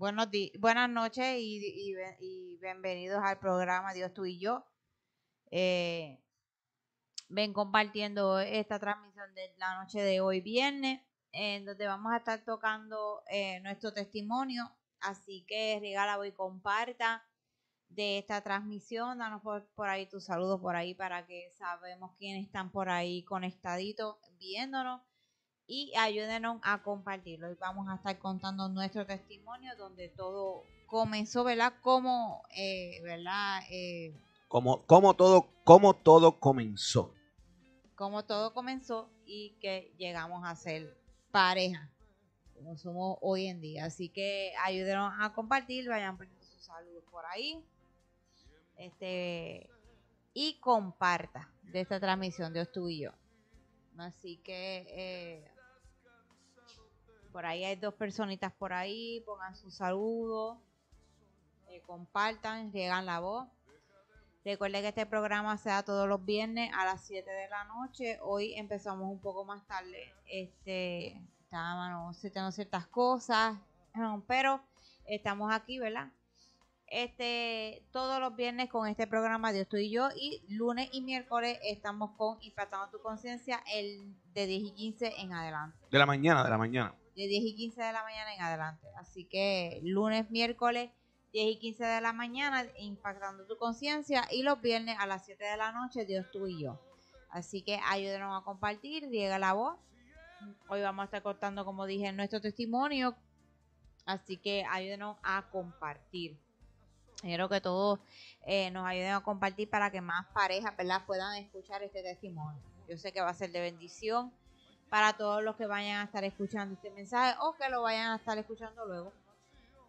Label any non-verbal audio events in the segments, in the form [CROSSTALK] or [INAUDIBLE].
Buenos buenas noches y, bienvenidos al programa Dios tú y yo. Eh, ven compartiendo esta transmisión de la noche de hoy viernes, en donde vamos a estar tocando eh, nuestro testimonio. Así que regala y comparta de esta transmisión. Danos por ahí tus saludos por ahí para que sabemos quiénes están por ahí conectaditos viéndonos y ayúdenos a compartirlo. Y vamos a estar contando nuestro testimonio donde todo comenzó, ¿verdad? Como, eh, ¿verdad? Eh, como, como, todo, como todo comenzó. Como todo comenzó y que llegamos a ser pareja, como somos hoy en día. Así que ayúdenos a compartir, vayan poniendo sus saludos por ahí. Este, y comparta de esta transmisión de tú y yo. Así que eh, por ahí hay dos personitas por ahí, pongan su saludo, eh, compartan, llegan la voz. Recuerden que este programa se da todos los viernes a las 7 de la noche. Hoy empezamos un poco más tarde. Este, estábamos haciendo ciertas cosas, pero estamos aquí, ¿verdad? Este, todos los viernes con este programa Dios tú y yo y lunes y miércoles estamos con Impactando tu conciencia el de 10 y 15 en adelante. De la mañana, de la mañana de 10 y 15 de la mañana en adelante. Así que lunes, miércoles, 10 y 15 de la mañana, impactando tu conciencia. Y los viernes a las 7 de la noche, Dios tú y yo. Así que ayúdenos a compartir, llega la voz. Hoy vamos a estar contando, como dije, nuestro testimonio. Así que ayúdenos a compartir. Quiero que todos eh, nos ayuden a compartir para que más parejas puedan escuchar este testimonio. Yo sé que va a ser de bendición para todos los que vayan a estar escuchando este mensaje o que lo vayan a estar escuchando luego.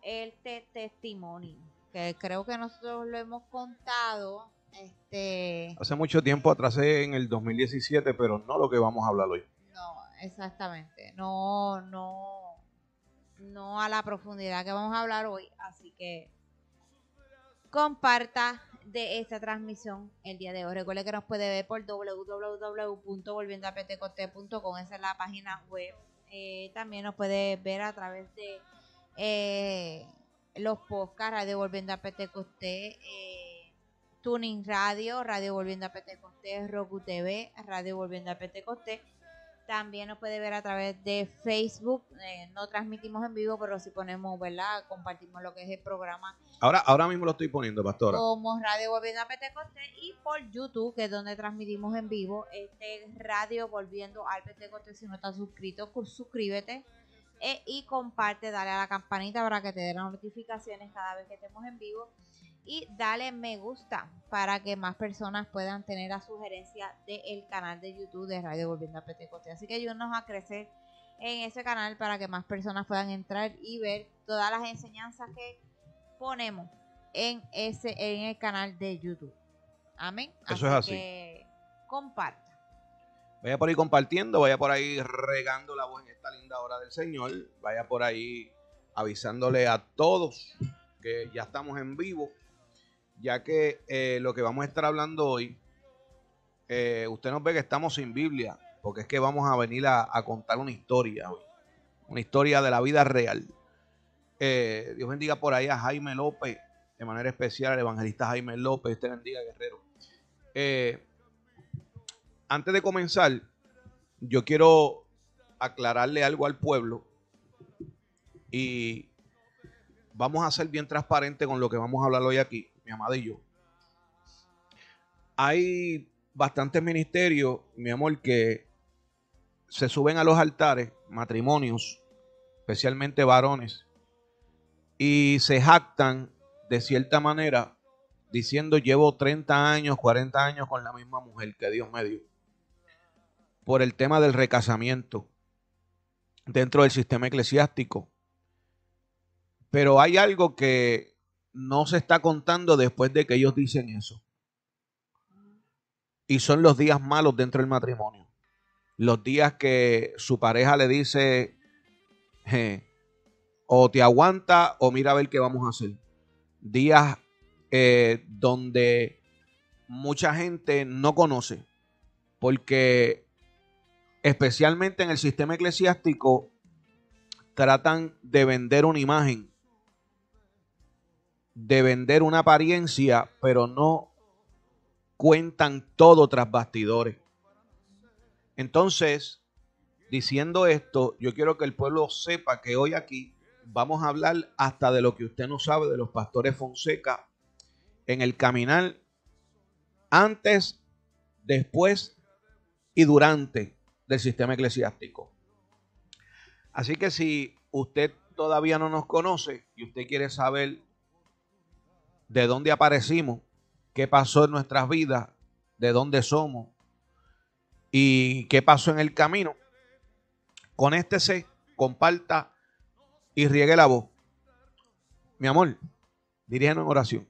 El testimonio, que creo que nosotros lo hemos contado. Este, Hace mucho tiempo atrás en el 2017, pero no lo que vamos a hablar hoy. No, exactamente. No, no, no a la profundidad que vamos a hablar hoy. Así que comparta de esta transmisión el día de hoy. Recuerde que nos puede ver por www.volviendoapentecoste.com, esa es la página web. Eh, también nos puede ver a través de eh, los podcasts Radio Volviendo a Pentecoste, eh, Tuning Radio, Radio Volviendo a Pentecoste, Roku TV, Radio Volviendo a Pentecoste también nos puede ver a través de Facebook. Eh, no transmitimos en vivo, pero si ponemos, ¿verdad? Compartimos lo que es el programa. Ahora, ahora mismo lo estoy poniendo, pastora. Como Radio Volviendo a Pentecoste y por YouTube, que es donde transmitimos en vivo. Este Radio Volviendo al Pentecoste. Si no estás suscrito, suscríbete. Eh, y comparte, dale a la campanita para que te den las notificaciones cada vez que estemos en vivo y dale me gusta para que más personas puedan tener la sugerencia del canal de YouTube de Radio Volviendo a Petecote. Así que ayúdanos a crecer en ese canal para que más personas puedan entrar y ver todas las enseñanzas que ponemos en ese en el canal de YouTube. Amén. Eso es así. Comparta. Vaya por ahí compartiendo, vaya por ahí regando la voz en esta linda hora del Señor, vaya por ahí avisándole a todos que ya estamos en vivo ya que eh, lo que vamos a estar hablando hoy, eh, usted nos ve que estamos sin Biblia, porque es que vamos a venir a, contar una historia hoy, una historia de la vida real. Eh, Dios bendiga por ahí a Jaime López, de manera especial al evangelista Jaime López, te bendiga guerrero. antes de comenzar, yo quiero aclararle algo al pueblo y vamos a ser bien transparentes con lo que vamos a hablar hoy aquí Hay bastantes ministerios, mi amor, que se suben a los altares, matrimonios, especialmente varones, y se jactan de cierta manera diciendo llevo 30 años, 40 años con la misma mujer que Dios me dio. Por el tema del recasamiento dentro del sistema eclesiástico. Pero hay algo que no se está contando después de que ellos dicen eso. Y son los días malos dentro del matrimonio. Los días que su pareja le dice, o te aguanta o mira a ver qué vamos a hacer. Días eh, donde mucha gente no conoce. Porque especialmente en el sistema eclesiástico tratan de vender una imagen de vender una apariencia, pero no cuentan todo tras bastidores. Entonces, diciendo esto, yo quiero que el pueblo sepa que hoy aquí vamos a hablar hasta de lo que usted no sabe de los pastores Fonseca en el caminar antes, después y durante del sistema eclesiástico. Así que si usted todavía no nos conoce y usted quiere saber de dónde aparecimos, qué pasó en nuestras vidas, de dónde somos y qué pasó en el camino, conéctese, comparta y riegue la voz. Mi amor, dirígenos en oración.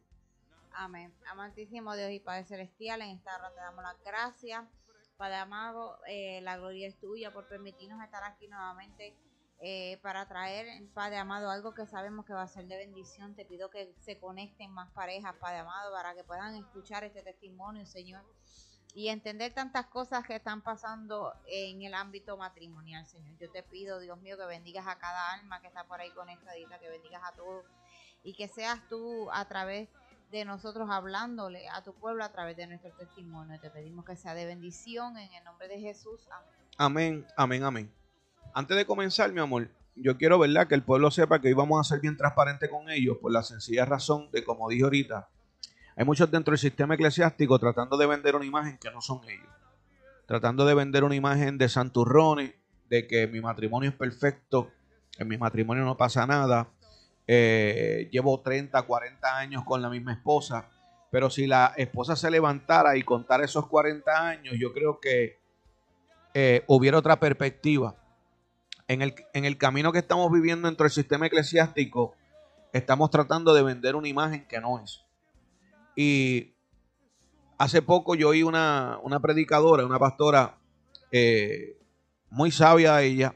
Amén. Amantísimo Dios y Padre Celestial, en esta hora te damos las gracias. Padre amado, eh, la gloria es tuya por permitirnos estar aquí nuevamente eh, para traer, Padre amado, algo que sabemos que va a ser de bendición. Te pido que se conecten más parejas, Padre amado, para que puedan escuchar este testimonio, Señor, y entender tantas cosas que están pasando en el ámbito matrimonial, Señor. Yo te pido, Dios mío, que bendigas a cada alma que está por ahí conectadita, que bendigas a todos y que seas tú a través de nosotros hablándole a tu pueblo a través de nuestro testimonio. Te pedimos que sea de bendición en el nombre de Jesús. Amén, amén, amén. Antes de comenzar, mi amor, yo quiero, ¿verdad? Que el pueblo sepa que hoy vamos a ser bien transparente con ellos por la sencilla razón de, como dije ahorita, hay muchos dentro del sistema eclesiástico tratando de vender una imagen que no son ellos. Tratando de vender una imagen de santurrones, de que mi matrimonio es perfecto, en mi matrimonio no pasa nada, eh, llevo 30, 40 años con la misma esposa, pero si la esposa se levantara y contara esos 40 años, yo creo que eh, hubiera otra perspectiva en el, camino que estamos viviendo dentro del sistema eclesiástico, estamos tratando de vender una imagen que no es. Y hace poco yo oí una, predicadora, una pastora eh, muy sabia ella,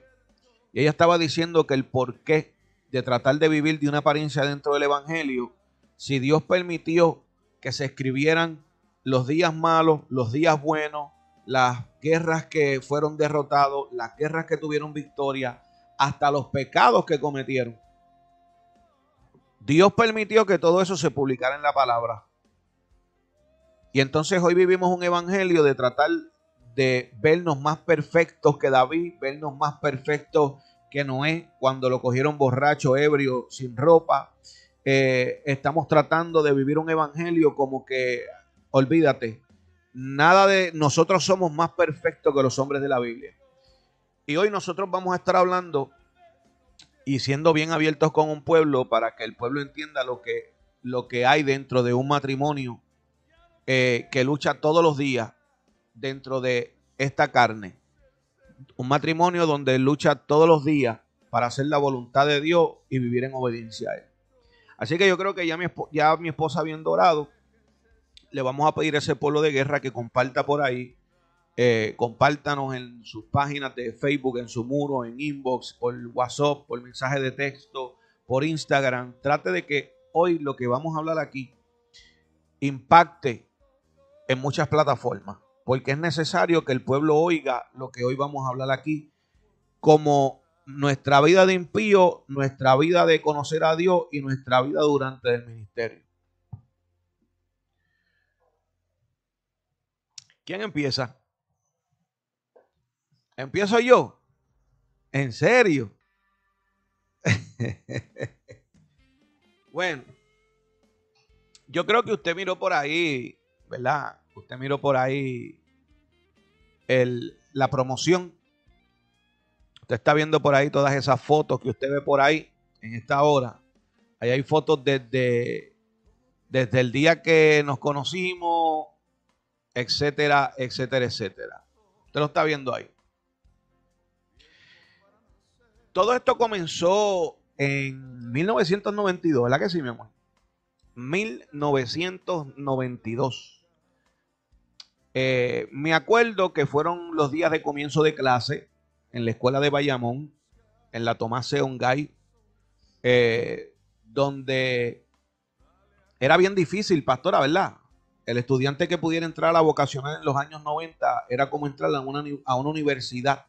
y ella estaba diciendo que el porqué de tratar de vivir de una apariencia dentro del Evangelio, si Dios permitió que se escribieran los días malos, los días buenos, las guerras que fueron derrotados, las guerras que tuvieron victoria, hasta los pecados que cometieron. Dios permitió que todo eso se publicara en la palabra. Y entonces hoy vivimos un evangelio de tratar de vernos más perfectos que David, vernos más perfectos que Noé cuando lo cogieron borracho, ebrio, sin ropa. Eh, estamos tratando de vivir un evangelio como que, olvídate, Nada de nosotros somos más perfectos que los hombres de la Biblia. Y hoy nosotros vamos a estar hablando y siendo bien abiertos con un pueblo para que el pueblo entienda lo que, lo que hay dentro de un matrimonio eh, que lucha todos los días dentro de esta carne. Un matrimonio donde lucha todos los días para hacer la voluntad de Dios y vivir en obediencia a Él. Así que yo creo que ya mi, ya mi esposa bien dorado le vamos a pedir a ese pueblo de guerra que comparta por ahí. Eh, compártanos en sus páginas de Facebook, en su muro, en inbox, por WhatsApp, por mensaje de texto, por Instagram. Trate de que hoy lo que vamos a hablar aquí impacte en muchas plataformas, porque es necesario que el pueblo oiga lo que hoy vamos a hablar aquí, como nuestra vida de impío, nuestra vida de conocer a Dios y nuestra vida durante el ministerio. ¿Quién empieza? ¿Empiezo yo? ¿En serio? [LAUGHS] bueno, yo creo que usted miró por ahí, ¿verdad? Usted miró por ahí el, la promoción. Usted está viendo por ahí todas esas fotos que usted ve por ahí en esta hora. Ahí hay fotos desde, desde el día que nos conocimos etcétera, etcétera, etcétera. Usted lo está viendo ahí. Todo esto comenzó en 1992, ¿verdad que sí, mi amor? 1992. Eh, me acuerdo que fueron los días de comienzo de clase en la escuela de Bayamón, en la Tomás Seongay, eh, donde era bien difícil, pastora, ¿verdad? El estudiante que pudiera entrar a la vocacional en los años 90 era como entrar a una, a una universidad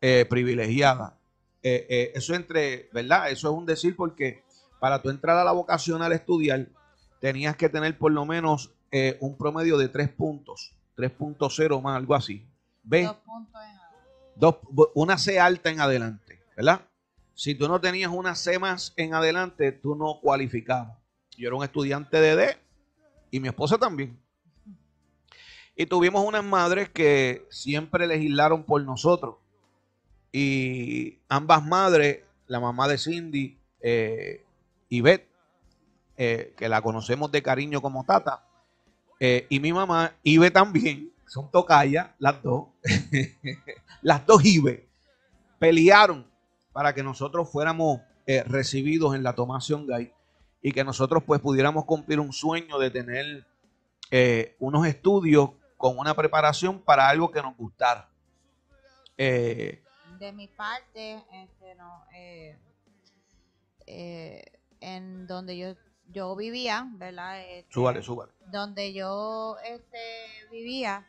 eh, privilegiada. Eh, eh, eso entre, ¿verdad? Eso es un decir porque para tu entrar a la vocacional a estudiar, tenías que tener por lo menos un promedio de 3 puntos, 3.0 más, algo así. Dos puntos en Dos, una C alta en adelante, ¿verdad? Si tú no tenías una C más en adelante, tú no cualificabas. Yo era un estudiante de D y mi esposa también. Y tuvimos unas madres que siempre legislaron por nosotros. Y ambas madres, la mamá de Cindy eh, y Beth, eh, que la conocemos de cariño como Tata, eh, y mi mamá, Ibe también, son tocayas, las dos, [LAUGHS] las dos Ibe, pelearon para que nosotros fuéramos eh, recibidos en la Tomación Gay y que nosotros pues pudiéramos cumplir un sueño de tener unos estudios con una preparación para algo que nos gustara. de mi parte, este, no, en donde yo yo vivía, ¿verdad? Este, súbale, súbale. Donde yo este, vivía,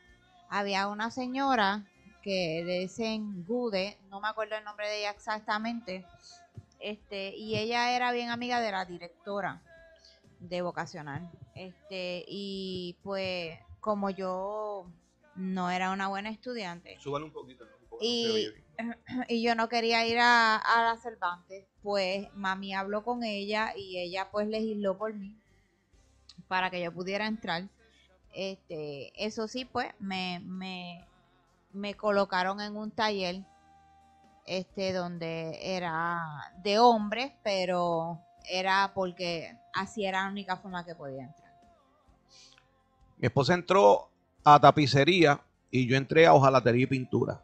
había una señora que le dicen Gude, no me acuerdo el nombre de ella exactamente, este, y ella era bien amiga de la directora de vocacional. Este, y pues, como yo no era una buena estudiante. Un poquito. y, [CLEARS THROAT] y yo no quería ir a, a la Cervantes, pues mami habló con ella y ella pues legisló por mí para que yo pudiera entrar. Este, eso sí, pues me, me, me colocaron en un taller este donde era de hombres, pero era porque así era la única forma que podía entrar. Mi esposa entró a tapicería y yo entré a hojalatería y pintura.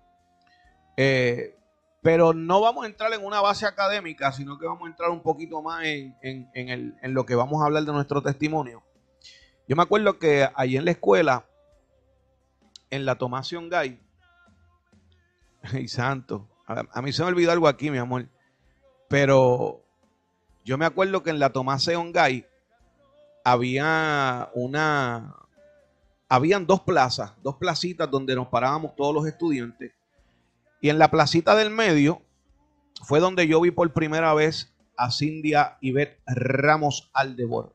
Eh, pero no vamos a entrar en una base académica, sino que vamos a entrar un poquito más en, lo que vamos a hablar de nuestro testimonio. Yo me acuerdo que allí en la escuela, en la Tomación Gay, [LAUGHS] y santo, a, mí se me olvidó algo aquí, mi amor, pero yo me acuerdo que en la Tomación Gay había una, habían dos plazas, dos placitas donde nos parábamos todos los estudiantes y en la placita del medio fue donde yo vi por primera vez a Cindia Beth Ramos Aldebor.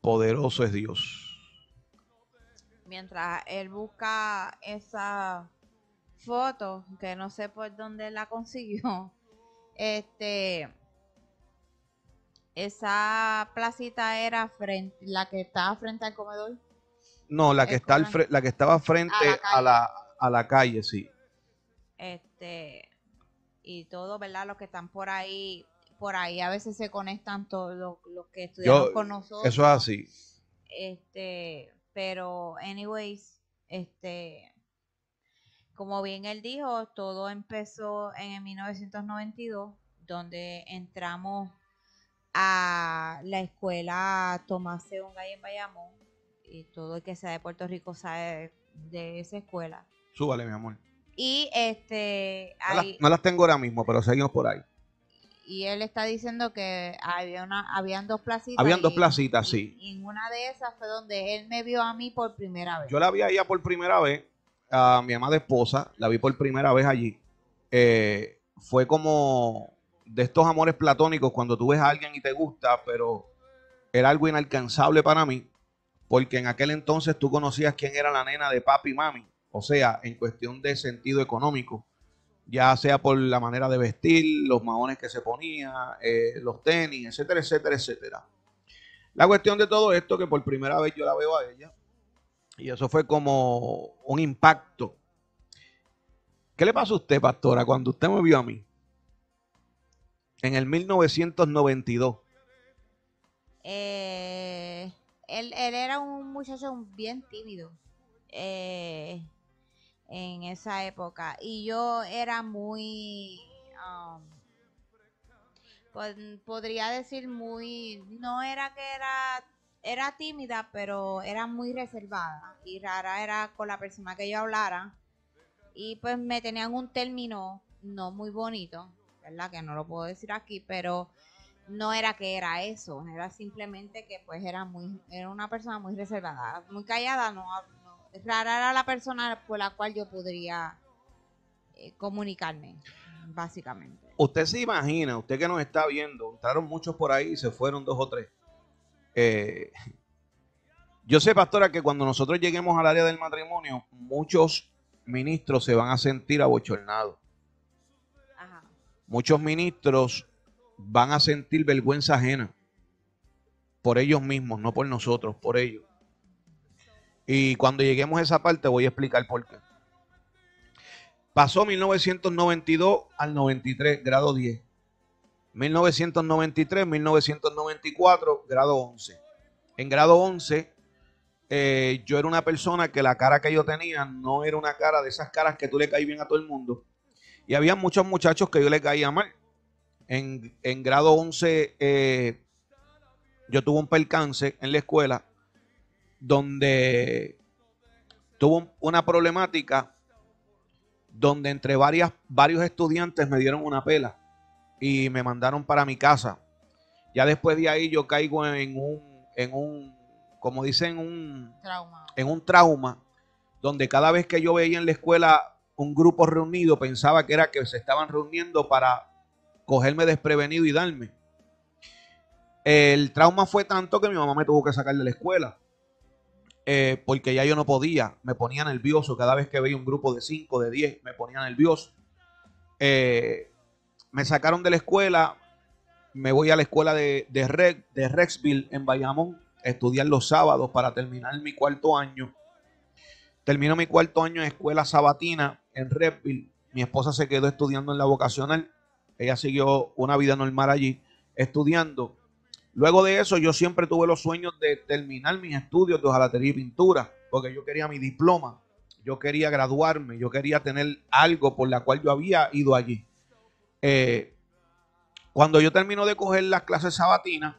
Poderoso es Dios. Mientras él busca esa foto, que no sé por dónde la consiguió, [LAUGHS] este, esa placita era frente, la que estaba frente al comedor. No, la que, está la que estaba frente a la, a la calle, sí. Este, y todo, ¿verdad? Los que están por ahí, por ahí a veces se conectan todos los, que estudiamos con nosotros. Eso es así. Este, pero, anyways, este, como bien él dijo, todo empezó en 1992, donde entramos a la escuela Tomás Segungay en Bayamón, y todo el que sea de Puerto Rico sabe de esa escuela. Súbale, mi amor. Y este. No, las, tengo ahora mismo, pero seguimos por ahí. Y él está diciendo que había una, habían dos placitas. Habían dos placitas, sí. Y en una de esas fue donde él me vio a mí por primera vez. Yo la vi allá por primera vez, a mi amada esposa, la vi por primera vez allí. Eh, fue como de estos amores platónicos cuando tú ves a alguien y te gusta, pero era algo inalcanzable para mí, porque en aquel entonces tú conocías quién era la nena de papi y mami. O sea, en cuestión de sentido económico, ya sea por la manera de vestir, los maones que se ponía, eh, los tenis, etcétera, etcétera, etcétera. La cuestión de todo esto, que por primera vez yo la veo a ella, y eso fue como un impacto. ¿Qué le pasó a usted, pastora, cuando usted me vio a mí? En el 1992. Eh, él, él, era un muchacho bien tímido. Eh, en esa época y yo era muy um, podría decir muy no era que era era tímida pero era muy reservada y rara era con la persona que yo hablara y pues me tenían un término no muy bonito verdad que no lo puedo decir aquí pero no era que era eso era simplemente que pues era muy era una persona muy reservada muy callada no rara era la persona por la cual yo podría eh, comunicarme. básicamente. Usted se imagina, usted que nos está viendo, entraron muchos por ahí y se fueron dos o tres. Eh, yo sé, pastora, que cuando nosotros lleguemos al área del matrimonio, muchos ministros se van a sentir abochornados. Muchos ministros van a sentir vergüenza ajena por ellos mismos, no por nosotros, por ellos. Y cuando lleguemos a esa parte voy a explicar por qué. Pasó 1992 al 93, grado 10. 1993, 1994, grado 11. En grado 11, eh, yo era una persona que la cara que yo tenía no era una cara de esas caras que tú le caes bien a todo el mundo. Y había muchos muchachos que yo le caía mal. En, grado 11, eh, yo tuve un percance en la escuela donde tuvo una problemática donde entre varias, varios estudiantes me dieron una pela y me mandaron para mi casa. Ya después de ahí yo caigo en un, en un como dicen, un trauma. en un trauma, donde cada vez que yo veía en la escuela un grupo reunido, pensaba que era que se estaban reuniendo para cogerme desprevenido y darme. El trauma fue tanto que mi mamá me tuvo que sacar de la escuela. Eh, porque ya yo no podía, me ponía nervioso cada vez que veía un grupo de 5, de 10, me ponía nervioso. Eh, me sacaron de la escuela, me voy a la escuela de, de, Rexville en Bayamón, a estudiar los sábados para terminar mi cuarto año. Termino mi cuarto año en escuela sabatina en Rexville. Mi esposa se quedó estudiando en la vocacional. Ella siguió una vida normal allí, estudiando. Luego de eso, yo siempre tuve los sueños de terminar mis estudios de hojalatería y pintura, porque yo quería mi diploma, yo quería graduarme, yo quería tener algo por la cual yo había ido allí. Eh, cuando yo termino de coger las clases sabatinas,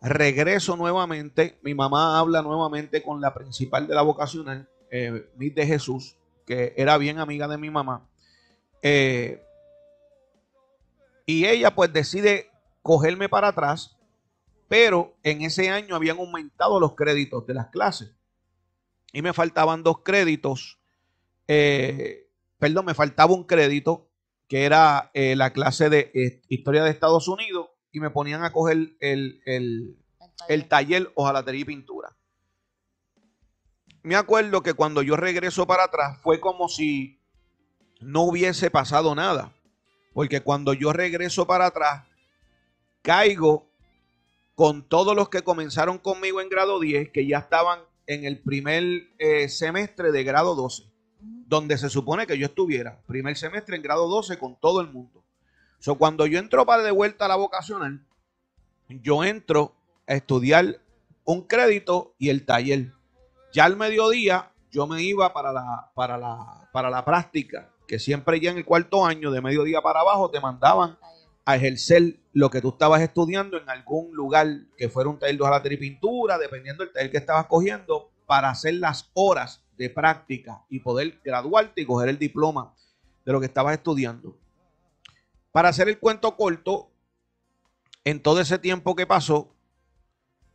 regreso nuevamente, mi mamá habla nuevamente con la principal de la vocacional, eh, de Jesús, que era bien amiga de mi mamá. Eh, y ella pues decide cogerme para atrás pero en ese año habían aumentado los créditos de las clases. Y me faltaban dos créditos. Eh, perdón, me faltaba un crédito que era eh, la clase de eh, Historia de Estados Unidos y me ponían a coger el, el, el taller hojalatería y pintura. Me acuerdo que cuando yo regreso para atrás fue como si no hubiese pasado nada. Porque cuando yo regreso para atrás, caigo con todos los que comenzaron conmigo en grado 10, que ya estaban en el primer eh, semestre de grado 12, donde se supone que yo estuviera, primer semestre en grado 12 con todo el mundo. So, cuando yo entro para de vuelta a la vocacional, yo entro a estudiar un crédito y el taller. Ya al mediodía yo me iba para la, para la, para la práctica, que siempre ya en el cuarto año, de mediodía para abajo, te mandaban a ejercer lo que tú estabas estudiando en algún lugar que fuera un taller de hojalatería y pintura, dependiendo del taller que estabas cogiendo, para hacer las horas de práctica y poder graduarte y coger el diploma de lo que estabas estudiando. Para hacer el cuento corto, en todo ese tiempo que pasó,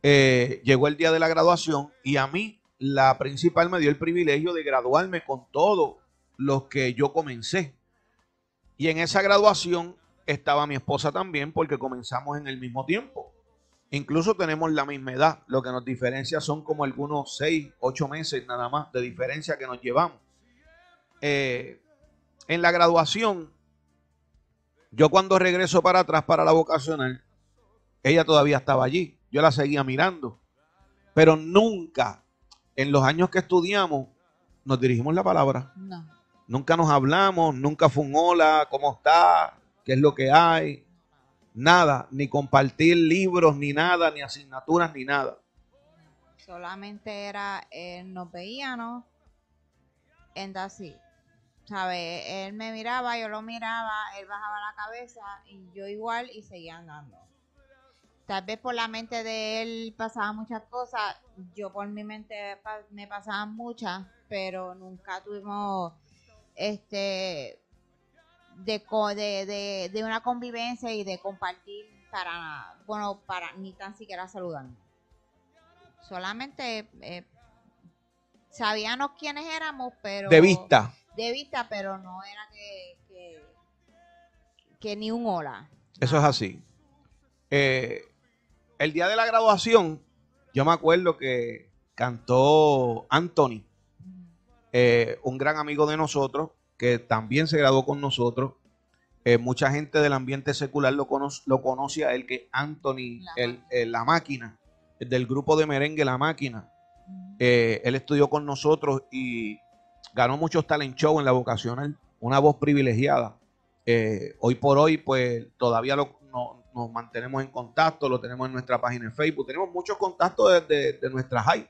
eh, llegó el día de la graduación y a mí la principal me dio el privilegio de graduarme con todos los que yo comencé. Y en esa graduación estaba mi esposa también porque comenzamos en el mismo tiempo. Incluso tenemos la misma edad. Lo que nos diferencia son como algunos 6, 8 meses nada más de diferencia que nos llevamos. Eh, en la graduación, yo cuando regreso para atrás para la vocacional, ella todavía estaba allí. Yo la seguía mirando. Pero nunca, en los años que estudiamos, nos dirigimos la palabra. Nunca nos hablamos, nunca fue un hola, ¿cómo está? qué es lo que hay, nada, ni compartir libros, ni nada, ni asignaturas, ni nada. Solamente era, eh, nos veíamos en así. ¿Sabes? Él me miraba, yo lo miraba, él bajaba la cabeza y yo igual y seguía andando. Tal vez por la mente de él pasaban muchas cosas, yo por mi mente me pasaban muchas, pero nunca tuvimos este de, de, una convivencia y de compartir para, bueno, para ni tan siquiera saludando. Solamente eh, sabíamos quiénes éramos, pero... De vista. De vista, pero no era que... que ni un hola. Eso es así. Eh, el día de la graduación, yo me acuerdo que cantó Anthony, eh, un gran amigo de nosotros, que también se graduó con nosotros. Eh, mucha gente del ambiente secular lo, conoce, lo conoce a él, que Anthony, La el, el- la máquina, el del grupo de merengue La Máquina. Eh, él estudió con nosotros y ganó muchos talent show en la vocacional, una voz privilegiada. Eh, hoy por hoy, pues todavía lo- no- nos mantenemos en contacto, lo tenemos en nuestra página de Facebook, tenemos muchos contactos de, de- de nuestra high,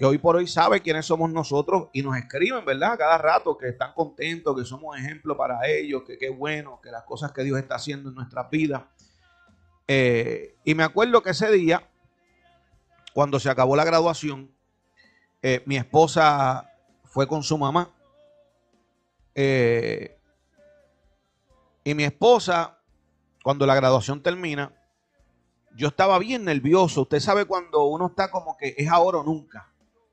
que hoy por hoy sabe quiénes somos nosotros y nos escriben, ¿verdad? Cada rato que están contentos, que somos ejemplo para ellos, que qué bueno, que las cosas que Dios está haciendo en nuestras vidas. Eh, y me acuerdo que ese día, cuando se acabó la graduación, eh, mi esposa fue con su mamá. eh, y mi esposa, cuando la graduación termina, yo estaba bien nervioso. Usted sabe cuando uno está como que es ahora o nunca.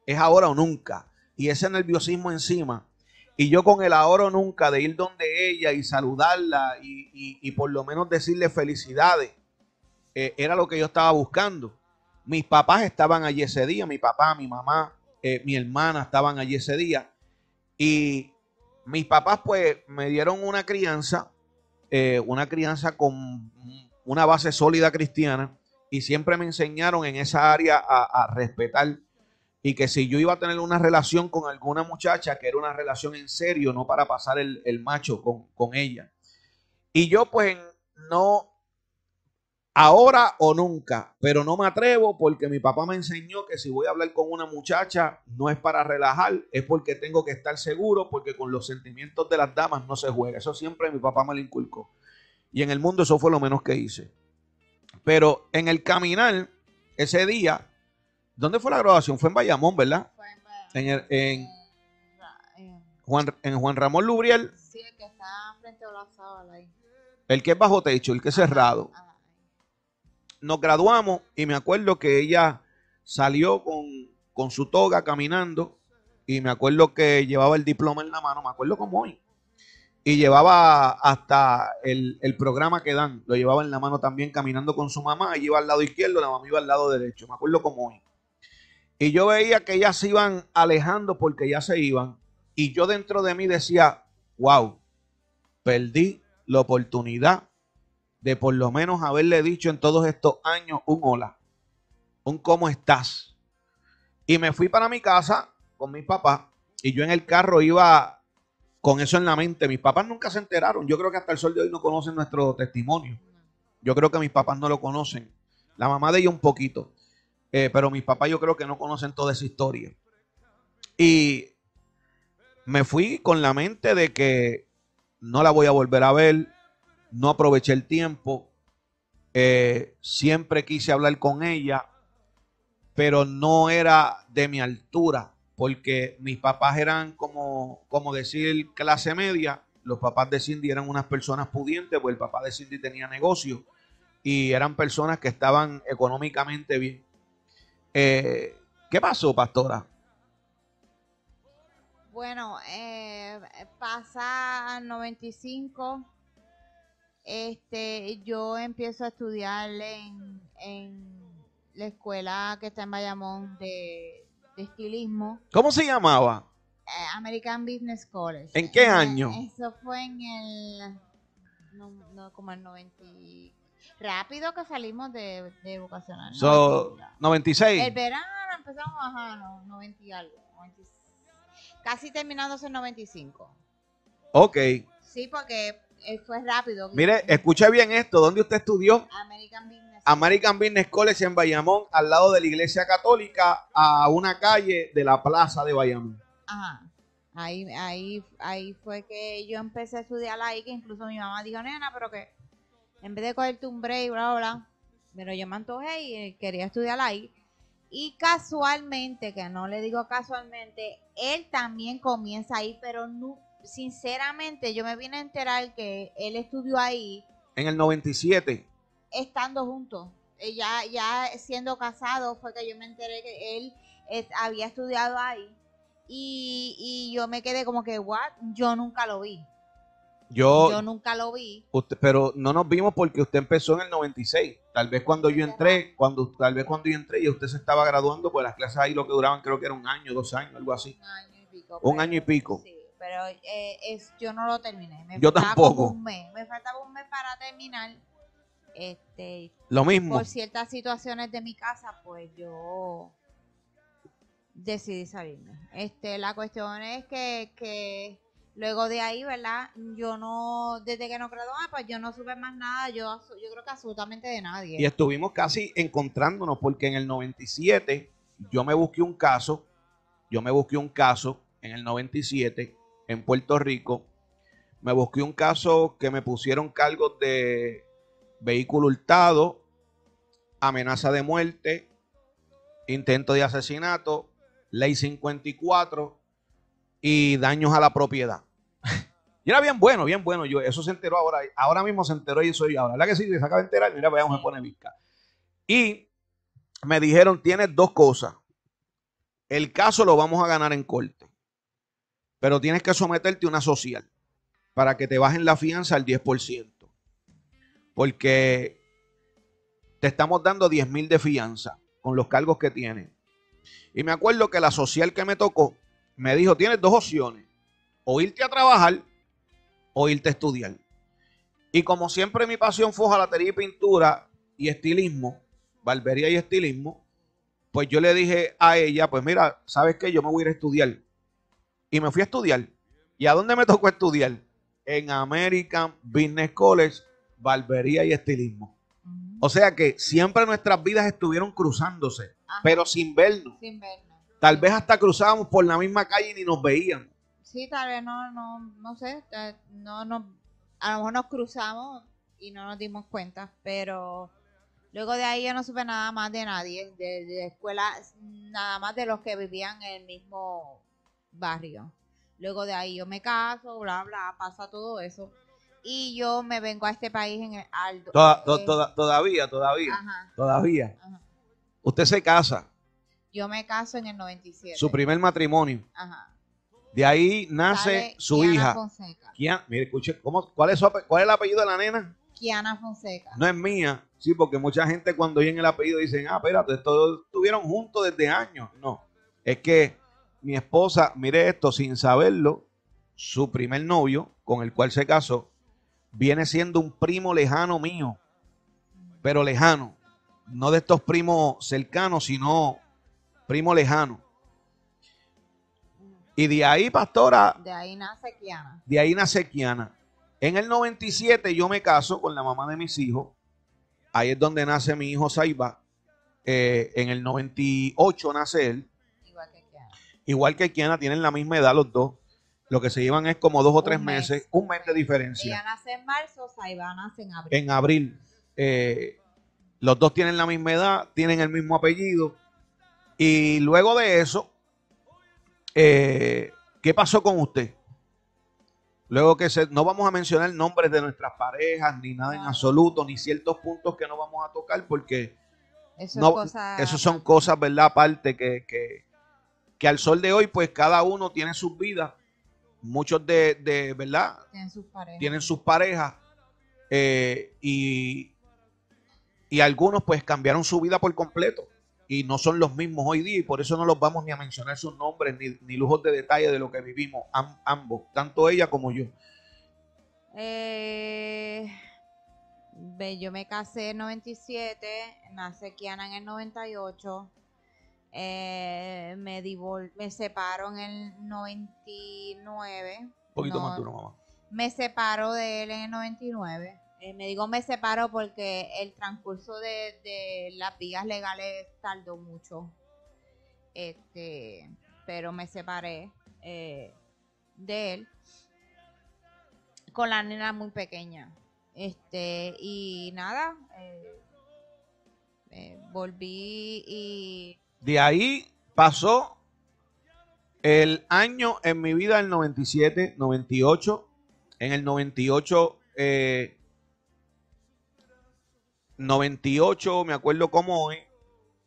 Es ahora o nunca. Y ese nerviosismo encima. Y yo con el ahora o nunca de ir donde ella y saludarla y, y- por lo menos decirle felicidades. eh, era lo que yo estaba buscando. Mis papás estaban allí ese día. Mi papá, mi mamá, eh, mi hermana estaban allí ese día. Y mis papás pues me dieron una crianza, eh, una crianza con una base sólida cristiana y siempre me enseñaron en esa área a respetar y que si yo iba a tener una relación con alguna muchacha, que era una relación en serio, no para pasar el, el macho con, con ella. Y yo pues no, ahora o nunca, pero no me atrevo porque mi papá me enseñó que si voy a hablar con una muchacha no es para relajar, es porque tengo que estar seguro, porque con los sentimientos de las damas no se juega. Eso siempre mi papá me lo inculcó. Y en el mundo eso fue lo menos que hice. Pero en el caminar, ese día, ¿dónde fue la graduación? Fue en Bayamón, ¿verdad? Fue en- En, el- en en- Juan, en Juan Ramón Lubriel, Sí, el que está frente a la sábala ahí. el que es bajo techo, el que es cerrado. Ajá. nos graduamos y me acuerdo que ella salió con, con su toga caminando y me acuerdo que llevaba el diploma en la mano, me acuerdo como hoy. Y llevaba hasta el, el programa que dan, lo llevaba en la mano también caminando con su mamá, ella iba al lado izquierdo, la mamá iba al lado derecho, me acuerdo como hoy. Y yo veía que ellas se iban alejando porque ya se iban. Y yo dentro de mí decía, wow, perdí la oportunidad de por lo menos haberle dicho en todos estos años un hola, un cómo estás. Y me fui para mi casa con mi papá y yo en el carro iba con eso en la mente. Mis papás nunca se enteraron. Yo creo que hasta el sol de hoy no conocen nuestro testimonio. Yo creo que mis papás no lo conocen. La mamá de ella un poquito. Eh, pero mis papás yo creo que no conocen toda esa historia. Y me fui con la mente de que no la voy a volver a ver, no aproveché el tiempo, eh, siempre quise hablar con ella, pero no era de mi altura, porque mis papás eran como, como decir clase media, los papás de Cindy eran unas personas pudientes, pues el papá de Cindy tenía negocio y eran personas que estaban económicamente bien. Eh, ¿Qué pasó, pastora? Bueno, eh, pasa 95. Este, yo empiezo a estudiar en, en la escuela que está en Bayamón de, de estilismo, ¿Cómo se llamaba? eh, American Business College. ¿En qué Eh, año? Eso fue en el, no, no, como el 90. Rápido que salimos de, de vocacional. So, 90. 96. El verano empezamos ajá, no, 90 y algo. 90 casi terminándose en 95. Ok. Sí, porque eh, fue rápido. Mire, escucha bien esto. ¿Dónde usted estudió? American Business. American Business College en Bayamón, al lado de la iglesia católica, a una calle de la plaza de Bayamón. Ajá. Ahí, ahí, ahí fue que yo empecé a estudiar ahí, que incluso mi mamá dijo, nena, pero que en vez de cogerte un break, bla, bla, bla, pero yo me antojé y eh, quería estudiar ahí. Y casualmente, que no le digo casualmente, él también comienza ahí, pero no, sinceramente yo me vine a enterar que él estudió ahí En el 97. estando juntos. Eh, Ya, ya siendo casado fue que yo me enteré que él eh, había estudiado ahí. Y, y yo me quedé como que, what? Yo nunca lo vi. Yo, Yo nunca lo vi. usted- pero no nos vimos porque usted empezó en el 96. Tal vez cuando yo entré, cuando tal vez cuando yo entré y usted se estaba graduando, pues las clases ahí lo que duraban creo que era un año, dos años, algo así. Un año y pico. Un pero- año y pico. Sí, pero eh, es, yo no lo terminé. Me Yo tampoco. un mes. Me faltaba un mes para terminar. Este, Lo mismo. por ciertas situaciones de mi casa, pues yo decidí salirme. Este, la cuestión es que, que luego de ahí, ¿verdad? Yo no, desde que nos graduamos, pues yo no supe más nada, yo, yo creo que absolutamente de nadie. Y estuvimos casi encontrándonos porque en el 97 yo me busqué un caso, yo me busqué un caso en el 97 en Puerto Rico, me busqué un caso que me pusieron cargos de vehículo hurtado, amenaza de muerte, intento de asesinato, ley 54 y daños a la propiedad. Y era bien bueno, bien bueno. Yo, eso se enteró ahora. Ahora mismo se enteró y soy ahora. ¿Verdad que sí? Se acaba de enterar. Mira, veamos, me pone visca. Y me dijeron, tienes dos cosas. El caso lo vamos a ganar en corte. Pero tienes que someterte a una social para que te bajen la fianza al 10%. Porque te estamos dando 10 mil de fianza con los cargos que tienes. Y me acuerdo que la social que me tocó me dijo, tienes dos opciones. O irte a trabajar o irte a estudiar. Y como siempre mi pasión fue jalatería y pintura y estilismo, barbería y estilismo, pues yo le dije a ella, pues mira, ¿sabes qué? Yo me voy a ir a estudiar. Y me fui a estudiar. ¿Y a dónde me tocó estudiar? En American Business College, barbería y estilismo. O sea que siempre nuestras vidas estuvieron cruzándose, Ajá, pero sin vernos. sin vernos. Tal vez hasta cruzábamos por la misma calle y ni nos veíamos. Sí, tal vez no, no, no sé, eh, no, no, a lo mejor nos cruzamos y no nos dimos cuenta, pero luego de ahí yo no supe nada más de nadie, de, de escuela, nada más de los que vivían en el mismo barrio. Luego de ahí yo me caso, bla, bla, pasa todo eso. Y yo me vengo a este país en el Aldo. Toda- to- toda- todavía, todavía, ajá, todavía. ajá. Usted se casa, Yo me caso en el 97. su primer matrimonio. Ajá. De ahí nace su Kiana hija. Fonseca. Kian- mire, escuche, ¿cómo, cuál, es su ape- ¿cuál es el apellido de la nena? Kiana Fonseca. No es mía. Sí, porque mucha gente cuando oyen el apellido dicen, ah, espérate, estos estuvieron juntos desde años. No, es que mi esposa, mire esto, sin saberlo, su primer novio, con el cual se casó, viene siendo un primo lejano mío, pero lejano. No de estos primos cercanos, sino primo lejano. Y de ahí, pastora, De ahí nace Kiana. de ahí nace Kiana. En el 97 yo me caso con la mamá de mis hijos. Ahí es donde nace mi hijo Saiba. Eh, en el 98 nace él. Igual que Kiana. Igual que Kiana, tienen la misma edad los dos. Lo que se llevan es como dos o tres mes. meses, un mes de diferencia. Ella nace en marzo, Saiba nace en abril. En abril. eh, los dos tienen la misma edad, tienen el mismo apellido. Y luego de eso, eh, ¿qué pasó con usted? Luego que se, no vamos a mencionar nombres de nuestras parejas, ni nada en absoluto, ni ciertos puntos que no vamos a tocar, porque Eso no, cosa. son cosas, ¿verdad? Aparte que, que, que al sol de hoy, pues cada uno tiene sus vidas. Muchos de, de ¿verdad? Tienen sus parejas. tienen sus parejas eh, y, y algunos pues cambiaron su vida por completo y no son los mismos hoy día y por eso no los vamos ni a mencionar sus nombres ni, ni lujos de detalle de lo que vivimos am- ambos, tanto ella como yo. Eh, yo me casé en 97, nace Kiana en el 98. eh, me divol me separo en el 99. Un poquito No, más duro, mamá. Me separo de él en el 99. Eh, me digo me separo porque el transcurso de, de las vías legales tardó mucho. Este, pero me separé eh, de él con la nena muy pequeña. Este, y nada, eh, volví y De ahí pasó el año en mi vida, el 97, 98. En el 98, eh, 98, me acuerdo como hoy,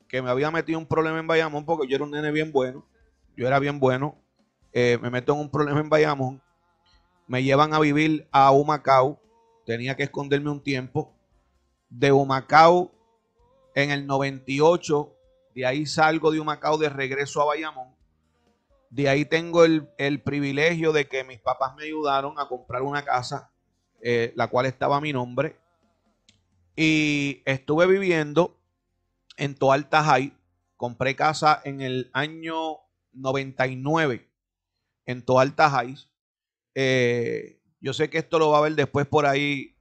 que me había metido un problema en Bayamón porque yo era un nene bien bueno. Yo era bien bueno. eh, me meto en un problema en Bayamón. me llevan a vivir a Humacao, tenía que esconderme un tiempo. De Humacao en el 98, de ahí salgo de Humacao de regreso a Bayamón. De ahí tengo el, privilegio de que mis papás me ayudaron a comprar una casa, eh, la cual estaba a mi nombre. Y estuve viviendo en Toalta High. Compré casa en el año 99 en Toalta High. Eh, yo sé que esto lo va a ver después por ahí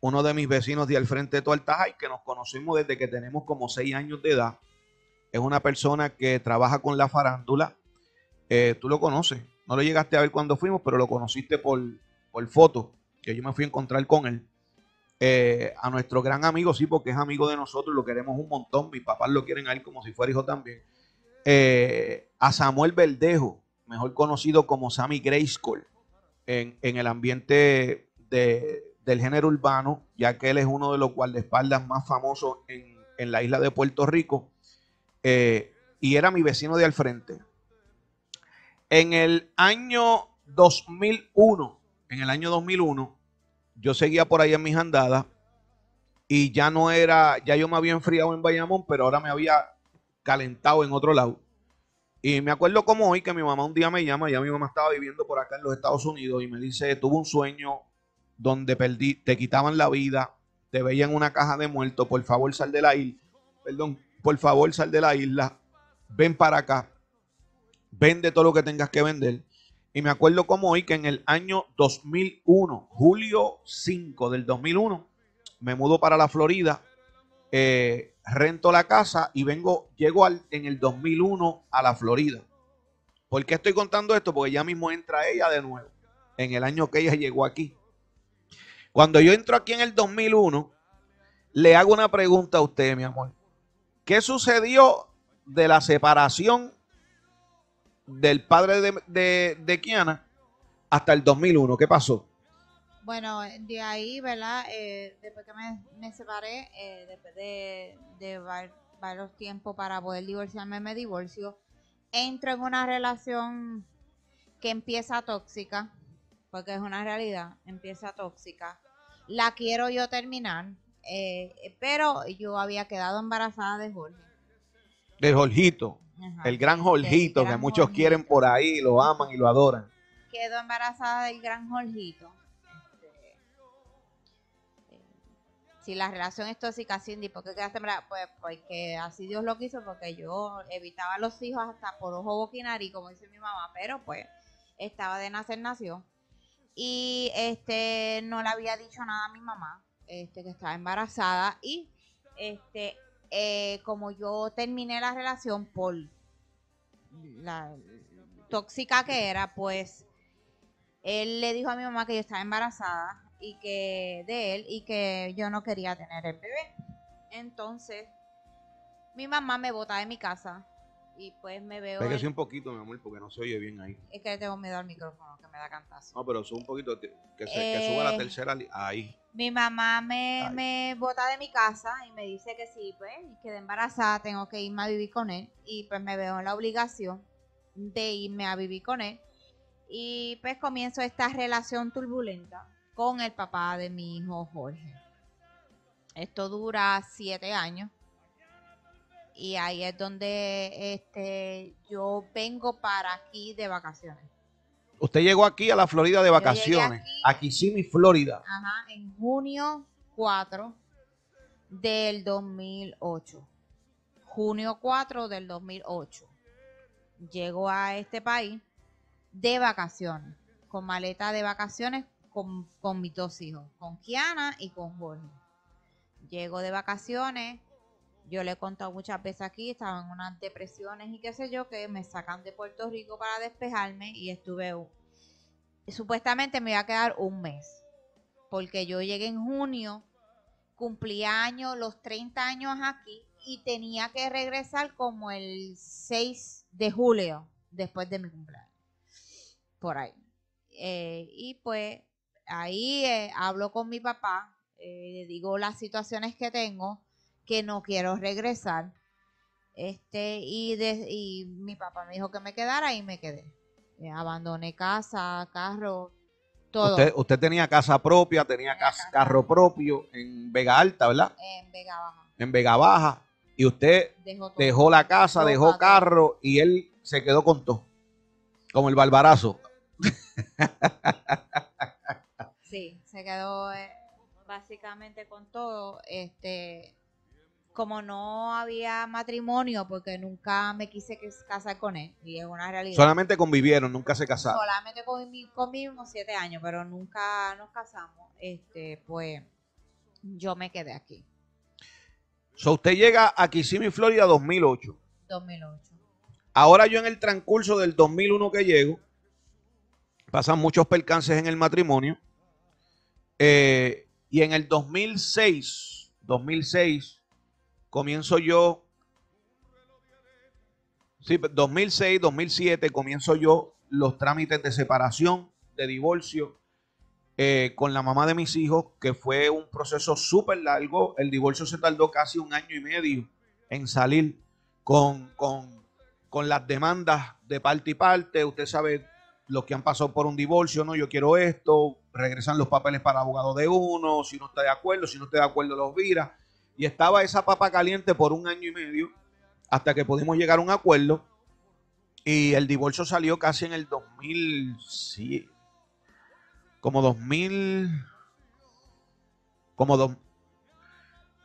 uno de mis vecinos de al frente de Toalta High, que nos conocimos desde que tenemos como seis años de edad. Es una persona que trabaja con la farándula. Eh, tú lo conoces. No lo llegaste a ver cuando fuimos, pero lo conociste por, por foto, que yo me fui a encontrar con él. Eh, a nuestro gran amigo, sí, porque es amigo de nosotros, lo queremos un montón. Mis papás lo quieren a él como si fuera hijo también. a Samuel Verdejo, mejor conocido como Sammy Grayskull en, el ambiente del género urbano, ya que él es uno de los guardaespaldas más famosos en, la isla de Puerto Rico, eh, y era mi vecino de al frente. En el año 2001, en el año 2001, yo seguía por ahí en mis andadas y ya no era, ya yo me había enfriado en Bayamón, pero ahora me había calentado en otro lado. Y me acuerdo como hoy que mi mamá un día me llama, ya mi mamá estaba viviendo por acá en los Estados Unidos y me dice, tuve un sueño donde perdí, te quitaban la vida, te veían en una caja de muertos, por favor sal de la isla, perdón, por favor sal de la isla, ven para acá, vende todo lo que tengas que vender. Y me acuerdo como hoy que en el año 2001, julio 5 del 2001, me mudo para la Florida. Eh, rento la casa y vengo, llego al, en el 2001 a la Florida. ¿Por qué estoy contando esto? Porque ya mismo entra ella de nuevo, en el año que ella llegó aquí. Cuando yo entro aquí en el 2001, le hago una pregunta a usted, mi amor. ¿Qué sucedió de la separación del padre de, de, de Kiana hasta el 2001? ¿Qué pasó? Bueno, de ahí, ¿verdad? Eh, después que me, separé, eh, después de, de varios tiempos para poder divorciarme, me divorcio. Entro en una relación que empieza tóxica, porque es una realidad, empieza tóxica. La quiero yo terminar, eh, pero yo había quedado embarazada de Jorge. De Jorgito, el gran Jorgito, que muchos quieren por ahí, lo aman y lo adoran. Quedo embarazada del gran Jorgito si la relación es tóxica, Cindy, ¿por qué quedaste Pues porque así Dios lo quiso, porque yo evitaba a los hijos hasta por ojo boquinari, como dice mi mamá, pero pues estaba de nacer, nació. Y este no le había dicho nada a mi mamá, este que estaba embarazada y este eh, como yo terminé la relación por la tóxica que era, pues él le dijo a mi mamá que yo estaba embarazada y que de él y que yo no quería tener el bebé. Entonces, mi mamá me bota de mi casa y pues me veo. Pégase un poquito, mi amor, porque no se oye bien ahí. Es que tengo miedo al micrófono, que me da cantazo. No, pero sube un poquito, que, se, suba la eh, tercera. Ahí. Mi mamá me, me bota de mi casa y me dice que sí, pues, quedé embarazada, tengo que irme a vivir con él. Y pues me veo en la obligación de irme a vivir con él. Y pues comienzo esta relación turbulenta con el papá de mi hijo Jorge. Esto dura siete años. Y ahí es donde este, yo vengo para aquí de vacaciones. Usted llegó aquí a la Florida de vacaciones. Aquí, sí, mi Florida. Ajá, en junio 4 del 2008. Junio 4 del 2008. Llego a este país de vacaciones, con maleta de vacaciones con, mis dos hijos, con Kiana y con Jorge. Llego de vacaciones, yo le he contado muchas veces aquí, estaba en unas depresiones y qué sé yo, que me sacan de Puerto Rico para despejarme y estuve, supuestamente me iba a quedar un mes, porque yo llegué en junio, cumplí los 30 años aquí y tenía que regresar como el 6 de julio, después de mi cumpleaños, por ahí. Eh, y pues ahí eh, hablo con mi papá, eh, le digo las situaciones que tengo, que no quiero regresar. Este, y, y mi papá me dijo que me quedara y me quedé. Eh, abandoné casa, carro, Todo. Usted, usted tenía casa propia, tenía Tenía cas- casa. carro propio en Vega Alta, ¿verdad? En Vega Baja. En Vega Baja. Y usted Dejó la casa, Todo, dejó todo. carro y él se quedó con todo. Como el barbarazo. Sí, se quedó eh, básicamente con todo. Este, como no había matrimonio, porque nunca me quise casar con él, y es una realidad. Solamente convivieron, nunca se casaron. Solamente convi- convivimos siete años, pero nunca nos casamos. Este, pues yo me quedé aquí, So, usted llega a Kissimmee, Florida, 2008. 2008. Ahora yo en el transcurso del 2001 que llego, pasan muchos percances en el matrimonio. eh, y en el 2006, 2006, comienzo yo, sí, 2006, 2007, comienzo yo los trámites de separación, de divorcio, eh, con la mamá de mis hijos, que fue un proceso súper largo. El divorcio se tardó casi un año y medio en salir con, con, con las demandas de parte y parte. Usted sabe los que han pasado por un divorcio, no, yo quiero esto, regresan los papeles para abogado de uno, si no está de acuerdo, si no está de acuerdo los vira. Y estaba esa papa caliente por un año y medio hasta que pudimos llegar a un acuerdo. Y el divorcio salió casi en el 2000, sí, como 2000, como dos,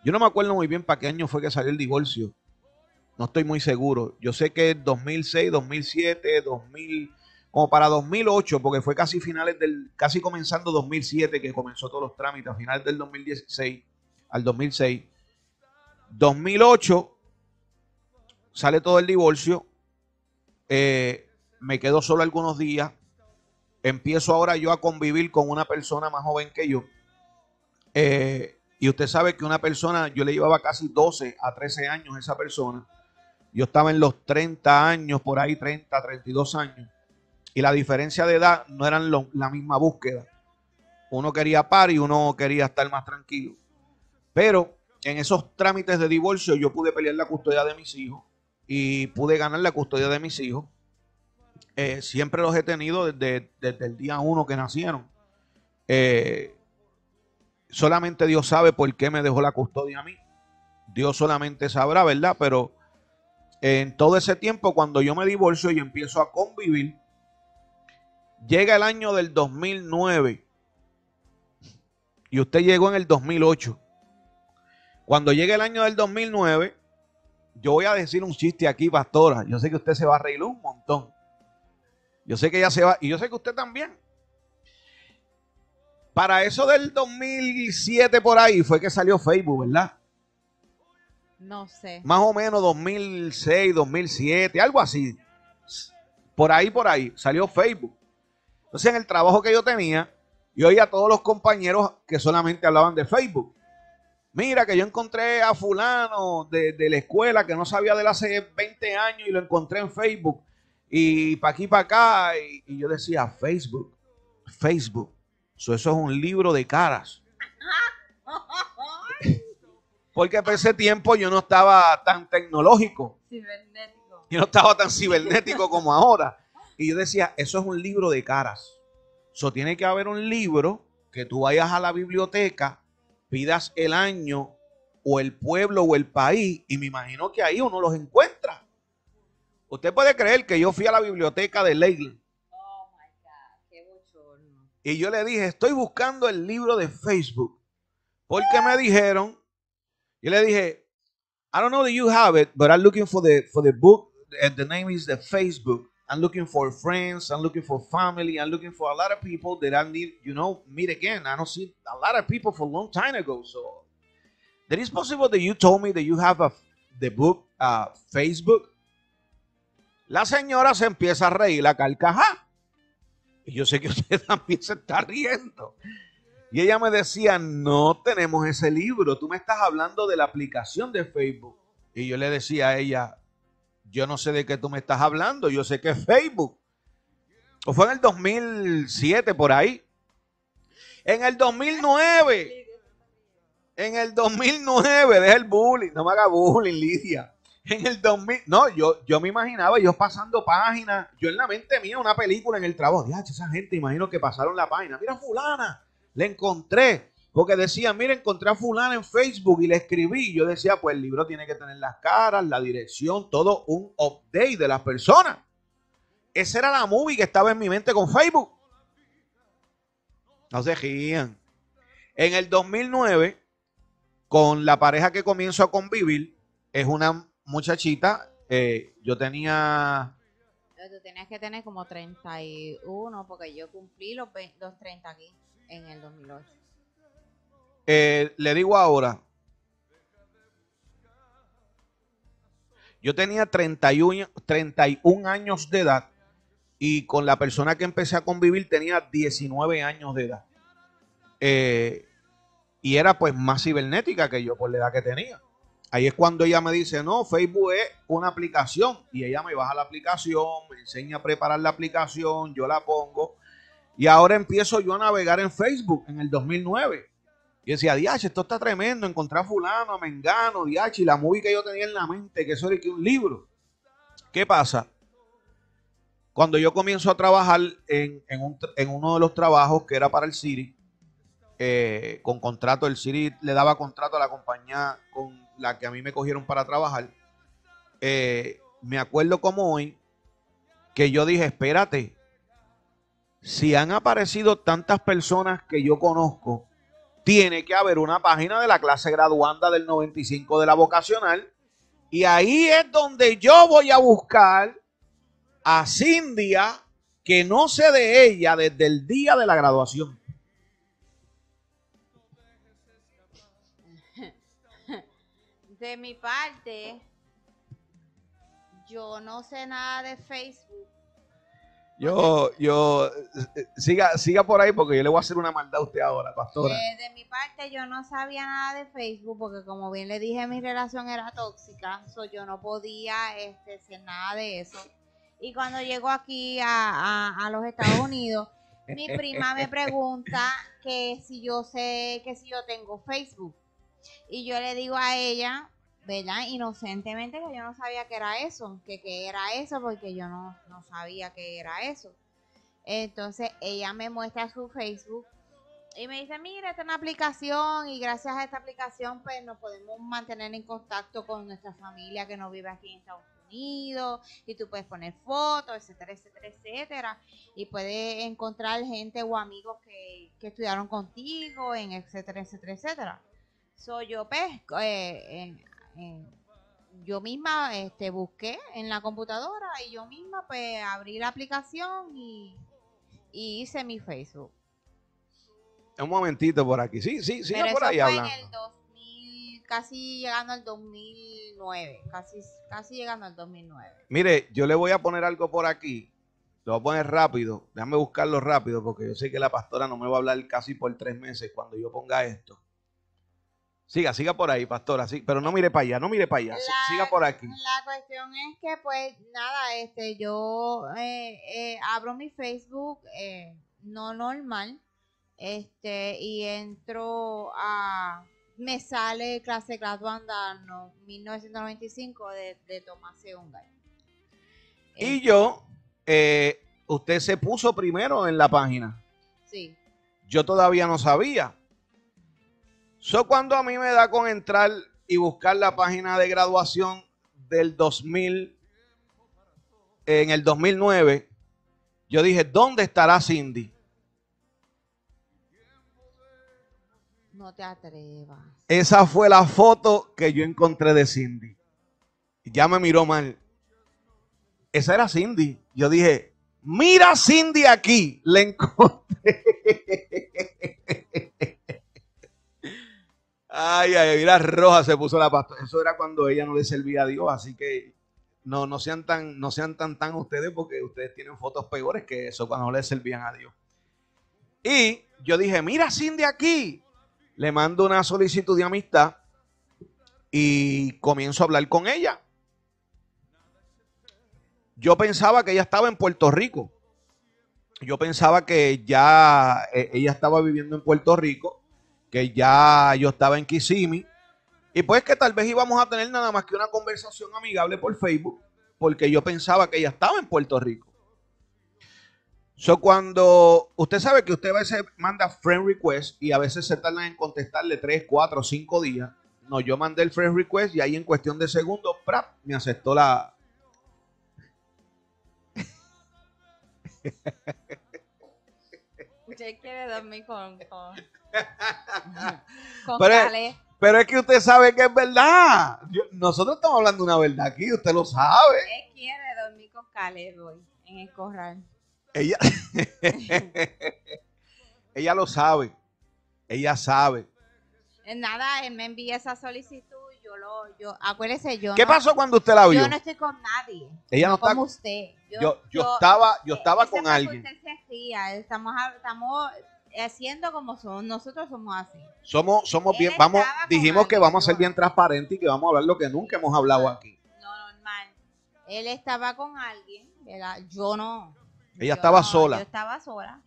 yo no me acuerdo muy bien para qué año fue que salió el divorcio. No estoy muy seguro. Yo sé que 2006, 2007, 2000, como para 2008, porque fue casi finales del, casi comenzando 2007 que comenzó todos los trámites, a finales del 2016 al 2006. 2008 sale todo el divorcio. eh, me quedo solo algunos días. Empiezo ahora yo a convivir con una persona más joven que yo. Eh, y usted sabe que una persona, yo le llevaba casi 12 a 13 años a esa persona. Yo estaba en los 30 años, por ahí 30, 32 años. Y la diferencia de edad no eran la misma búsqueda. Uno quería par y uno quería estar más tranquilo. Pero en esos trámites de divorcio yo pude pelear la custodia de mis hijos y pude ganar la custodia de mis hijos. Eh, siempre los he tenido desde, desde el día uno que nacieron. Eh, solamente Dios sabe por qué me dejó la custodia a mí. Dios solamente sabrá, ¿verdad? Pero en todo ese tiempo, cuando yo me divorcio y empiezo a convivir, llega el año del 2009 y usted llegó en el 2008. Cuando llegue el año del 2009, yo voy a decir un chiste aquí, pastora. Yo sé que usted se va a reír un montón. Yo sé que ella se va, y yo sé que usted también. Para eso del 2007 por ahí fue que salió Facebook, ¿verdad? No sé. Más o menos 2006, 2007, algo así. Por ahí, por ahí, salió Facebook. Entonces, en el trabajo que yo tenía, yo oía a todos los compañeros que solamente hablaban de Facebook. Mira que yo encontré a fulano de, de la escuela que no sabía de él hace 20 años y lo encontré en Facebook. Y para aquí, para acá. Y, y yo decía, Facebook, Facebook. So, eso es un libro de caras. [LAUGHS] Porque por ese tiempo yo no estaba tan tecnológico. Cibernético. Yo no estaba tan cibernético [LAUGHS] como ahora. Y yo decía, eso es un libro de caras. Eso tiene que haber un libro que tú vayas a la biblioteca, pidas el año o el pueblo o el país y me imagino que ahí uno los encuentra. Usted puede creer que yo fui a la biblioteca de Leyland y yo le dije, estoy buscando el libro de Facebook. Porque me dijeron, yo le dije, I don't know that you have it, but I'm looking for the for the book and the name is the Facebook. I'm looking for friends, I'm looking for family, I'm looking for a lot of people that I need, you know, meet again. I don't see a lot of people for a long time ago. So that is possible that you told me that you have a the book uh, Facebook. La señora se empieza a reír la carcajá. Y yo sé que usted [LAUGHS] también se está riendo. Y ella me decía, no tenemos ese libro, tú me estás hablando de la aplicación de Facebook. Y yo le decía a ella, yo no sé de qué tú me estás hablando, yo sé que es Facebook. O fue en el 2007 por ahí. En el 2009, en el 2009, deja el bullying, no me haga bullying, Lidia. En el 2000, no, yo, yo me imaginaba ellos pasando páginas, yo en la mente mía una película en el trabajo, ya, esa gente, imagino que pasaron la página, mira fulana, le encontré, porque decía, mira, encontré a fulana en Facebook y le escribí, yo decía, pues el libro tiene que tener las caras, la dirección, todo un update de las personas. Esa era la movie que estaba en mi mente con Facebook. No se rían. En el 2009, con la pareja que comienzo a convivir, es una muchachita, eh, yo tenía... Tú tenías que tener como 31, porque yo cumplí los, 30 aquí en el 2008. Eh, le digo ahora, yo tenía 31, 31 años de edad y con la persona que empecé a convivir tenía 19 años de edad. Eh, y era pues más cibernética que yo por la edad que tenía. Ahí es cuando ella me dice, no, Facebook es una aplicación. Y ella me baja la aplicación, me enseña a preparar la aplicación, yo la pongo. Y ahora empiezo yo a navegar en Facebook en el 2009. Y decía, diache, esto está tremendo, encontré a fulano, a mengano, diache, y la movie que yo tenía en la mente, que eso era que un libro. ¿Qué pasa? Cuando yo comienzo a trabajar en, en uno de los trabajos que era para el City, eh, con contrato, el City le daba contrato a la compañía con la que a mí me cogieron para trabajar. Eh, me acuerdo como hoy que yo dije, espérate, si han aparecido tantas personas que yo conozco, tiene que haber una página de la clase graduanda del 95 de la vocacional. Y ahí es donde yo voy a buscar a Cindia, que no sé de ella desde el día de la graduación. [LAUGHS] De mi parte, yo no sé nada de Facebook. Yo, yo, siga, siga por ahí porque yo le voy a hacer una maldad a usted ahora, pastora. Eh, de mi parte, yo no sabía nada de Facebook porque como bien le dije, mi relación era tóxica, so yo no podía este, hacer nada de eso. Y cuando llego aquí a, a los Estados Unidos, mi prima me pregunta que si yo sé, que si yo tengo Facebook. Y yo le digo a ella, ¿verdad? Inocentemente que yo no sabía que era eso, que, que era eso, porque yo no, no sabía que era eso. Entonces ella me muestra su Facebook y me dice, mira, esta es una aplicación y gracias a esta aplicación pues nos podemos mantener en contacto con nuestra familia que no vive aquí en Estados Unidos y tú puedes poner fotos, etcétera, etcétera, etcétera. Y puedes encontrar gente o amigos que, que estudiaron contigo, en etcétera, etcétera, etcétera. Soy yo, pues, eh, yo misma este, busqué en la computadora y yo misma, pues, abrí la aplicación y, hice mi Facebook. Un momentito por aquí. Sí, sí, sí. por ahí fue en el 2000, casi llegando al 2009. Casi, casi llegando al 2009. Mire, yo le voy a poner algo por aquí. Lo voy a poner rápido. Déjame buscarlo rápido porque yo sé que la pastora no me va a hablar casi por tres meses cuando yo ponga esto. Siga, siga por ahí, pastora, sí, pero no mire para allá, no mire para allá, siga por aquí. La cuestión es que, pues, nada, este, yo eh, eh, abro mi Facebook eh, no normal, este, y entro a, me sale clase graduanda no, 1995 de, de Tomás Seungay. Y yo, usted se puso primero en la página. Sí. Yo todavía no sabía. So, cuando a mí me da con entrar y buscar la página de graduación del 2000, en el 2009, yo dije, ¿dónde estará Cindy? No te atrevas. Esa fue la foto que yo encontré de Cindy. Ya me miró mal. Esa era Cindy. Yo dije, mira Cindy aquí. Le encontré. [LAUGHS] Ay, ay, mira, roja se puso la pastora. Eso era cuando ella no le servía a Dios, así que no, no sean tan, no sean tan tan ustedes porque ustedes tienen fotos peores que eso cuando no le servían a Dios. Y yo dije, mira Cindy aquí. Le mando una solicitud de amistad y comienzo a hablar con ella. Yo pensaba que ella estaba en Puerto Rico. Yo pensaba que ya eh, ella estaba viviendo en Puerto Rico que ya yo estaba en Kissimmee Y pues que tal vez íbamos a tener nada más que una conversación amigable por Facebook, porque yo pensaba que ella estaba en Puerto Rico. So, cuando usted sabe que usted a veces manda friend request y a veces se tardan en contestarle 3, 4, 5 días. No, yo mandé el friend request y ahí en cuestión de segundos, ¡prap! me aceptó la. Usted quiere dormir con, con Pero. Pero es que usted sabe que es verdad. Yo- nosotros estamos hablando una verdad aquí, usted lo sabe. Él quiere dormir con Caleb hoy en el corral. Ella, [LAUGHS] ella lo sabe. Ella sabe. Eh, Nada, él me envía esa solicitud. Yo lo. Yo, acuérdese, yo. ¿Qué no, pasó cuando usted la vio? Yo no estoy con nadie. Ella no está como con- usted. Yo, yo estaba, yo estaba ese con alguien. Estamos, estamos haciendo como somos. Nosotros somos así. Somos, somos Él bien, vamos, dijimos que vamos a ser bien transparentes y que vamos a hablar lo que nunca hemos hablado aquí. No, normal. Él estaba con alguien, ¿verdad? Yo no. Ella Yo estaba no, sola. Yo estaba sola.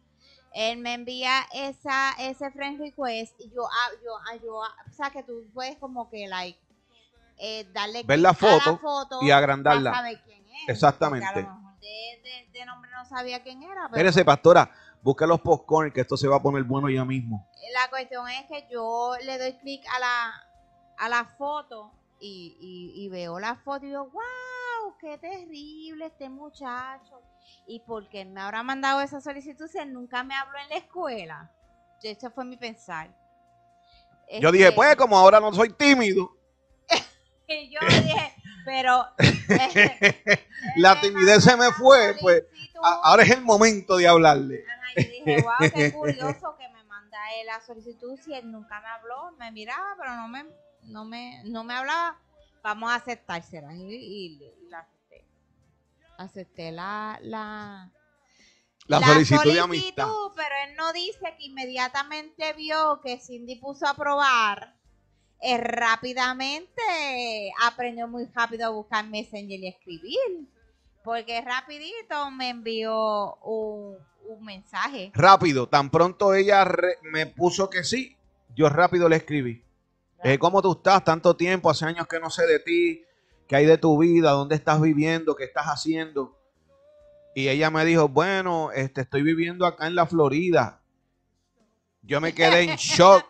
Él me envía esa, ese friend request y yo, ah, yo, ah, yo, ah, o sea, que tú puedes como que, like, eh, darle Ver la foto y agrandarla. para saber quién es. Exactamente. De, de- de nombre no sabía quién era. Pero Espérese, pastora, busque los popcorn que esto se va a poner bueno ya mismo. la cuestión es que yo le doy clic a la, a la foto y, y- y veo la foto y digo, wow, qué terrible este muchacho. ¿Y por qué me habrá mandado esa solicitud si él nunca me habló en la escuela? Ese fue mi pensar. Yo dije, Este, pues como ahora no soy tímido, [LAUGHS] y yo dije, pero... [LAUGHS] la timidez se me fue, pues solicitud- ahora es el momento de hablarle. Ajá, yo dije, wow, qué [LAUGHS] curioso que me manda él la solicitud si él nunca me habló, me miraba, pero no me, no me, no me hablaba. Vamos a aceptársela. Y, y- y la acepté. Acepté la, la, La, solicitud, de amistad. Pero él no dice que inmediatamente vio que Cindy puso a probar. Eh, rápidamente aprendió muy rápido a buscar Messenger y escribir. Porque rapidito me envió un, un mensaje. Rápido, tan pronto ella re- me puso que sí, yo rápido le escribí. Eh, ¿Cómo tú estás? Tanto tiempo, hace años que no sé de ti, qué hay de tu vida, dónde estás viviendo, qué estás haciendo. Y ella me dijo, bueno, este, estoy viviendo acá en la Florida. Yo me quedé en [LAUGHS] shock.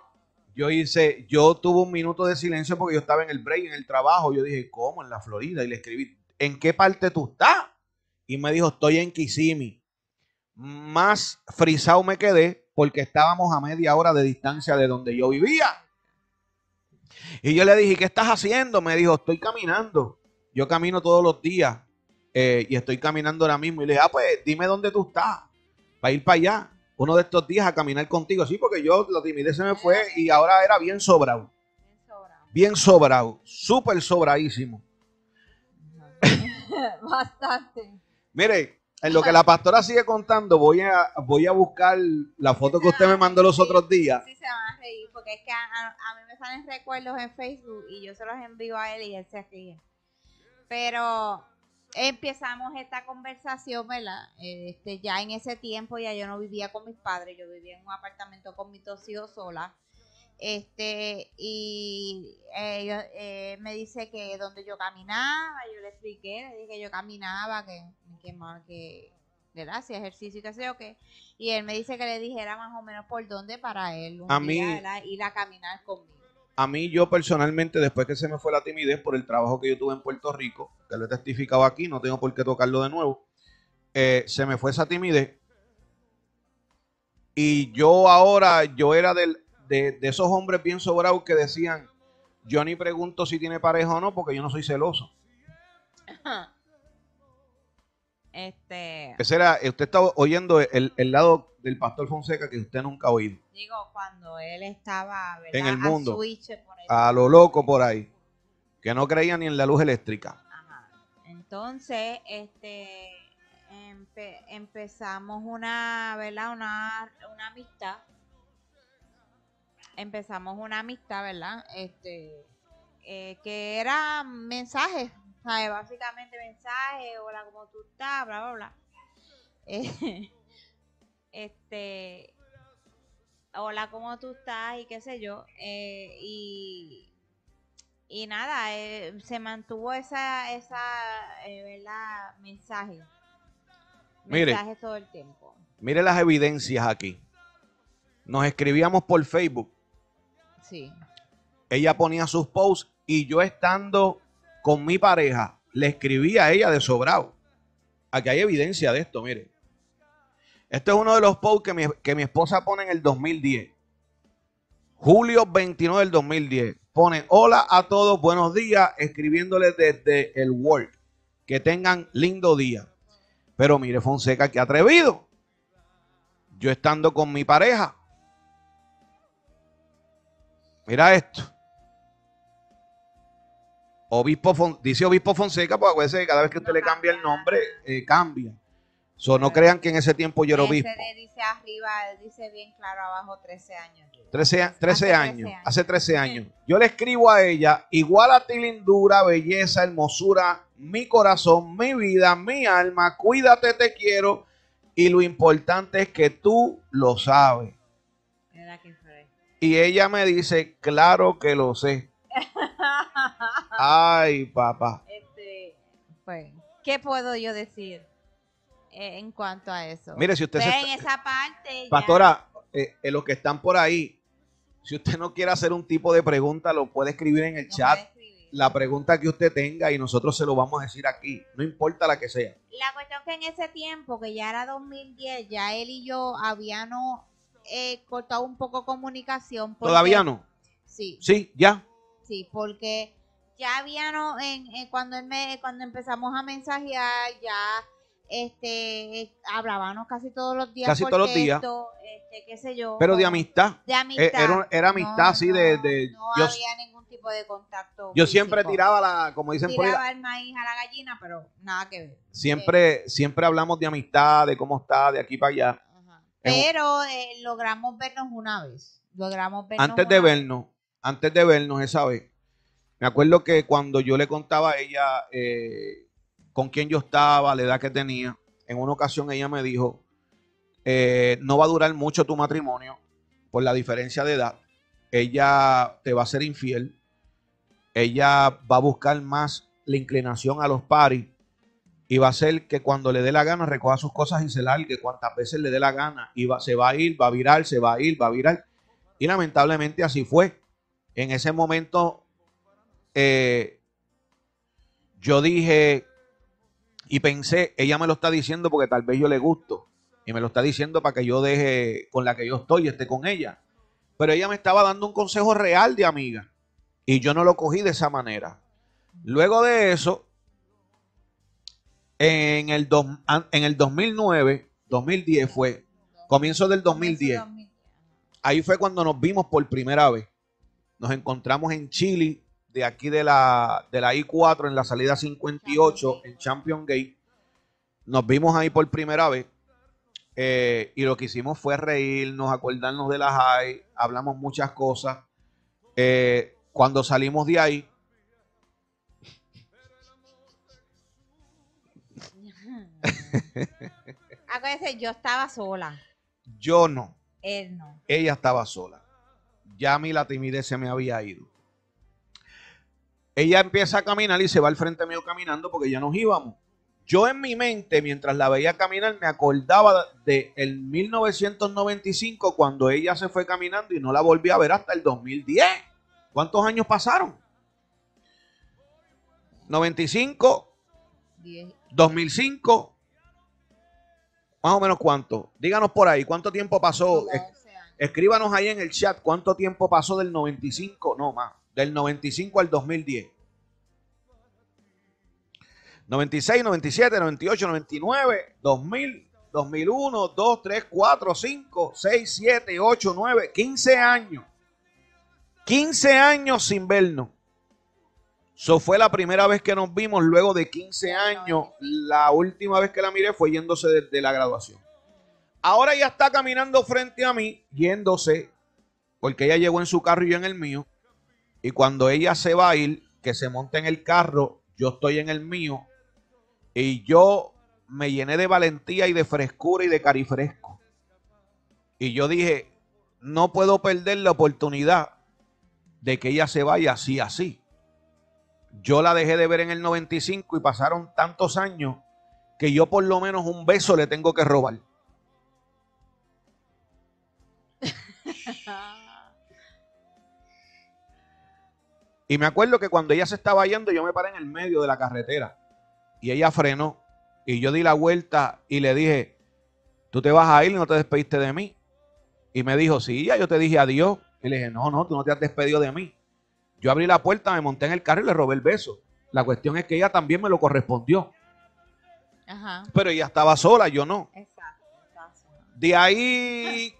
Yo hice, yo tuve un minuto de silencio porque yo estaba en el break, en el trabajo. Yo dije, ¿cómo? En la Florida. Y le escribí, ¿en qué parte tú estás? Y me dijo, estoy en Kissimmee. Más frisado me quedé porque estábamos a media hora de distancia de donde yo vivía. Y yo le dije, ¿qué estás haciendo? Me dijo, estoy caminando. Yo camino todos los días eh, y estoy caminando ahora mismo. Y le dije, ah, pues dime dónde tú estás para ir para allá. Uno de estos días a caminar contigo. Sí, porque yo la timidez se me fue y ahora era bien sobrado. Bien sobrado. Súper sobradísimo. [LAUGHS] Bastante. Mire, en lo que la pastora sigue contando, voy a, voy a buscar la foto que usted me mandó los otros días. Sí, se van a reír, porque es que a, a- a mí me salen recuerdos en Facebook y yo se los envío a él y él se ríe. Pero empezamos esta conversación, ¿verdad? Este, ya en ese tiempo ya yo no vivía con mis padres, yo vivía en un apartamento con mis dos hijos sola. Este, y eh, eh, me dice que donde yo caminaba, yo le expliqué, le dije que yo caminaba, que, que, que, ¿verdad? Hacía ejercicio y qué sé yo qué. Y él me dice que le dijera más o menos por dónde para él un A día, mí- ¿verdad? ir a caminar conmigo. A mí, yo personalmente, después que se me fue la timidez por el trabajo que yo tuve en Puerto Rico, que lo he testificado aquí, no tengo por qué tocarlo de nuevo, eh, se me fue esa timidez. Y yo ahora, yo era de, de esos hombres bien sobrados que decían, yo ni pregunto si tiene pareja o no, porque yo no soy celoso. Este, Ese era, usted está oyendo el, el lado del pastor Fonseca que usted nunca ha oído. digo, cuando él estaba, ¿verdad? En el mundo. switch por el- A lo loco por ahí. Que no creía ni en la luz eléctrica. Ajá. Entonces, este, empe- empezamos una, ¿verdad? Una, una amistad. Empezamos una amistad, ¿verdad? Este, eh, que era mensajes, ¿sabes? Básicamente mensajes, hola, ¿cómo tú estás? Bla, bla, bla. Eh, [LAUGHS] este, hola, ¿cómo tú estás? Y qué sé yo. eh, y y nada, eh, se mantuvo esa, esa ¿verdad? mensaje. Mire. Mensaje todo el tiempo. Mire las evidencias aquí. Nos escribíamos por Facebook. Sí. Ella ponía sus posts y yo estando con mi pareja, le escribía a ella de sobrado. Aquí hay evidencia de esto, mire. Este es uno de los posts que mi, que mi esposa pone en el 2010. Julio 29 del 2010. Pone hola a todos, buenos días, escribiéndole desde el Word. Que tengan lindo día. Pero mire, Fonseca, que atrevido. Yo estando con mi pareja. Mira esto. Obispo Fon- dice Obispo Fonseca, pues acuérdese que cada vez que usted No le cambia el nombre, eh, cambia. So, no crean que en ese tiempo yo era obispo. dice arriba, dice bien claro abajo 13 años. 13, a- 13 Hace años, 13 años. hace 13 años. Yo le escribo a ella, igual a ti lindura, belleza, hermosura, mi corazón, mi vida, mi alma, cuídate, te quiero. Y lo importante es que tú lo sabes. Y ella me dice, claro que lo sé. Ay, papá. este, pues, ¿qué puedo yo decir eh, en cuanto a eso? Mire, si usted se en está- esa parte. Pastora, eh, eh, los que están por ahí, si usted no quiere hacer un tipo de pregunta, lo puede escribir en el no chat. La pregunta que usted tenga y nosotros se lo vamos a decir aquí. No importa la que sea. La cuestión que en ese tiempo, que ya era 2010, ya él y yo habíamos eh, cortado un poco comunicación. porque- ¿Todavía no? Sí, Sí, ya. Sí, porque ya habíamos, en, en cuando, él me, cuando empezamos a mensajear, ya este eh, hablábamos casi todos los días. Casi por todos los días. Este, qué sé yo. Pero de amistad. De amistad. Eh, era- era amistad así de- de- No yo- había ningún tipo de contacto. Yo siempre tiraba la, como dicen por ahí, Tiraba el maíz a la gallina, pero nada que ver. siempre, siempre hablamos de amistad, de cómo está, de aquí para allá. Ajá. Pero eh, logramos vernos una vez. Logramos vernos Antes de vernos, antes de vernos esa vez, me acuerdo que cuando yo le contaba a ella eh, con quién yo estaba, la edad que tenía, en una ocasión ella me dijo, eh, no va a durar mucho tu matrimonio por la diferencia de edad. Ella te va a ser infiel. Ella va a buscar más la inclinación a los paris y va a ser que cuando le dé la gana recoja sus cosas y se largue cuantas veces le dé la gana y se va a ir, va a virar, se va a ir, va a virar. Y lamentablemente así fue. En ese momento eh, yo dije y pensé, ella me lo está diciendo porque tal vez yo le gusto. Y me lo está diciendo para que yo deje con la que yo estoy y esté con ella. Pero ella me estaba dando un consejo real de amiga. Y yo no lo cogí de esa manera. Luego de eso, en el, dos- en el 2009, 2010 fue, comienzo del 2010 ahí fue cuando nos vimos por primera vez. Nos encontramos en Chile, de aquí de la, de la I4, en la salida 58, en Champion Gate. Nos vimos ahí por primera vez. eh, y lo que hicimos fue reírnos, acordarnos de la high, hablamos muchas cosas. Eh, cuando salimos de ahí, [LAUGHS] Acuérdense, yo estaba sola. yo no, Él no. ella estaba sola. Ya a mí la timidez se me había ido. Ella empieza a caminar y se va al frente mío caminando porque ya nos íbamos. Yo en mi mente, mientras la veía caminar, me acordaba de el 1995 cuando ella se fue caminando y no la volví a ver hasta el 2010. ¿Cuántos años pasaron? 95, Diez- 2005, más o menos cuánto. Díganos por ahí, ¿cuánto tiempo pasó? como Es- 11 años. Escríbanos ahí en el chat cuánto tiempo pasó del 95, no más, del 95 al 2010. 96, 97, 98, 99, 2000, 2001, 2, 3, 4, 5, 6, 7, 8, 9, 15 años. 15 años sin vernos. Eso fue la primera vez que nos vimos luego de 15 años. La última vez que la miré fue yéndose de, de la graduación. Ahora ella está caminando frente a mí, yéndose, porque ella llegó en su carro y yo en el mío. Y cuando ella se va a ir, que se monta en el carro, yo estoy en el mío. Y yo me llené de valentía y de frescura y de carifresco. Y yo dije, no puedo perder la oportunidad de que ella se vaya así, así. yo la dejé de ver en el 95 y pasaron tantos años que yo por lo menos un beso le tengo que robar. Y me acuerdo que cuando ella se estaba yendo, yo me paré en el medio de la carretera. Y ella frenó. Y yo di la vuelta y le dije, tú te vas a ir y no te despediste de mí. Y me dijo, sí, ya yo te dije adiós. Y le dije, no, no, tú no te has despedido de mí. Yo abrí la puerta, me monté en el carro y le robé el beso. La cuestión es que ella también me lo correspondió. Ajá. Pero ella estaba sola, yo no. Exacto. exacto. De ahí, [LAUGHS]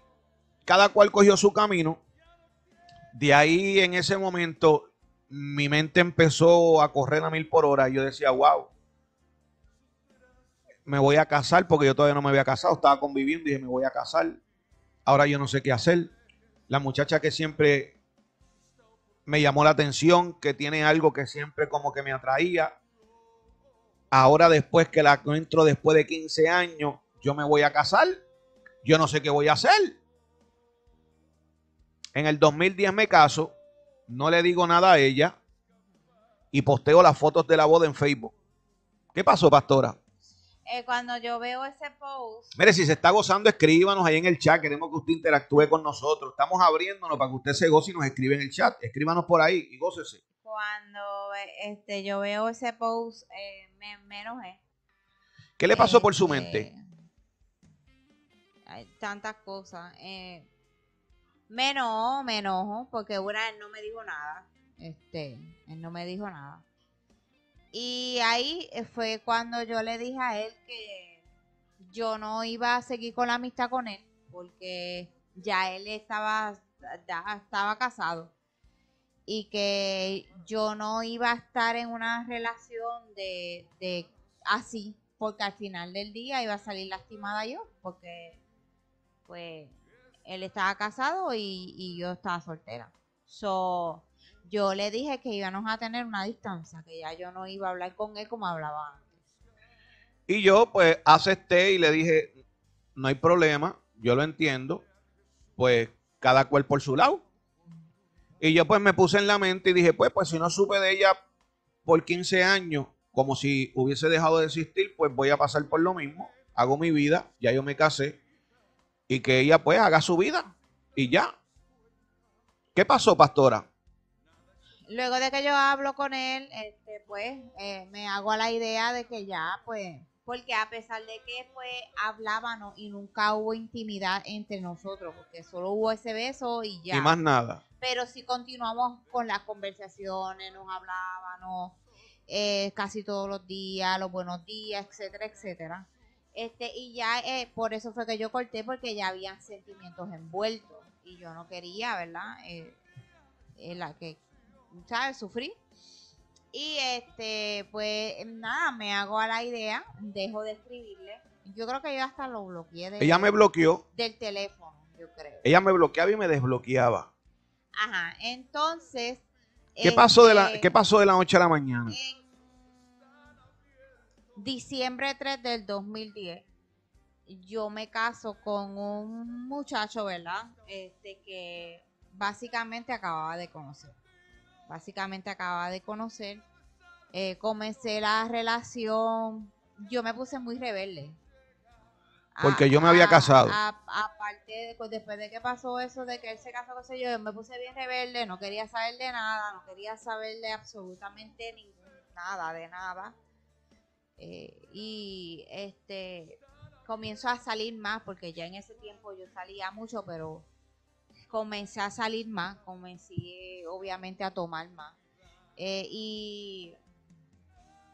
cada cual cogió su camino. De ahí, en ese momento, mi mente empezó a correr a mil por hora y yo decía, wow, me voy a casar porque yo todavía no me había casado, estaba conviviendo y dije, me voy a casar. Ahora yo no sé qué hacer. La muchacha que siempre me llamó la atención, que tiene algo que siempre como que me atraía. Ahora después que la encuentro después de 15 años, yo me voy a casar. Yo no sé qué voy a hacer. En el 2010 me caso no le digo nada a ella y posteo las fotos de la boda en Facebook. ¿Qué pasó, pastora? Eh, cuando yo veo ese post, Mire, si se está gozando, escríbanos ahí en el chat. Queremos que usted interactúe con nosotros. Estamos abriéndonos para que usted se goce y nos escribe en el chat. Escríbanos por ahí y gócese. cuando eh, este, yo veo ese post, eh, me, me enojé. ¿Qué le pasó por su Este, mente? Hay tantas cosas. Eh, me enojo, me enojo, porque una, él no me dijo nada. Este, él no me dijo nada. Y ahí eh, fue cuando yo le dije a él que yo no iba a seguir con la amistad con él, porque ya él estaba, ya estaba casado. Y que yo no iba a estar en una relación de, de así, porque al final del día iba a salir lastimada yo, porque pues él estaba casado y, yo estaba soltera. So, yo le dije que íbamos a tener una distancia, que ya yo no iba a hablar con él como hablaba antes. Y yo pues acepté y le dije, no hay problema, yo lo entiendo, pues cada cual por su lado. Y yo pues me puse en la mente y dije, pues, pues si no supe de ella por 15 años, como si hubiese dejado de existir, pues voy a pasar por lo mismo, hago mi vida, ya yo me casé, y que ella pues haga su vida y ya. ¿Qué pasó, pastora? Luego de que yo hablo con él, este, pues eh, me hago a la idea de que ya, pues, porque a pesar de que pues hablábamos y nunca hubo intimidad entre nosotros, porque solo hubo ese beso y ya. Y más nada. pero sí continuamos con las conversaciones, nos hablábamos eh, casi todos los días, los buenos días, etcétera, etcétera. Este, y ya eh, por eso fue que yo corté, porque ya habían sentimientos envueltos y yo no quería, ¿verdad? Eh, eh, la que, ¿sabes? Sufrí. Y este, pues nada, me hago a la idea, dejo de escribirle. Yo creo que yo hasta lo bloqueé de- Ella me bloqueó, del teléfono, yo creo. ella me bloqueaba y me desbloqueaba. Ajá, entonces. ¿Qué pasó de la, este, qué pasó de la noche a la mañana? En diciembre 3 del 2010, yo me caso con un muchacho, ¿verdad? Este que básicamente acababa de conocer. Básicamente acababa de conocer. Eh, comencé la relación. Yo me puse muy rebelde. Porque yo me había casado. a- aparte, de- pues, después de que pasó eso de que él se casó, sé yo, yo me puse bien rebelde, no quería saber de nada, no quería saber de absolutamente ningún, nada, de nada. Eh, y este comienzo a salir más, porque ya en ese tiempo yo salía mucho, pero comencé a salir más, comencé obviamente a tomar más. Eh, y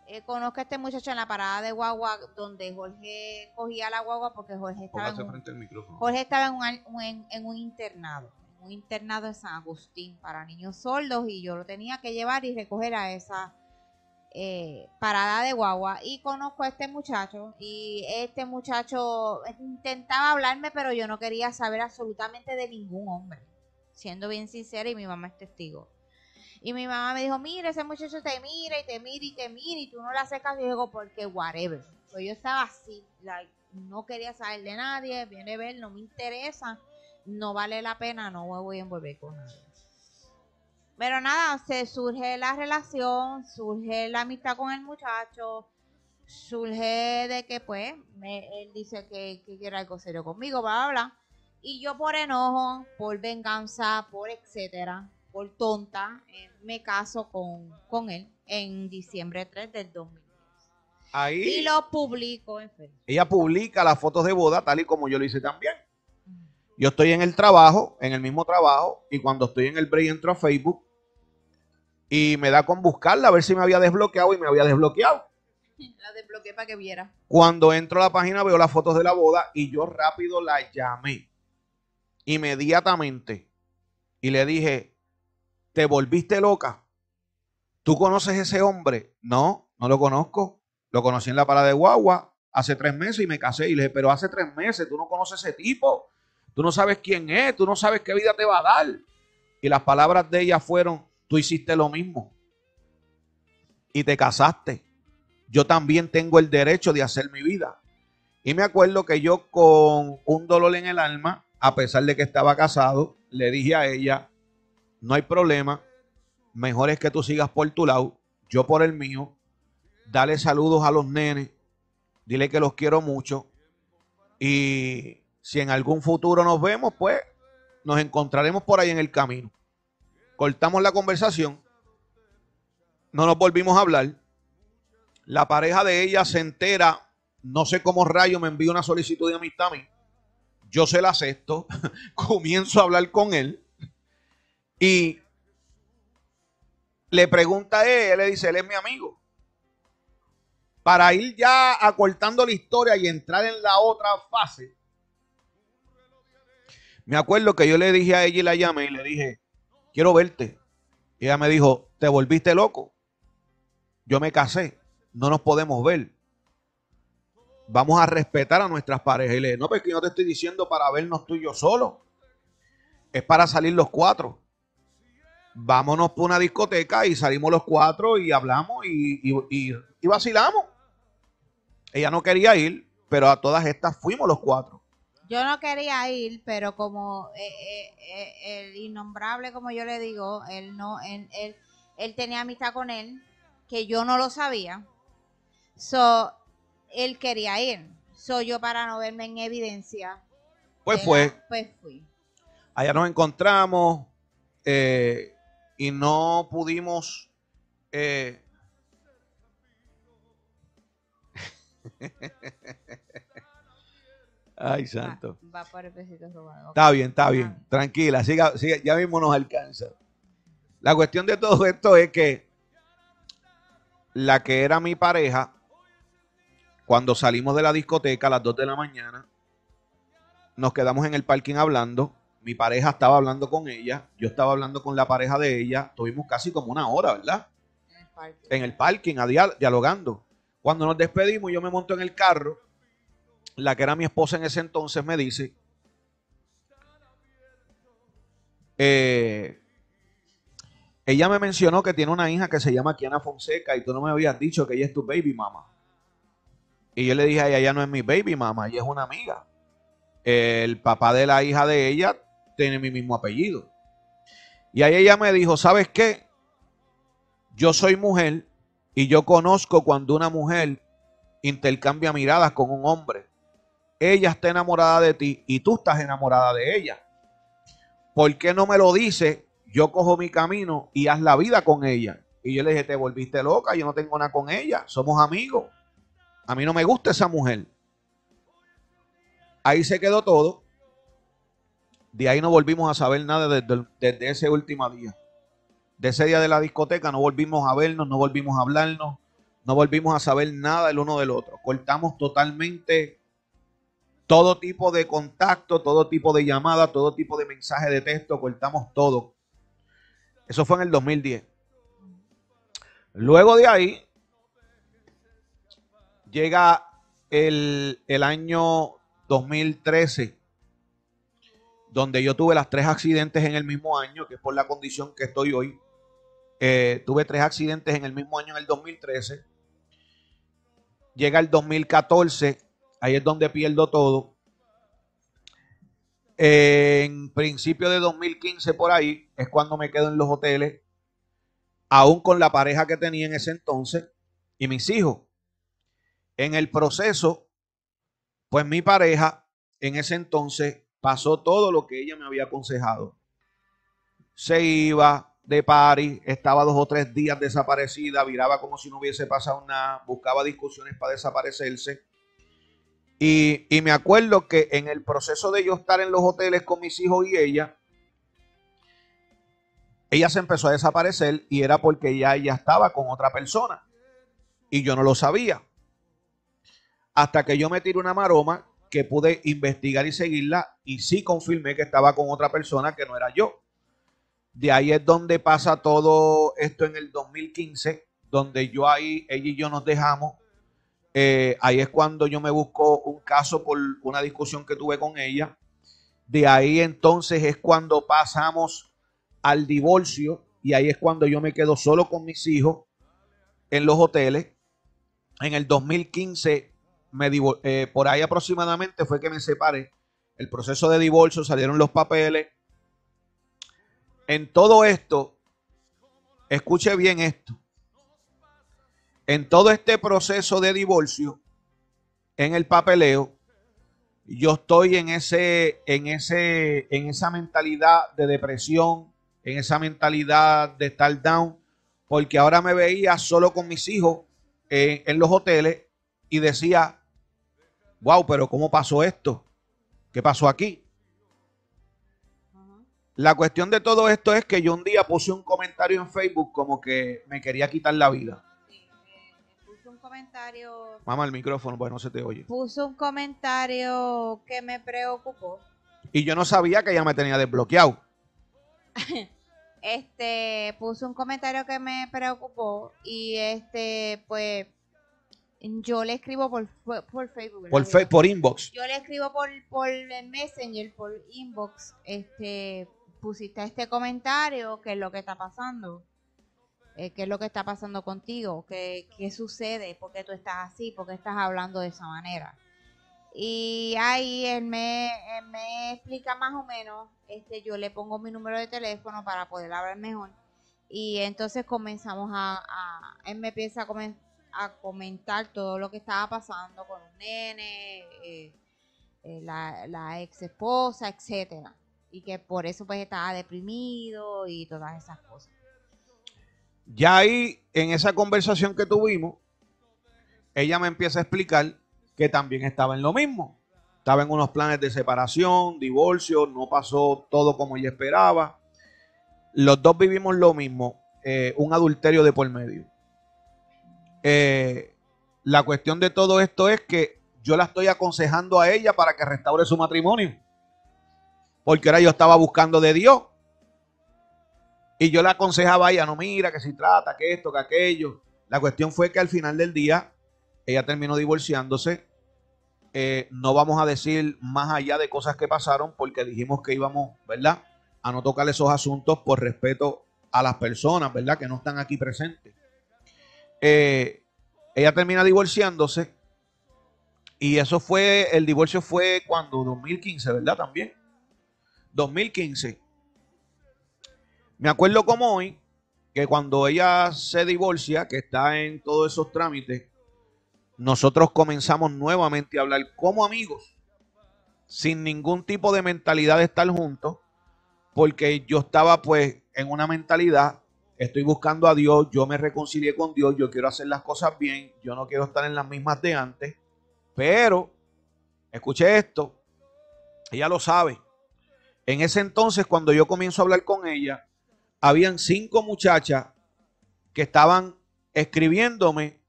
eh, conozco a este muchacho en la parada de guagua donde Jorge cogía la guagua porque Jorge estaba, en un. Jorge estaba en un, en un internado, en un internado en San Agustín para niños sordos y yo lo tenía que llevar y recoger a esa eh, parada de guagua y conozco a este muchacho y este muchacho intentaba hablarme pero yo no quería saber absolutamente de ningún hombre, siendo bien sincera y mi mamá es testigo. Y mi mamá me dijo, mira, ese muchacho te mira y te mira y te mira y tú no le haces caso. Y digo, porque whatever. Pues yo estaba así, no quería saber de nadie, viene a ver, no me interesa, no vale la pena, no me voy a envolver con nadie. Pero nada, se surge la relación, surge la amistad con el muchacho, surge de que pues él dice que, quiere algo serio conmigo, bla, bla, bla. Y yo por enojo, por venganza, por etcétera, por tonta, eh, me caso con, con él en diciembre 3 del 2010. Ahí, y lo publico en Facebook. Ella publica las fotos de boda tal y como yo lo hice también. Yo estoy en el trabajo, en el mismo trabajo, y cuando estoy en el break entro a Facebook y me da con buscarla a ver si me había desbloqueado y me había desbloqueado. [LAUGHS] La desbloqueé para que viera. Cuando entro a la página veo las fotos de la boda y yo rápido la llamé. Inmediatamente. Y le dije, ¿te volviste loca? ¿Tú conoces ese hombre? No, no lo conozco. Lo conocí en la parada de Guagua hace tres meses y me casé. Y le dije, pero hace tres meses tú no conoces ese tipo. Tú no sabes quién es, tú no sabes qué vida te va a dar. Y las palabras de ella fueron, tú hiciste lo mismo. Y te casaste yo también tengo el derecho de hacer mi vida. Y me acuerdo que yo con un dolor en el alma, a pesar de que estaba casado, le dije a ella, no hay problema, mejor es que tú sigas por tu lado, yo por el mío, dale saludos a los nenes, dile que los quiero mucho y si en algún futuro nos vemos, pues nos encontraremos por ahí en el camino. Cortamos la conversación, no nos volvimos a hablar la pareja de ella se entera, no sé cómo rayo me envía una solicitud de amistad a mí. Yo se la acepto, [LAUGHS] comienzo a hablar con él y le pregunta a él, él le dice, él es mi amigo. Para ir ya acortando la historia y entrar en la otra fase, me acuerdo que yo le dije a ella y la llamé y le dije, quiero verte. Y ella me dijo, ¿te volviste loco? Yo me casé no nos podemos ver. Vamos a respetar a nuestras parejas. Y le dije, no, porque no te estoy diciendo para vernos tú y yo solo. Es para salir los cuatro. Vámonos por una discoteca y salimos los cuatro y hablamos y, y, vacilamos. Ella no quería ir, pero a todas estas fuimos los cuatro. Yo no quería ir, pero como eh, eh, eh, el innombrable, como yo le digo, él no, él, él tenía amistad con él, que yo no lo sabía. So, él quería ir. Soy yo para no verme en evidencia. Pues fue. pues fui. Allá nos encontramos y no pudimos. [LAUGHS] Ay, santo. Va, por el besito robado. Está bien, está bien. Ah. Tranquila, siga, siga, ya mismo nos alcanza. La cuestión de todo esto es que la que era mi pareja cuando salimos de la discoteca a las 2 de la mañana, nos quedamos en el parking hablando. Mi pareja estaba hablando con ella, yo estaba hablando con la pareja de ella. Tuvimos casi como una hora, ¿verdad? En el parking, a dialogando. Cuando nos despedimos, yo me monto en el carro. La que era mi esposa en ese entonces me dice, eh, ella me mencionó que tiene una hija que se llama Kiana Fonseca y tú no me habías dicho que ella es tu baby mama. Y yo le dije a ella, ella no es mi baby mama, ella es una amiga. El papá de la hija de ella tiene mi mismo apellido. Y ahí ella me dijo, ¿sabes qué? Yo soy mujer y yo conozco cuando una mujer intercambia miradas con un hombre. Ella está enamorada de ti y tú estás enamorada de ella. ¿Por qué no me lo dice? Yo cojo mi camino y haz la vida con ella. Y yo le dije, te volviste loca, yo no tengo nada con ella, somos amigos. A mí no me gusta esa mujer. Ahí se quedó todo. De ahí no volvimos a saber nada desde, ese último día. De ese día de la discoteca no volvimos a vernos, no volvimos a hablarnos, no volvimos a saber nada el uno del otro. Cortamos totalmente todo tipo de contacto, todo tipo de llamada, todo tipo de mensaje de texto, cortamos todo. Eso fue en el 2010. Luego de ahí, llega el, año 2013, donde yo tuve las tres accidentes en el mismo año, que es por la condición que estoy hoy. Eh, tuve tres accidentes en el mismo año, en el 2013. Llega el 2014, ahí es donde pierdo todo. en principio de 2015 por ahí es cuando me quedo en los hoteles aún con la pareja que tenía en ese entonces y mis hijos. En el proceso, pues mi pareja en ese entonces pasó todo lo que ella me había aconsejado. Se iba de party, estaba dos o tres días desaparecida, viraba como si no hubiese pasado nada, buscaba discusiones para desaparecerse. Y, me acuerdo que en el proceso de yo estar en los hoteles con mis hijos y ella, ella se empezó a desaparecer y era porque ya ella estaba con otra persona. Y yo no lo sabía. Hasta que yo me tiré una maroma que pude investigar y seguirla y sí confirmé que estaba con otra persona que no era yo. De ahí es donde pasa todo esto en el 2015, donde yo ahí, ella y yo nos dejamos. Eh, ahí es cuando yo me busco un caso por una discusión que tuve con ella. De ahí entonces es cuando pasamos al divorcio y ahí es cuando yo me quedo solo con mis hijos en los hoteles. En el 2015 eh, por ahí aproximadamente fue que me separé. El proceso de divorcio, salieron los papeles. En todo esto, escuche bien esto. En todo este proceso de divorcio, en el papeleo, yo estoy en ese, en ese, en esa mentalidad de depresión, en esa mentalidad de estar down, porque ahora me veía solo con mis hijos eh, en los hoteles y decía, wow, pero ¿cómo pasó esto? ¿Qué pasó aquí? La cuestión de todo esto es que yo un día puse un comentario en Facebook como que me quería quitar la vida. Comentario. Mamá, el micrófono, pues no se te oye. Puse un comentario que me preocupó. Y yo no sabía que ella me tenía desbloqueado. [LAUGHS] este, puse un comentario que me preocupó y este, pues yo le escribo por, por Facebook. Por, por inbox. Yo le escribo por, por Messenger, por inbox. Este, pusiste este comentario, qué es lo que está pasando. Eh, qué es lo que está pasando contigo, ¿Qué, qué sucede, por qué tú estás así, por qué estás hablando de esa manera. Y ahí él me, me explica más o menos, este, yo le pongo mi número de teléfono para poder hablar mejor. Y entonces comenzamos a, él me empieza a, comenzar a comentar todo lo que estaba pasando con un nene, eh, eh, la, ex esposa, etcétera. Y que por eso pues estaba deprimido y todas esas cosas. Ya ahí, en esa conversación que tuvimos, ella me empieza a explicar que también estaba en lo mismo. Estaba en unos planes de separación, divorcio, no pasó todo como ella esperaba. Los dos vivimos lo mismo, eh, un adulterio de por medio. Eh, la cuestión de todo esto es que yo la estoy aconsejando a ella para que restaure su matrimonio. Porque ahora yo estaba buscando de Dios. Y yo la aconsejaba a ella, no mira, que si trata, que esto, que aquello. La cuestión fue que al final del día, ella terminó divorciándose. Eh, no vamos a decir más allá de cosas que pasaron porque dijimos que íbamos, ¿verdad? A no tocar esos asuntos por respeto a las personas, ¿verdad? Que no están aquí presentes. Eh, ella termina divorciándose. Y eso fue, el divorcio fue cuando, 2015, ¿verdad? También. 2015. Me acuerdo como hoy, que cuando ella se divorcia, que está en todos esos trámites, nosotros comenzamos nuevamente a hablar como amigos, sin ningún tipo de mentalidad de estar juntos, porque yo estaba pues en una mentalidad estoy buscando a Dios, yo me reconcilié con Dios, yo quiero hacer las cosas bien, yo no quiero estar en las mismas de antes, pero, escuche esto, ella lo sabe. En ese entonces, cuando yo comienzo a hablar con ella, habían cinco muchachas que estaban escribiéndome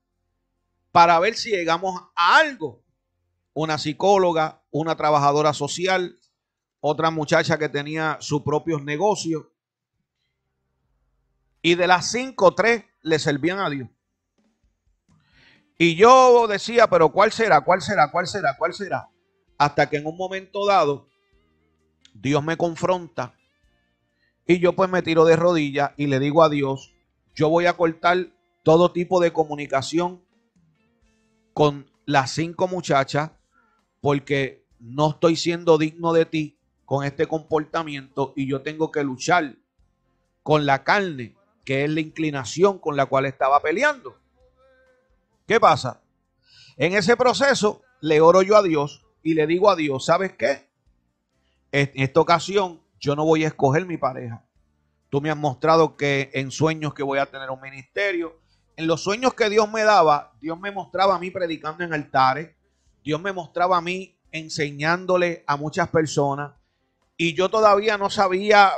para ver si llegamos a algo. Una psicóloga, una trabajadora social, otra muchacha que tenía sus propios negocios y de las cinco, tres le servían a Dios. Y yo decía, pero ¿cuál será? ¿Cuál será? ¿Cuál será? ¿Cuál será? Hasta que en un momento dado, Dios me confronta y yo pues me tiro de rodillas y le digo a Dios, yo voy a cortar todo tipo de comunicación con las cinco muchachas porque no estoy siendo digno de ti con este comportamiento y yo tengo que luchar con la carne que es la inclinación con la cual estaba peleando. ¿Qué pasa? En ese proceso le oro yo a Dios y le digo a Dios, ¿sabes qué? En esta ocasión yo no voy a escoger mi pareja. Tú me has mostrado que en sueños que voy a tener un ministerio, en los sueños que Dios me daba, Dios me mostraba a mí predicando en altares, Dios me mostraba a mí enseñándole a muchas personas y yo todavía no sabía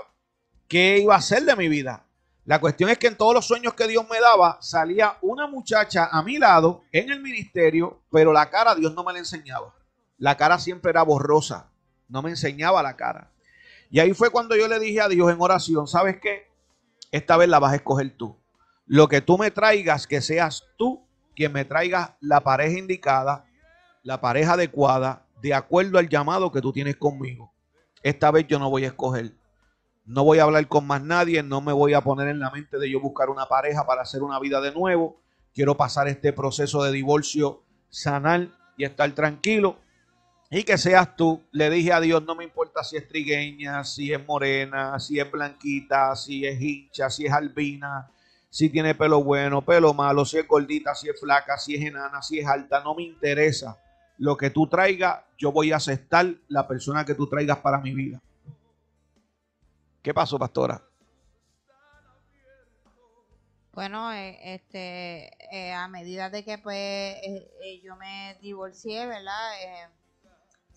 qué iba a hacer de mi vida. La cuestión es que en todos los sueños que Dios me daba salía una muchacha a mi lado en el ministerio, pero la cara Dios no me la enseñaba. La cara siempre era borrosa, no me enseñaba la cara. Y ahí fue cuando yo le dije a Dios en oración, ¿sabes qué? Esta vez la vas a escoger tú. Lo que tú me traigas, que seas tú quien me traiga la pareja indicada, la pareja adecuada, de acuerdo al llamado que tú tienes conmigo. Esta vez yo no voy a escoger. No voy a hablar con más nadie, no me voy a poner en la mente de yo buscar una pareja para hacer una vida de nuevo. Quiero pasar este proceso de divorcio sanar y estar tranquilo y que seas tú. Le dije a Dios, no me importa si es trigueña, si es morena, si es blanquita, si es hincha, si es albina, si tiene pelo bueno, pelo malo, si es gordita, si es flaca, si es enana, si es alta, no me interesa. Lo que tú traigas, yo voy a aceptar la persona que tú traigas para mi vida. ¿Qué pasó, pastora? Bueno, eh, este, eh, a medida de que pues eh, yo me divorcié, ¿verdad?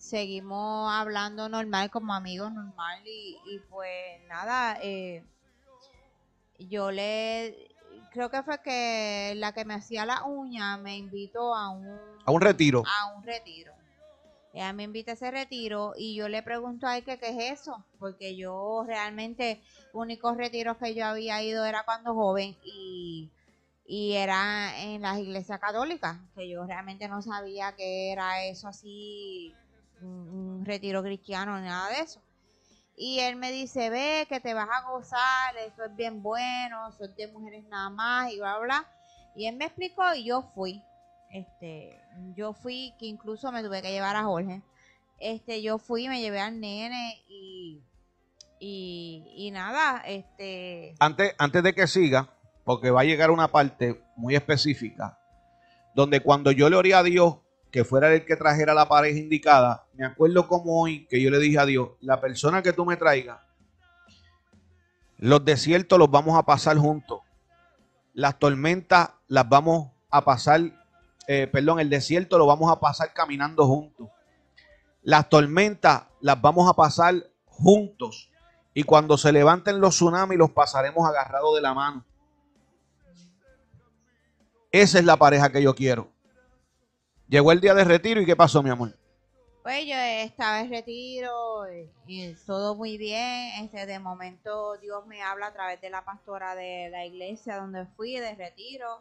Seguimos hablando normal como amigos normal y, pues nada, eh, yo le creo que fue que la que me hacía la uña me invitó a un a un retiro. A un retiro. Ella me invita a ese retiro y yo le pregunto a él que qué es eso, porque yo realmente únicos retiros que yo había ido era cuando joven y, y era en las iglesias católicas, que yo realmente no sabía que era eso así un, retiro cristiano ni nada de eso. Y él me dice, ve que te vas a gozar, eso es bien bueno, son de mujeres nada más y bla, bla. Y él me explicó y yo fui. Este, yo fui, que incluso me tuve que llevar a Jorge. Este, yo fui, me llevé al nene y, y, nada, este... Antes, antes de que siga, porque va a llegar una parte muy específica, donde cuando yo le oré a Dios que fuera el que trajera la pareja indicada, me acuerdo como hoy que yo le dije a Dios, la persona que tú me traigas, los desiertos los vamos a pasar juntos. Las tormentas las vamos a pasar, eh, perdón, el desierto lo vamos a pasar caminando juntos. Las tormentas las vamos a pasar juntos. Y cuando se levanten los tsunamis los pasaremos agarrados de la mano. Esa es la pareja que yo quiero. Llegó el día de retiro y ¿qué pasó, mi amor? Pues yo estaba en retiro y, todo muy bien. Este, de momento Dios me habla a través de la pastora de la iglesia donde fui de retiro.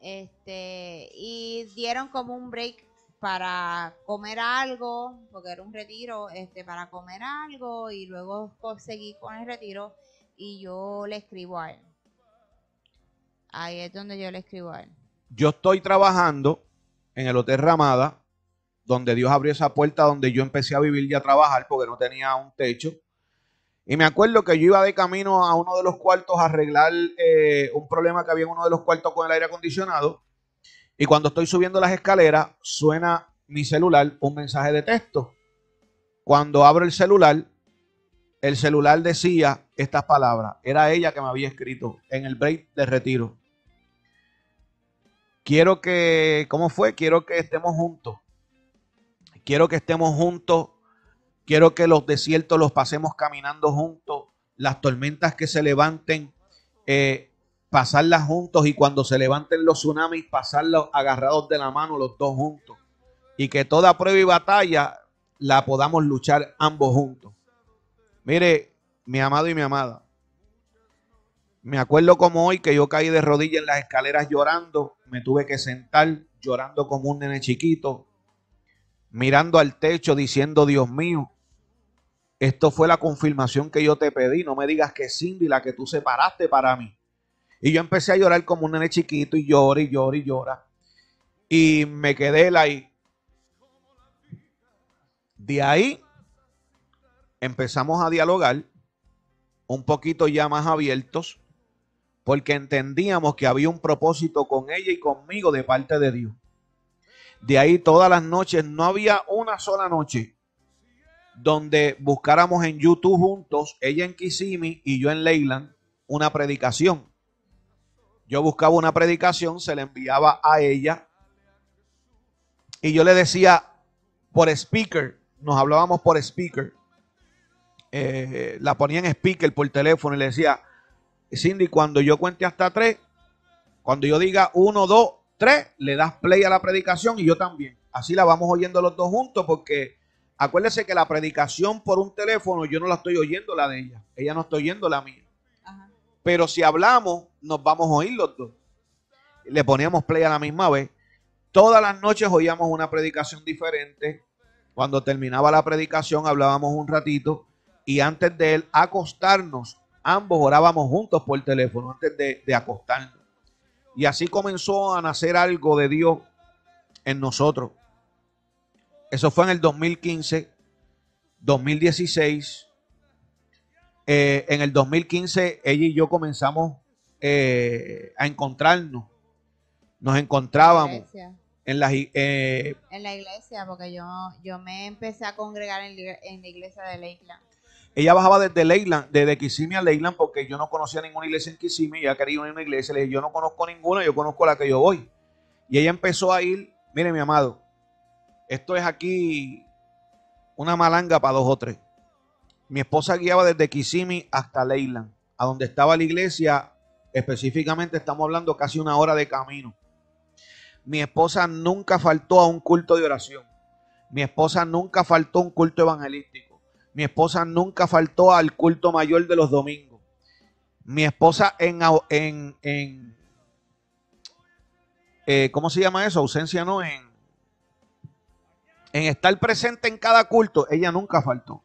Este, y dieron como un break para comer algo, porque era un retiro, este, para comer algo y luego seguí con el retiro y yo le escribo a él. Ahí es donde yo le escribo a él. Yo estoy trabajando en el Hotel Ramada, donde Dios abrió esa puerta donde yo empecé a vivir y a trabajar porque no tenía un techo. Y me acuerdo que yo iba de camino a uno de los cuartos a arreglar eh, un problema que había en uno de los cuartos con el aire acondicionado. Y cuando estoy subiendo las escaleras, suena mi celular un mensaje de texto. Cuando abro el celular, el celular decía estas palabras. Era ella que me había escrito en el break de retiro quiero que, ¿cómo fue? Quiero que estemos juntos. Quiero que estemos juntos. Quiero que los desiertos los pasemos caminando juntos. Las tormentas que se levanten, eh, pasarlas juntos. Y cuando se levanten los tsunamis, pasarlos agarrados de la mano los dos juntos. Y que toda prueba y batalla la podamos luchar ambos juntos. Mire, mi amado y mi amada. Me acuerdo como hoy que yo caí de rodillas en las escaleras llorando, me tuve que sentar llorando como un nene chiquito, mirando al techo diciendo, Dios mío, esto fue la confirmación que yo te pedí, no me digas que Cindy, la que tú separaste para mí. Y yo empecé a llorar como un nene chiquito y llora y llora y llora. Y me quedé ahí. De ahí empezamos a dialogar un poquito ya más abiertos porque entendíamos que había un propósito con ella y conmigo de parte de Dios. De ahí todas las noches, no había una sola noche donde buscáramos en YouTube juntos, ella en Kissimmee y yo en Leyland, una predicación. Yo buscaba una predicación, se la enviaba a ella y yo le decía por speaker, nos hablábamos por speaker, eh, la ponía en speaker por teléfono y le decía, Cindy, cuando yo cuente hasta tres, cuando yo diga uno, dos, tres, le das play a la predicación y yo también. Así la vamos oyendo los dos juntos porque acuérdese que la predicación por un teléfono yo no la estoy oyendo la de ella, ella no está oyendo la mía. Pero si hablamos, nos vamos a oír los dos. Le poníamos play a la misma vez. Todas las noches oíamos una predicación diferente. Cuando terminaba la predicación hablábamos un ratito y antes de él acostarnos, ambos orábamos juntos por teléfono antes de, acostarnos. Y así comenzó a nacer algo de Dios en nosotros. Eso fue en el 2015, 2016. Eh, en el 2015 ella y yo comenzamos eh, a encontrarnos. Nos encontrábamos en la, eh, en la iglesia, porque yo, yo me empecé a congregar en, la iglesia de Lakeland. Ella bajaba desde Leyland, desde Kissimmee a Leyland, porque yo no conocía ninguna iglesia en Kissimmee, ella quería ir a una iglesia, le dije, yo no conozco ninguna, yo conozco la que yo voy. Y ella empezó a ir, mire mi amado, esto es aquí una malanga para dos o tres. Mi esposa guiaba desde Kissimmee hasta Leyland, a donde estaba la iglesia, específicamente estamos hablando casi una hora de camino. Mi esposa nunca faltó a un culto de oración. Mi esposa nunca faltó a un culto evangelístico. Mi esposa nunca faltó al culto mayor de los domingos. Mi esposa en, en, en eh, ¿cómo se llama eso? Ausencia no, en, en estar presente en cada culto, ella nunca faltó.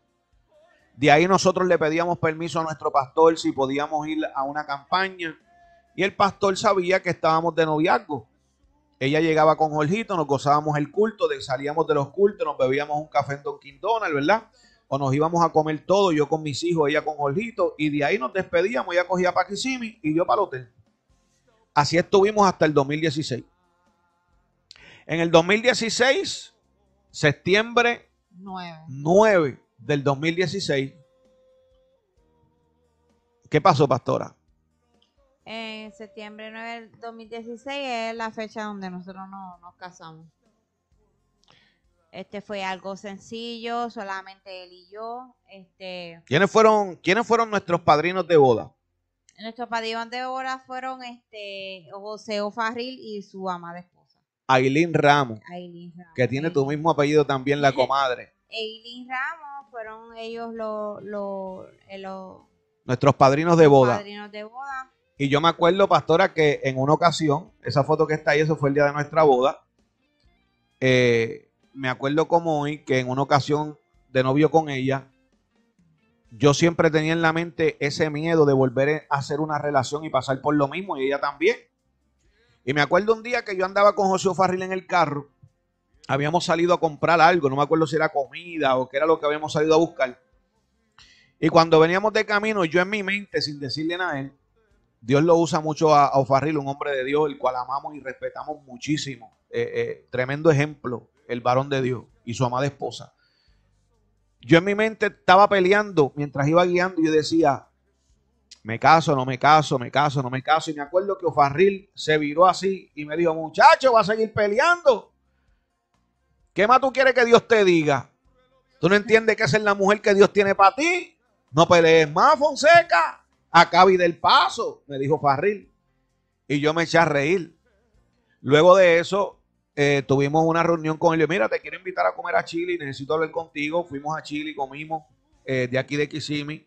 De ahí nosotros le pedíamos permiso a nuestro pastor si podíamos ir a una campaña. Y el pastor sabía que estábamos de noviazgo. Ella llegaba con Jorgito, nos gozábamos el culto, salíamos de los cultos, nos bebíamos un café en Don Donuts, ¿verdad? O nos íbamos a comer todo, yo con mis hijos, ella con Jorgito, y de ahí nos despedíamos, ella cogía para Kissimmee y yo para el hotel. Así estuvimos hasta el 2016. En el 2016, septiembre 9, 9 del 2016, ¿qué pasó, pastora? En septiembre 9 del 2016 es la fecha donde nosotros nos casamos. Este fue algo sencillo, solamente él y yo. Este, ¿Quiénes fueron, ¿quiénes fueron nuestros padrinos de boda? Nuestros padrinos de boda fueron este José Ofarril y su amada esposa. Aileen Ramos, que tiene tu mismo apellido también, la comadre. Aileen Ramos fueron ellos los, los, eh, los nuestros padrinos de boda. Padrinos de boda. Y yo me acuerdo, pastora, que en una ocasión, esa foto que está ahí, eso fue el día de nuestra boda. Eh, me acuerdo como hoy que en una ocasión de novio con ella, yo siempre tenía en la mente ese miedo de volver a hacer una relación y pasar por lo mismo, y ella también. Y me acuerdo un día que yo andaba con José Farril en el carro, habíamos salido a comprar algo, no me acuerdo si era comida o qué era lo que habíamos salido a buscar. Y cuando veníamos de camino, yo en mi mente, sin decirle nada a él, Dios lo usa mucho a, Ofarril, un hombre de Dios, el cual amamos y respetamos muchísimo. Eh, eh, tremendo ejemplo, el varón de Dios y su amada esposa. Yo en mi mente estaba peleando mientras iba guiando y yo decía, me caso, no me caso, me caso, no me caso. Y me acuerdo que Ofarril se viró así y me dijo, muchacho, va a seguir peleando. ¿Qué más tú quieres que Dios te diga? ¿Tú no entiendes que esa es la mujer que Dios tiene para ti? No pelees más, Fonseca a y del Paso, me dijo Farril. Y yo me eché a reír. Luego de eso, eh, tuvimos una reunión con él. Mira, te quiero invitar a comer a Chile, necesito hablar contigo. Fuimos a Chile, comimos eh, de aquí de Kissimmee.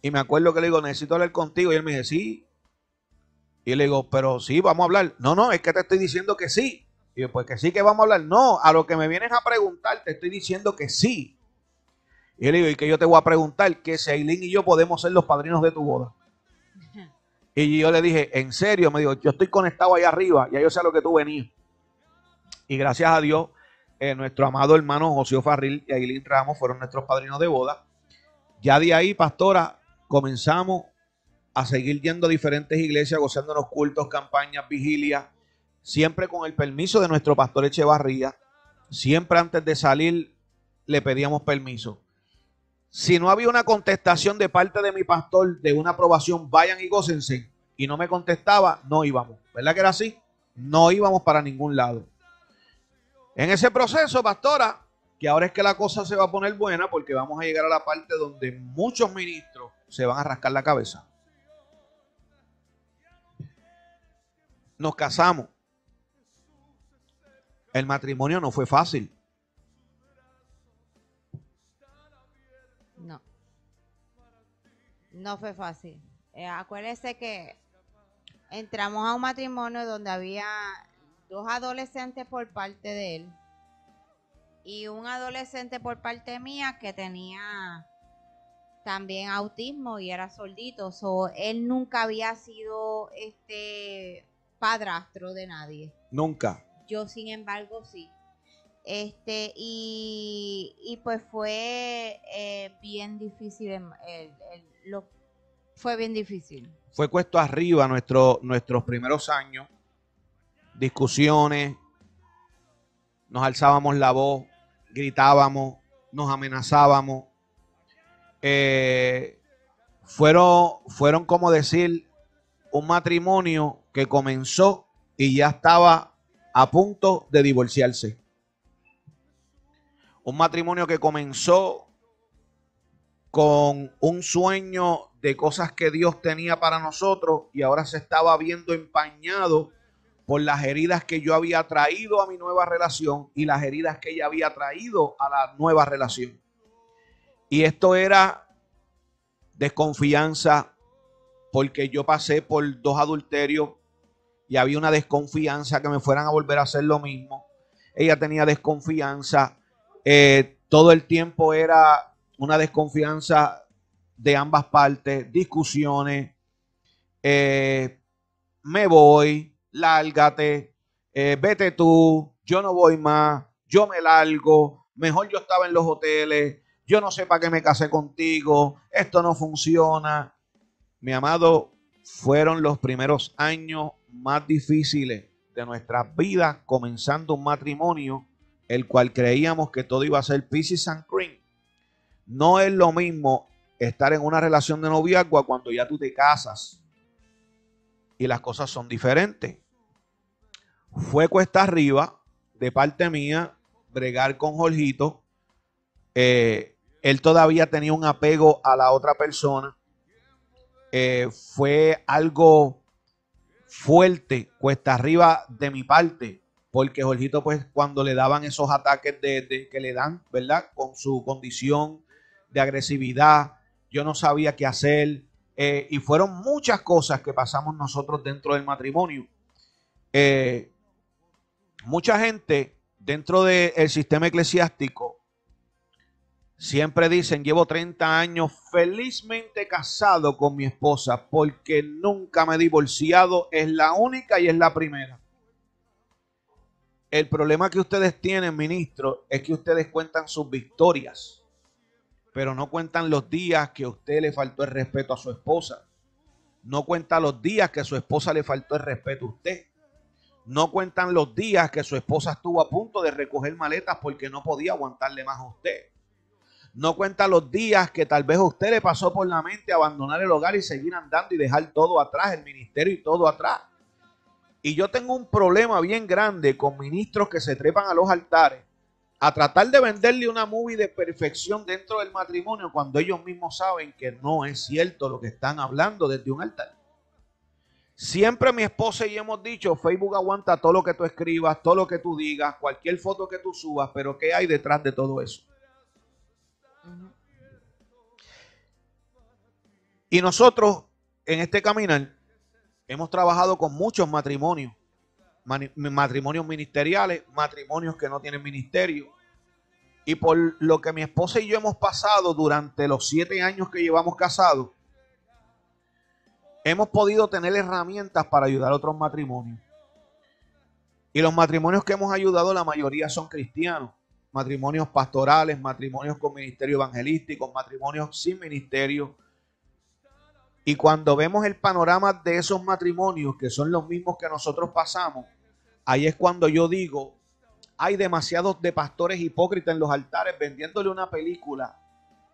Y me acuerdo que le digo, necesito hablar contigo. Y él me dice, sí. Y le digo, pero sí, vamos a hablar. No, no, es que te estoy diciendo que sí. Y yo, pues que sí que vamos a hablar. No, a lo que me vienes a preguntar, te estoy diciendo que sí. Y le digo, y que yo te voy a preguntar que si Aileen y yo podemos ser los padrinos de tu boda. Y yo le dije, en serio, me dijo, yo estoy conectado ahí arriba, ya yo sé a lo que tú venías. Y gracias a Dios, eh, nuestro amado hermano José Farril y Aileen Ramos fueron nuestros padrinos de boda. Ya de ahí, pastora, comenzamos a seguir yendo a diferentes iglesias, gozándonos cultos, campañas, vigilias, siempre con el permiso de nuestro pastor Echevarría. Siempre antes de salir le pedíamos permiso. Si no había una contestación de parte de mi pastor de una aprobación, vayan y gócense, y no me contestaba, no íbamos. ¿Verdad que era así? No íbamos para ningún lado. En ese proceso, pastora, que ahora es que la cosa se va a poner buena porque vamos a llegar a la parte donde muchos ministros se van a rascar la cabeza. Nos casamos. El matrimonio no fue fácil. No. No fue fácil. Eh, acuérdese que entramos a un matrimonio donde había dos adolescentes por parte de él y un adolescente por parte mía que tenía también autismo y era soldito. So, él nunca había sido este padrastro de nadie. Nunca. Yo, sin embargo, sí. Este, y, y pues fue eh, bien difícil. lo, fue bien difícil. Fue cuesto arriba nuestro, nuestros primeros años discusiones, nos alzábamos la voz, gritábamos, nos amenazábamos. Eh, fueron, fueron como decir un matrimonio que comenzó y ya estaba a punto de divorciarse. Un matrimonio que comenzó con un sueño de cosas que Dios tenía para nosotros y ahora se estaba viendo empañado por las heridas que yo había traído a mi nueva relación y las heridas que ella había traído a la nueva relación. Y esto era desconfianza porque yo pasé por dos adulterios y había una desconfianza que me fueran a volver a hacer lo mismo. Ella tenía desconfianza. Eh, todo el tiempo era una desconfianza de ambas partes, discusiones. Eh, me voy, lárgate, eh, vete tú, yo no voy más, yo me largo, mejor yo estaba en los hoteles, yo no sé para qué me casé contigo, esto no funciona. Mi amado, fueron los primeros años más difíciles de nuestras vidas comenzando un matrimonio, el cual creíamos que todo iba a ser Pieces and Cream. No es lo mismo estar en una relación de noviazgo cuando ya tú te casas y las cosas son diferentes fue cuesta arriba de parte mía bregar con Jorgito. Eh, él todavía tenía un apego a la otra persona. Eh, fue algo fuerte, cuesta arriba de mi parte, porque Jorgito, pues, cuando le daban esos ataques de, que le dan, ¿verdad? Con su condición de agresividad, yo no sabía qué hacer. Eh, y fueron muchas cosas que pasamos nosotros dentro del matrimonio. Mucha gente dentro del sistema eclesiástico siempre dicen, llevo 30 años felizmente casado con mi esposa porque nunca me he divorciado, es la única y es la primera. El problema que ustedes tienen, ministro, es que ustedes cuentan sus victorias, pero no cuentan los días que a usted le faltó el respeto a su esposa. No cuentan los días que a su esposa le faltó el respeto a usted. No cuentan los días que su esposa estuvo a punto de recoger maletas porque no podía aguantarle más a usted. No cuenta los días que tal vez a usted le pasó por la mente abandonar el hogar y seguir andando y dejar todo atrás, el ministerio y todo atrás. Y yo tengo un problema bien grande con ministros que se trepan a los altares a tratar de venderle una movie de perfección dentro del matrimonio cuando ellos mismos saben que no es cierto lo que están hablando desde un altar. Siempre mi esposa y yo hemos dicho, Facebook aguanta todo lo que tú escribas, todo lo que tú digas, cualquier foto que tú subas, pero ¿qué hay detrás de todo eso? Y nosotros en este caminar hemos trabajado con muchos matrimonios, matrimonios ministeriales, matrimonios que no tienen ministerio. Y por lo que mi esposa y yo hemos pasado durante los siete años que llevamos casados, hemos podido tener herramientas para ayudar a otros matrimonios. Y los matrimonios que hemos ayudado, la mayoría son cristianos. Matrimonios pastorales, matrimonios con ministerio evangelístico, matrimonios sin ministerio. Y cuando vemos el panorama de esos matrimonios, que son los mismos que nosotros pasamos, ahí es cuando yo digo, hay demasiados de pastores hipócritas en los altares vendiéndole una película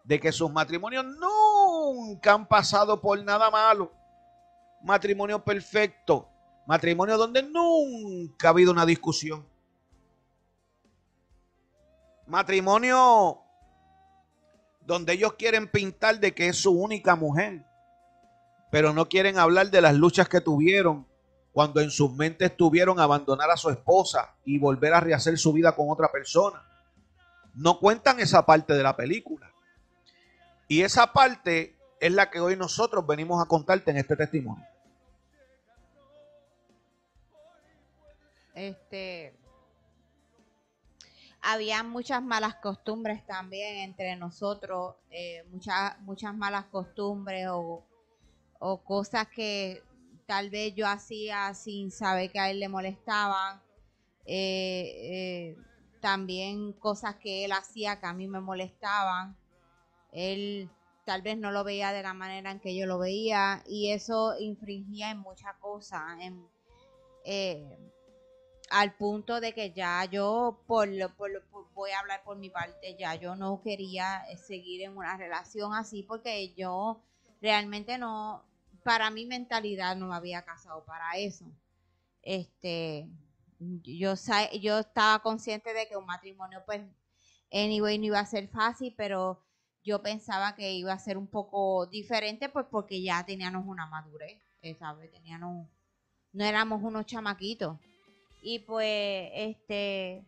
de que sus matrimonios nunca han pasado por nada malo. Matrimonio perfecto. Matrimonio donde nunca ha habido una discusión. Matrimonio donde ellos quieren pintar de que es su única mujer, pero no quieren hablar de las luchas que tuvieron cuando en sus mentes tuvieron abandonar a su esposa y volver a rehacer su vida con otra persona. No cuentan esa parte de la película. Y esa parte es la que hoy nosotros venimos a contarte en este testimonio. Este, había muchas malas costumbres también entre nosotros, eh, muchas, muchas malas costumbres o, cosas que tal vez yo hacía sin saber que a él le molestaban. Eh, eh, también cosas que él hacía que a mí me molestaban. Él tal vez no lo veía de la manera en que yo lo veía y eso infringía en muchas cosas. En, al punto de que ya yo, por, por, voy a hablar por mi parte, ya yo no quería eh, seguir en una relación así porque yo realmente no, para mi mentalidad no me había casado para eso. Este, yo, yo estaba consciente de que un matrimonio, pues, anyway, no iba a ser fácil, pero yo pensaba que iba a ser un poco diferente, pues, porque ya teníamos una madurez, eh, ¿sabes? Teníamos, no éramos unos chamaquitos y pues este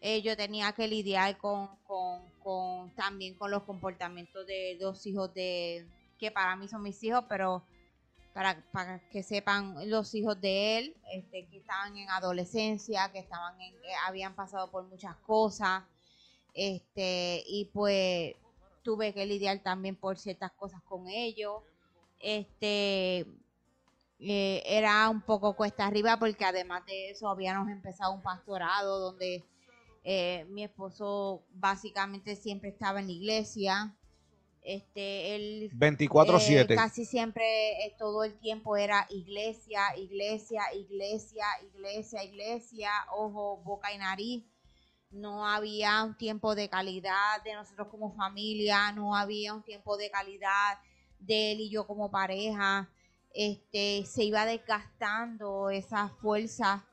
eh, yo tenía que lidiar con, también con los comportamientos de dos hijos de que para mí son mis hijos pero para, para que sepan los hijos de él este, que estaban en adolescencia que estaban en, habían pasado por muchas cosas este y pues tuve que lidiar también por ciertas cosas con ellos este eh, era un poco cuesta arriba porque además de eso habíamos empezado un pastorado donde eh, mi esposo básicamente siempre estaba en la iglesia. Este, él 24/7. Eh, casi siempre todo el tiempo era iglesia, iglesia, iglesia, iglesia, iglesia, ojo, boca y nariz. No había un tiempo de calidad de nosotros como familia, no había un tiempo de calidad de él y yo como pareja este, se iba desgastando esa fuerza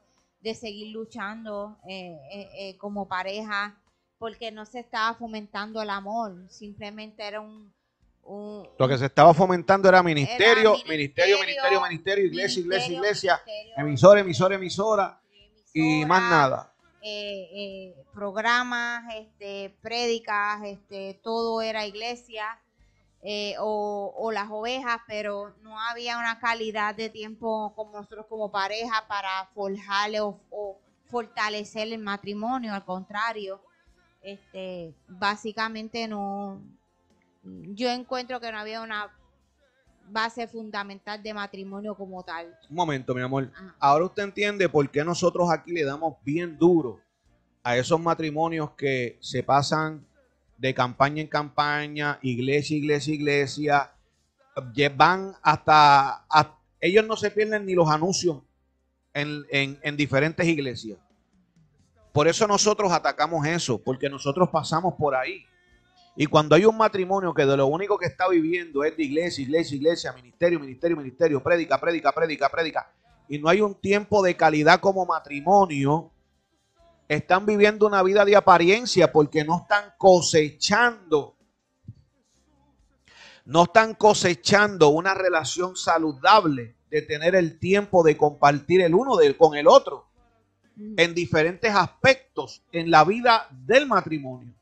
de seguir luchando eh, eh, eh, como pareja, porque no se estaba fomentando el amor, simplemente era un... Lo que se estaba fomentando era ministerio, ministerio, ministerio, ministerio, iglesia, iglesia, iglesia, emisora, emisora, emisora, y más nada. programas, este, prédicas, este, todo era iglesia eh, o, las ovejas, pero no había una calidad de tiempo como nosotros como pareja para forjarle o, fortalecer el matrimonio, al contrario, este, básicamente no, yo encuentro que no había una base fundamental de matrimonio como tal. Un momento, mi amor. Ahora usted entiende por qué nosotros aquí le damos bien duro a esos matrimonios que se pasan de campaña en campaña, iglesia, iglesia, iglesia, van hasta, ellos no se pierden ni los anuncios en, diferentes iglesias. Por eso nosotros atacamos eso, porque nosotros pasamos por ahí. Y cuando hay un matrimonio que de lo único que está viviendo es de iglesia, iglesia, iglesia, ministerio, ministerio, ministerio, prédica, prédica, prédica, prédica, y no hay un tiempo de calidad como matrimonio, están viviendo una vida de apariencia porque no están cosechando. No están cosechando una relación saludable de tener el tiempo de compartir el uno con el otro mm. en diferentes aspectos en la vida del matrimonio.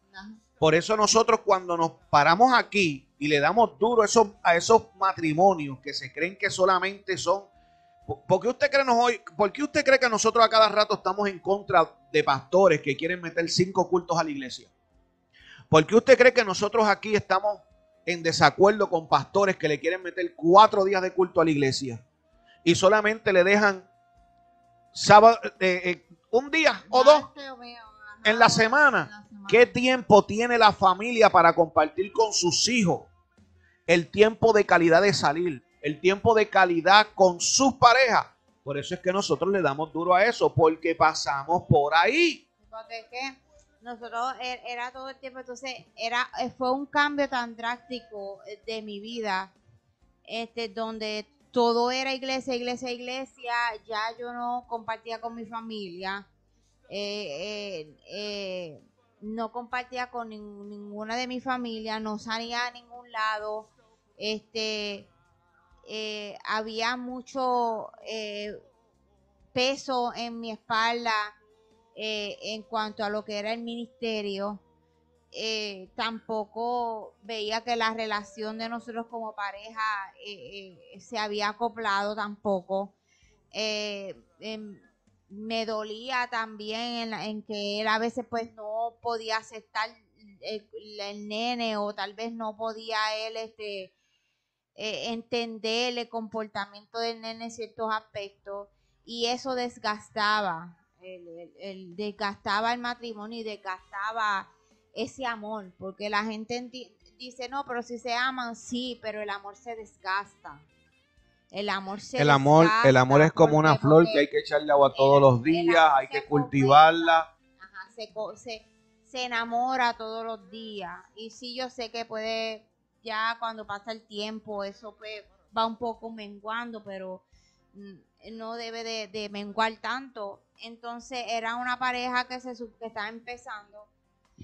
Por eso nosotros cuando nos paramos aquí y le damos duro a esos, a esos matrimonios que se creen que solamente son ¿Por qué usted cree, hoy, ¿Por qué usted cree que nosotros a cada rato estamos en contra de pastores que quieren meter cinco cultos a la iglesia? ¿Por qué usted cree que nosotros aquí estamos en desacuerdo con pastores que le quieren meter cuatro días de culto a la iglesia y solamente le dejan sábado, eh, eh, un día o dos en la semana? ¿Qué tiempo tiene la familia para compartir con sus hijos? el tiempo de calidad de salir, el tiempo de calidad con sus parejas. Por eso es que nosotros le damos duro a eso, porque pasamos por ahí. Porque es nosotros er, era todo el tiempo, entonces era eh, fue un cambio tan drástico eh, de mi vida, este, donde todo era iglesia, iglesia, iglesia, ya yo no compartía con mi familia, eh, no compartía con ninguna de mi familia, no salía a ningún lado, este, había mucho peso en mi espalda eh, en cuanto a lo que era el ministerio. Eh, tampoco veía que la relación de nosotros como pareja eh, se había acoplado tampoco. Em, me dolía también en, que él a veces pues no podía aceptar el, nene o tal vez no podía él este entender el comportamiento del nene en ciertos aspectos y eso desgastaba el, desgastaba el matrimonio y desgastaba ese amor, porque la gente dice, no, pero si se aman, sí, pero el amor se desgasta. El amor se el amor, el amor es como una flor que hay que echarle agua todos los días, hay que cultivarla. se, se, enamora todos los días. Y sí, yo sé que puede, ya cuando pasa el tiempo, eso pues, va un poco menguando, pero mm, no debe de, menguar tanto entonces era una pareja que, se, que estaba empezando,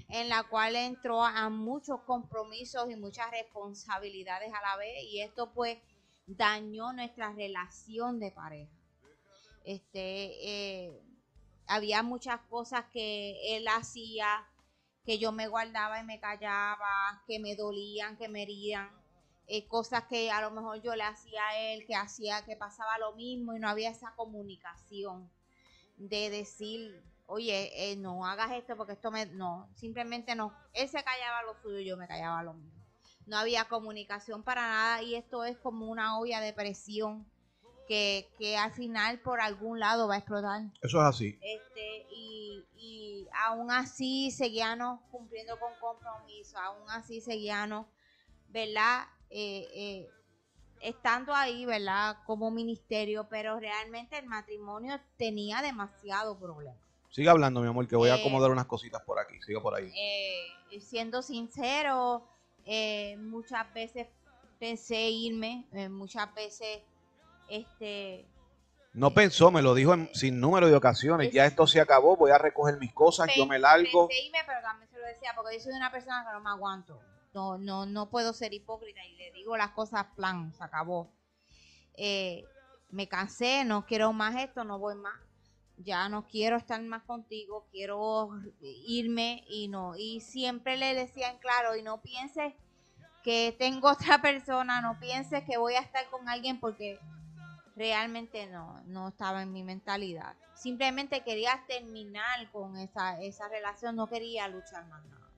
en la cual entró a muchos compromisos y muchas responsabilidades a la vez y esto pues dañó nuestra relación de pareja. Este, eh, había muchas cosas que él hacía que yo me guardaba y me callaba, que me dolían, que me herían, eh, cosas que a lo mejor yo le hacía a él, que hacía que pasaba lo mismo y no había esa comunicación de decir, oye, eh, no hagas esto porque esto me... No, simplemente no. Él se callaba lo suyo, yo me callaba lo mío. No había comunicación para nada y esto es como una olla de presión que, que al final por algún lado va a explotar. Eso es así. Este, y, y aún así seguíamos cumpliendo con compromiso, aún así seguíamos, ¿verdad? Eh, eh, estando ahí, ¿verdad? Como ministerio, pero realmente el matrimonio tenía demasiado problema. Sigue hablando, mi amor, que voy a acomodar eh, unas cositas por aquí. Siga por ahí. Eh, siendo sincero, eh, muchas veces pensé irme, muchas veces, este... No pensó, me lo dijo sin número de ocasiones. Ya esto se acabó, voy a recoger mis cosas, yo me largo. Pensé irme, pero también se lo decía, porque yo soy una persona que no me aguanto. No, no, no puedo ser hipócrita y le digo las cosas plan, se acabó. Eh, me cansé, no quiero más esto, no voy más. Ya no quiero estar más contigo, quiero irme y no. Y siempre le decían claro, y no pienses que tengo [LAUGHS] otra persona, no pienses que voy a estar con alguien porque realmente no, no estaba en mi mentalidad. Simplemente quería terminar con esa, esa relación, no quería luchar más nada.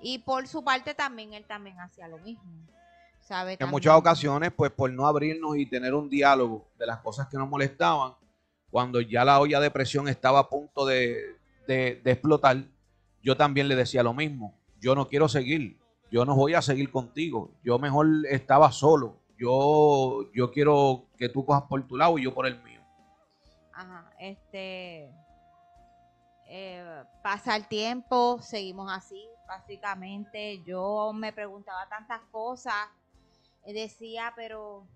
Y por su parte también él también hacía lo mismo. ¿sabe? En muchas ocasiones, pues por no abrirnos y tener un diálogo de las cosas que nos molestaban, cuando ya la olla de presión estaba a punto de, explotar, yo también le decía lo mismo. Yo no quiero seguir, yo no voy a seguir contigo. Yo mejor estaba solo. Yo, yo quiero que tú cojas por tu lado y yo por el mío. Ajá, este. Eh, pasa el tiempo, seguimos así, básicamente. Yo me preguntaba tantas cosas, decía, pero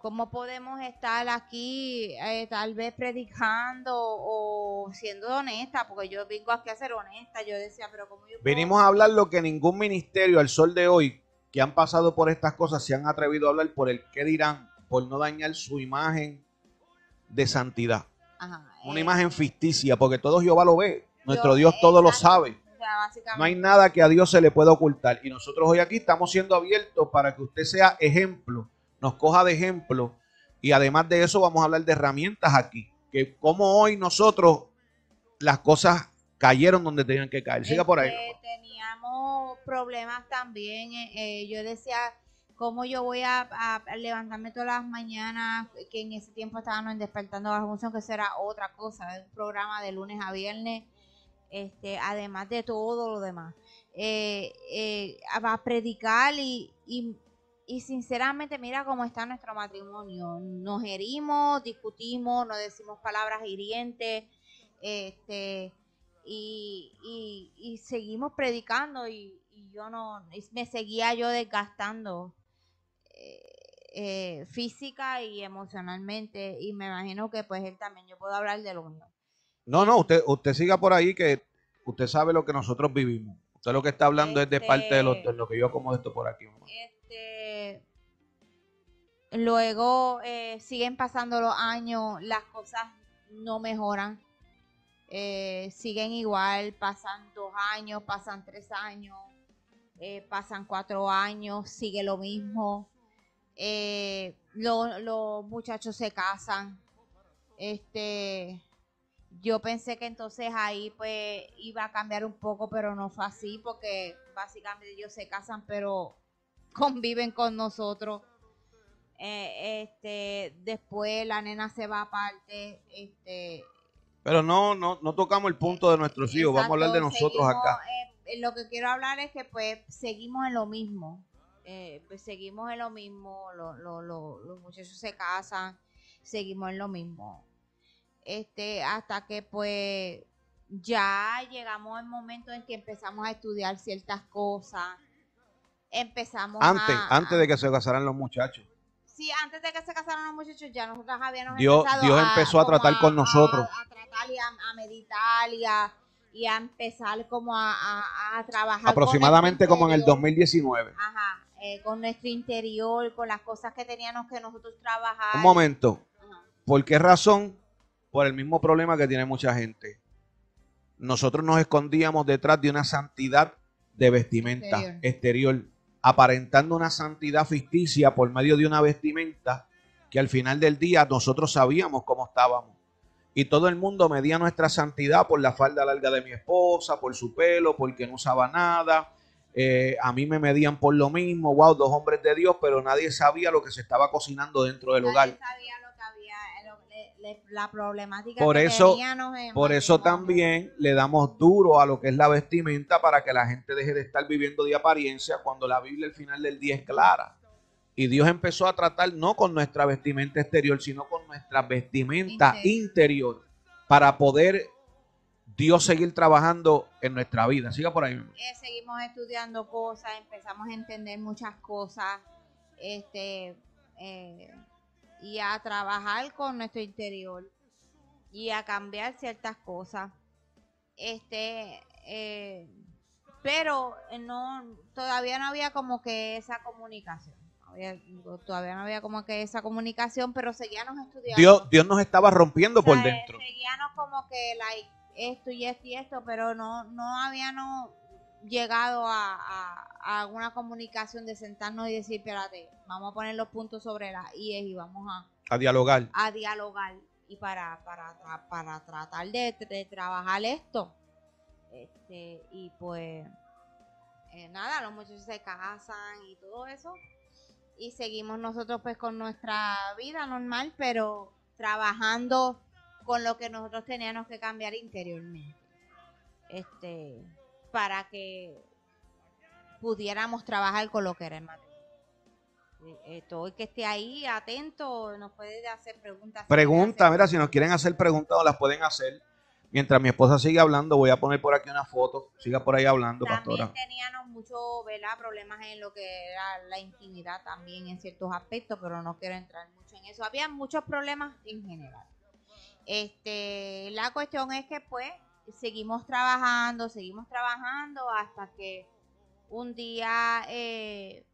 ¿cómo podemos estar aquí eh, tal vez predicando o siendo honesta? Porque yo vengo aquí a ser honesta. Yo decía, pero ¿cómo yo Venimos a hablar lo que ningún ministerio al sol de hoy que han pasado por estas cosas se han atrevido a hablar por el qué dirán, por no dañar su imagen de santidad. Una eh, imagen ficticia, porque todo Jehová lo ve. Nuestro Dios todo lo sabe. No hay nada que a Dios se le pueda ocultar. Y nosotros hoy aquí estamos siendo abiertos para que usted sea ejemplo, nos coja de ejemplo. Y además de eso vamos a hablar de herramientas aquí. Que como hoy nosotros las cosas cayeron donde tenían que caer. Siga por ahí. Problemas también. Eh, eh, yo decía, ¿cómo yo voy a, levantarme todas las mañanas? Que en ese tiempo estábamos despertando la función, que será otra cosa. un programa de lunes a viernes este, además de todo lo demás. Eh, eh, a predicar y, y sinceramente mira cómo está nuestro matrimonio. Nos herimos, discutimos, nos decimos palabras hirientes, este, y, y, seguimos predicando y, yo no, me seguía yo desgastando eh, eh, física y emocionalmente y me imagino que pues él también, yo puedo hablar de lo mío. No, no, usted, usted siga por ahí que usted sabe lo que nosotros vivimos. Usted lo que está hablando es de parte de lo, de lo, que yo acomodo esto por aquí. Este, luego eh, siguen pasando los años, las cosas no mejoran. Eh, siguen igual, pasan dos años, pasan tres años, eh, pasan cuatro años, sigue lo mismo. Eh, los muchachos se casan. Este, yo pensé que entonces ahí pues iba a cambiar un poco, pero no fue así porque básicamente ellos se casan, pero [LAUGHS] conviven con nosotros. este, después la nena se va aparte, este, pero no, no, no tocamos el punto de nuestros hijos, vamos a hablar de nosotros acá. Eh, lo que quiero hablar es que pues seguimos en lo mismo, eh, pues seguimos en lo mismo, los muchachos se casan, seguimos en lo mismo. Este, hasta que pues ya llegamos al momento en que empezamos a estudiar ciertas cosas, empezamos antes, Antes de que se casaran los muchachos sí, antes de que se casaran los muchachos, ya nosotros habíamos Dios, empezado Dios empezó a, tratar con nosotros. A, tratar y a, meditar y a, empezar como a, trabajar. Aproximadamente como en el 2019. Ajá, eh, con nuestro interior, con las cosas que teníamos que nosotros trabajar. Un momento. ¿Por qué razón? Por el mismo problema que tiene mucha gente. Nosotros nos escondíamos detrás de una santidad de vestimenta exterior aparentando una santidad ficticia por medio de una vestimenta que al final del día nosotros sabíamos cómo estábamos. Y todo el mundo medía nuestra santidad por la falda larga de mi esposa, por su pelo, porque no usaba nada. Eh, a mí me medían por lo mismo, wow, dos hombres de Dios, pero nadie sabía lo que se estaba cocinando dentro del hogar la problemática por eso, Por eso también le damos duro a lo que es la vestimenta para que la gente deje de estar viviendo de apariencia cuando la Biblia al final del día es clara. Y Dios empezó a tratar no con nuestra vestimenta exterior, sino con nuestra vestimenta interior, para poder Dios seguir trabajando en nuestra vida. Siga por ahí. Eh, seguimos estudiando cosas, empezamos a entender muchas cosas. Este, eh, y a trabajar con nuestro interior y a cambiar ciertas cosas. Este, eh, pero no, todavía no había como que esa comunicación. todavía no había como que esa comunicación, pero seguíamos estudiando. Dios, Dios nos estaba rompiendo por dentro. Seguíamos como que like, esto y esto y esto, pero no, no habíamos llegado a, a, una comunicación de sentarnos y decir, espérate, vamos a poner los puntos sobre la IES y vamos a... A dialogar. A dialogar y para, para, para tratar de, trabajar esto. Este, y pues, eh, nada, los muchachos se casan y todo eso. Y seguimos nosotros pues con nuestra vida normal, pero trabajando con lo que nosotros teníamos que cambiar interiormente. Este, para que pudiéramos trabajar con lo que era el matrimonio. Eh, todo el que esté ahí atento nos puede hacer preguntas. Pregunta, mira, si nos quieren hacer preguntas o las pueden hacer. Mientras mi esposa sigue hablando, voy a poner por aquí una foto. Siga por ahí hablando, también teníamos muchos problemas en lo que era la intimidad también en ciertos aspectos, pero no quiero entrar mucho en eso. Había muchos problemas en general. Este, la cuestión es que pues seguimos trabajando, seguimos trabajando hasta que un día eh,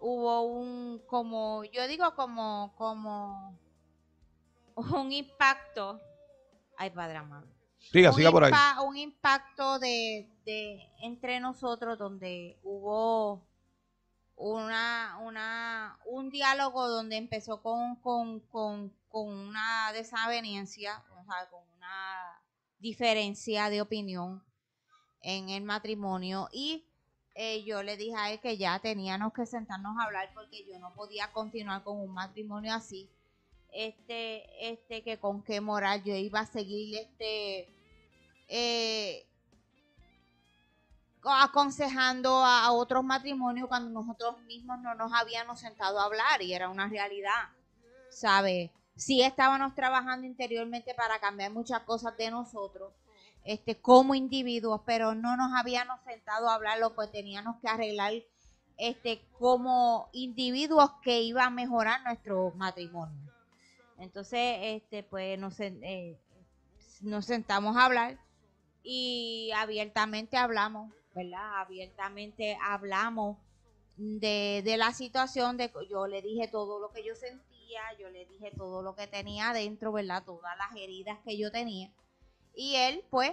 hubo un, como, yo digo como, como [LAUGHS] un impacto. Ay, padre amado. Siga, siga por ahí. Un impacto de, de entre nosotros donde hubo una, una, un diálogo donde empezó con, con, con, con una sea, con una diferencia de opinión en el matrimonio y eh, yo le dije a él que ya teníamos que sentarnos a hablar porque yo no podía continuar con un matrimonio así. Este, este, que con qué moral yo iba a seguir este, eh, aconsejando a, otros matrimonios cuando nosotros mismos no nos habíamos sentado a hablar y era una realidad, ¿sabe? Sí estábamos trabajando interiormente para cambiar muchas cosas de nosotros, este, como individuos, pero no nos habíamos sentado a hablar lo que teníamos que arreglar este, como individuos que iba a mejorar nuestro matrimonio. Entonces, este, pues nos, eh, sentamos a hablar y abiertamente hablamos, ¿verdad? Abiertamente hablamos de, de la situación, de yo le dije todo lo que yo sentía, yo le dije todo lo que tenía adentro, ¿verdad? Todas las heridas que yo tenía. Y él, pues,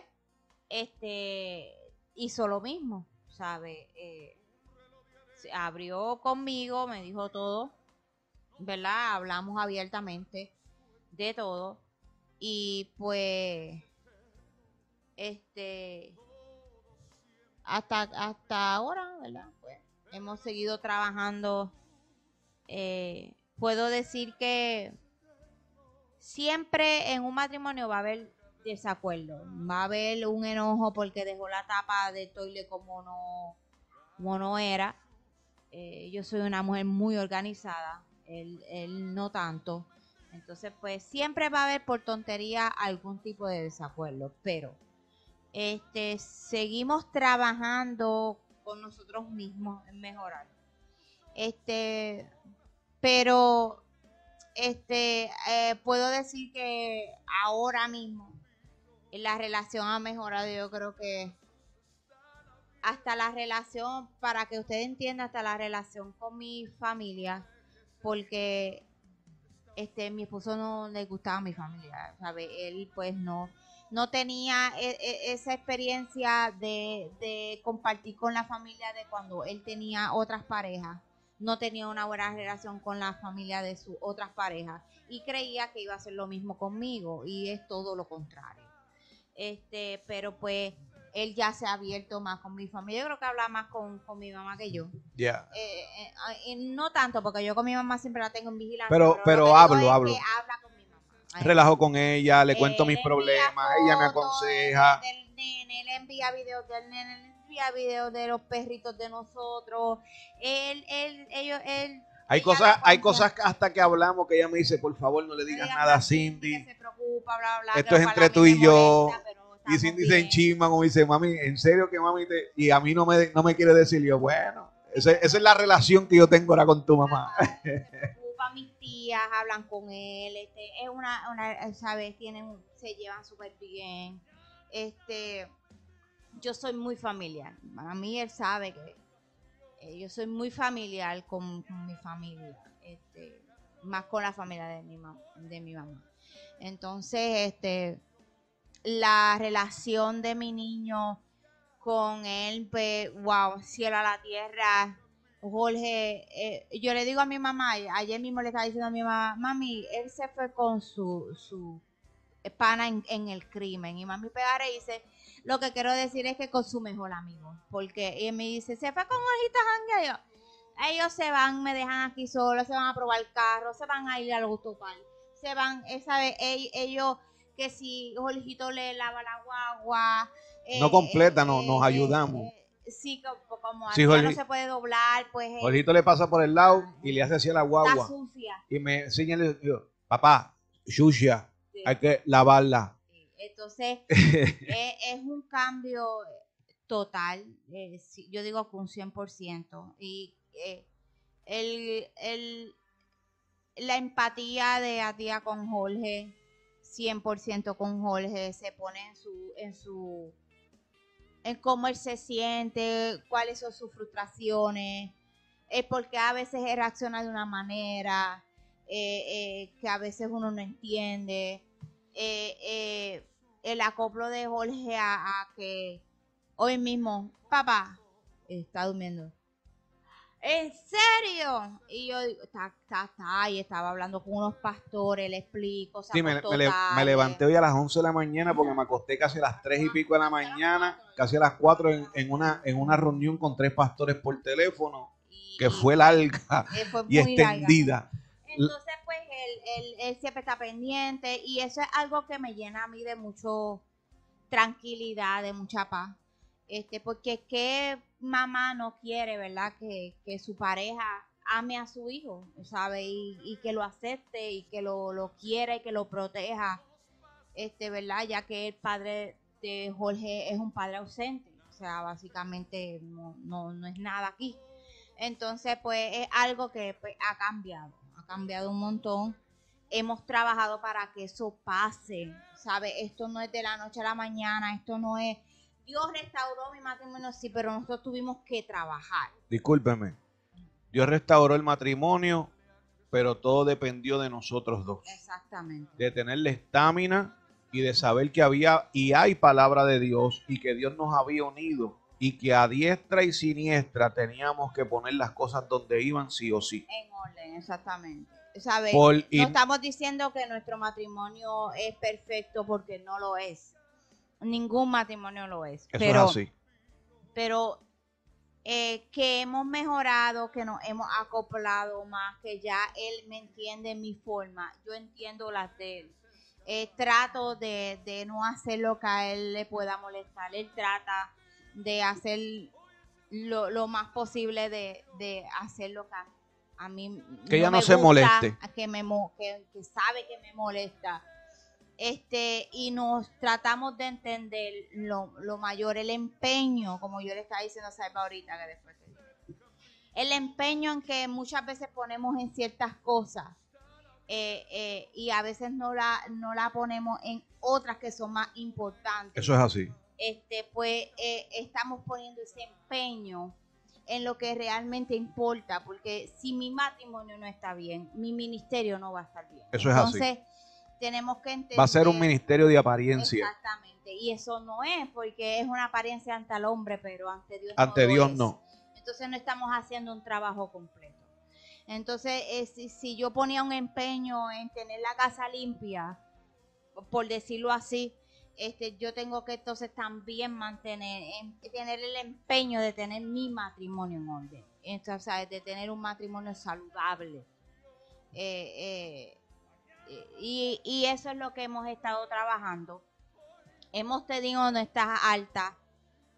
este, hizo lo mismo, ¿sabe? Eh, abrió conmigo, me dijo todo, ¿verdad? Hablamos abiertamente de todo. Y pues, este, hasta, hasta ahora, ¿verdad? Pues, hemos seguido trabajando. Eh, puedo decir que siempre en un matrimonio va a haber desacuerdo, va a haber un enojo porque dejó la tapa de toile como no, como no era. Eh, yo soy una mujer muy organizada, él, él no tanto. Entonces, pues siempre va a haber por tontería algún tipo de desacuerdo, pero este seguimos trabajando con nosotros mismos en mejorar. Este, pero este eh, puedo decir que ahora mismo la relación ha mejorado. Yo creo que hasta la relación, para que usted entienda, hasta la relación con mi familia, porque este mi esposo no le gustaba a mi familia, ¿sabe? Él pues no no tenía e, e, esa experiencia de, de, compartir con la familia de cuando él tenía otras parejas. No tenía una buena relación con la familia de sus otras parejas y creía que iba a hacer lo mismo conmigo y es todo lo contrario. Este, pero pues él ya se ha abierto más con mi familia. Yo creo que habla más con, con mi mamá que yo. Ya. Eh, eh, no tanto, porque yo con mi mamá siempre la tengo en vigilancia. Pero, pero, hablo, hablo. habla con mi mamá. Relajo con ella, le cuento mis problemas, ella me aconseja. Del nene, él envía videos del nene, envía videos de los perritos de nosotros. Él, él, ellos, él hay cosas, hay cosas hasta que hablamos que ella me dice, por favor, no le digas nada a Cindy. Se preocupa, bla, bla, Esto es entre tú y yo. y Cindy se enchima, como dice, mami, en serio que mami te... Y a mí no me, no me quiere decir, yo, bueno, esa, esa es la relación que yo tengo ahora con tu mamá. se preocupa, mis tías hablan con él, este, es una, una ¿sabes? Tienen, se llevan súper bien. Este, yo soy muy familiar. A mí él sabe que eh, yo soy muy familiar con, mi familia, este, más con la familia de mi, de mi mamá. Entonces, este, la relación de mi niño con él, pues, wow, cielo a la tierra. Jorge, eh, yo le digo a mi mamá, ayer mismo le estaba diciendo a mi mamá, mami, él se fue con su, su pana en, el crimen. Y mami pegare y dice, lo que quiero decir es que con su mejor amigo. Porque él me dice, se fue con hojitas yo Ellos se van, me dejan aquí solo, se van a probar el carro, se van a ir al autopar. Se van, esa vez, ellos, que si Jorgito le lava la guagua. no eh, completa, no, nos eh, ayudamos. Eh, sí, como si no se puede doblar, pues. Jorgito le pasa por el lado y le hace así a la guagua. Y me enseña, papá, sucia, hay que lavarla. Entonces, [LAUGHS] eh, es, un cambio total, eh, yo digo que un 100%. Y eh, el, la empatía de Atia con Jorge, 100% con Jorge, se pone en su, en su, en cómo él se siente, cuáles son sus frustraciones, es porque a veces él reacciona de una manera que a veces uno no entiende. Eh, el acoplo de Jorge a, que hoy mismo, papá, está durmiendo. ¿En serio? Y yo digo, está, está, está, y estaba hablando con unos pastores, le explico. Sí, me, levanté hoy a las 11 de la mañana porque me acosté casi a las 3 y pico de la mañana, casi a las 4 en, una, en una reunión con tres pastores por teléfono, que fue larga y extendida. Entonces, él, siempre está pendiente y eso es algo que me llena a mí de mucho tranquilidad, de mucha paz. Este, porque qué mamá no quiere, ¿verdad? Que, que su pareja ame a su hijo, ¿sabe? Y, y que lo acepte y que lo, lo quiera y que lo proteja, este, ¿verdad? Ya que el padre de Jorge es un padre ausente, o sea, básicamente no, no, no es nada aquí. Entonces, pues es algo que pues, ha cambiado, cambiado un montón. Hemos trabajado para que eso pase, ¿sabe? Esto no es de la noche a la mañana, esto no es... Dios restauró mi matrimonio, sí, pero nosotros tuvimos que trabajar. Discúlpeme. Dios restauró el matrimonio, pero todo dependió de nosotros dos. Exactamente. De tener la estamina y de saber que había y hay palabra de Dios y que Dios nos había unido y que a diestra y siniestra teníamos que poner las cosas donde iban sí o sí. En orden, exactamente. ¿Sabe? Por- no estamos diciendo que nuestro matrimonio es perfecto porque no lo es. Ningún matrimonio lo es. Eso pero, es así. pero eh, que hemos mejorado, que nos hemos acoplado más, que ya él me entiende mi forma, yo entiendo las de él. Eh, trato de, de no hacer lo que a él le pueda molestar. Él trata de hacer lo, lo más posible de, de hacer lo que a, mí Que ella no se gusta, moleste. que me que, que sabe que me molesta este y nos tratamos de entender lo, lo mayor el empeño como yo le estaba diciendo a ahorita que después el empeño en que muchas veces ponemos en ciertas cosas eh, eh, y a veces no la no la ponemos en otras que son más importantes Eso es así. Este pues eh, estamos poniendo ese empeño en lo que realmente importa porque si mi matrimonio no está bien mi ministerio no va a estar bien Eso es así. entonces tenemos que entender Va a ser un ministerio de apariencia. exactamente y eso no es porque es una apariencia ante el hombre pero ante Dios Ante no Dios no. entonces no estamos haciendo un trabajo completo entonces eh, si, si yo ponía un empeño en tener la casa limpia por decirlo así este yo tengo que entonces también mantener en- tener el empeño de tener mi matrimonio en orden entonces ¿sabes? de tener un matrimonio saludable Eh, eh, y, y eso es lo que hemos estado trabajando hemos tenido nuestras altas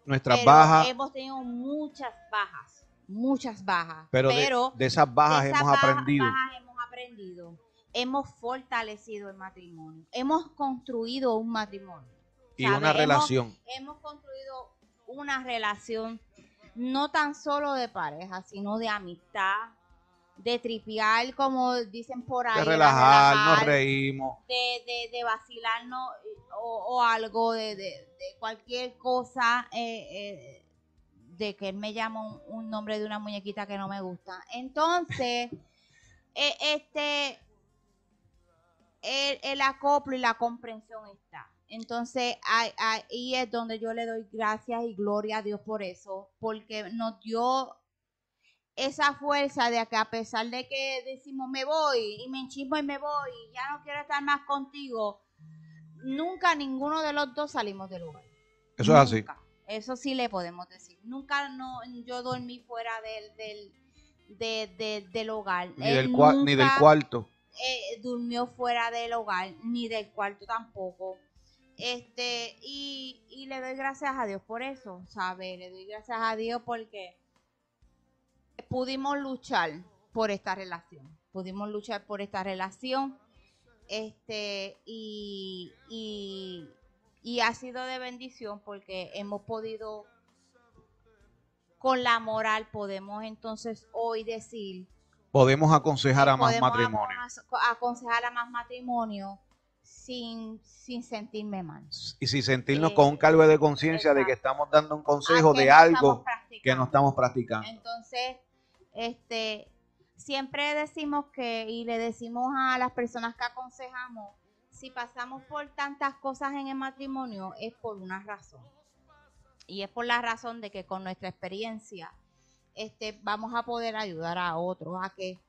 Nuestras pero bajas, hemos tenido muchas bajas muchas bajas pero, de- esas bajas de esas hemos bajas- aprendido. bajas hemos aprendido. Hemos fortalecido el matrimonio. Hemos construido un matrimonio. y ¿sabe? una relación. Hemos construido una relación no tan solo de pareja, sino de amistad, de tripear, como dicen por ahí. De de relajar, reímos. de, de, de vacilarnos eh, o, o algo, de, de, de cualquier cosa, eh, eh, de que él me llama un, un nombre de una muñequita que no me gusta. Entonces, [LAUGHS] eh, este, el, el acoplo y la comprensión está. Entonces, ahí, es donde yo le doy gracias y gloria a Dios por eso, porque nos dio esa fuerza de que a pesar de que decimos me voy y me enchismo y me voy y ya no quiero estar más contigo, nunca ninguno de los dos salimos del lugar. Eso es así. Eso sí le podemos decir. Nunca no, yo dormí fuera del, del, de- de- del hogar. Ni del, ni del cuarto. Eh, durmió fuera del hogar, ni del cuarto tampoco. Este, y, y le doy gracias a Dios por eso, ¿sabe? Le doy gracias a Dios porque pudimos luchar por esta relación. Pudimos luchar por esta relación. Este, y, y, y ha sido de bendición porque hemos podido, con la moral, podemos entonces hoy decir Podemos aconsejar a más matrimonio. acon- aconsejar a más matrimonio sin, sin sentirme mal. Y si sentirnos Eh, con un cargo de conciencia de que estamos dando un consejo ¿A qué de no algo que no estamos practicando. Entonces, este, siempre decimos que, y le decimos a las personas que aconsejamos, si pasamos por tantas cosas en el matrimonio es por una razón. Y es por la razón de que con nuestra experiencia este, vamos a poder ayudar a otros a que,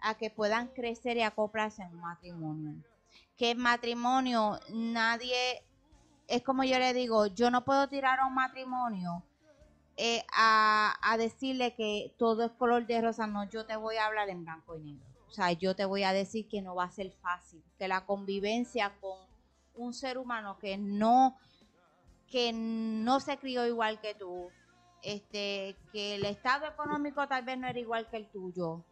a que puedan crecer y acoplarse en un matrimonio. Que el matrimonio, nadie, es como yo le digo, yo no puedo tirar a un matrimonio eh, a, a decirle que todo es color de rosa, no, yo te voy a hablar en blanco y negro. O sea, yo te voy a decir que no va a ser fácil, que la convivencia con un ser humano que no, que no se crió igual que tú, este, que el estado económico tal vez no era igual que el tuyo,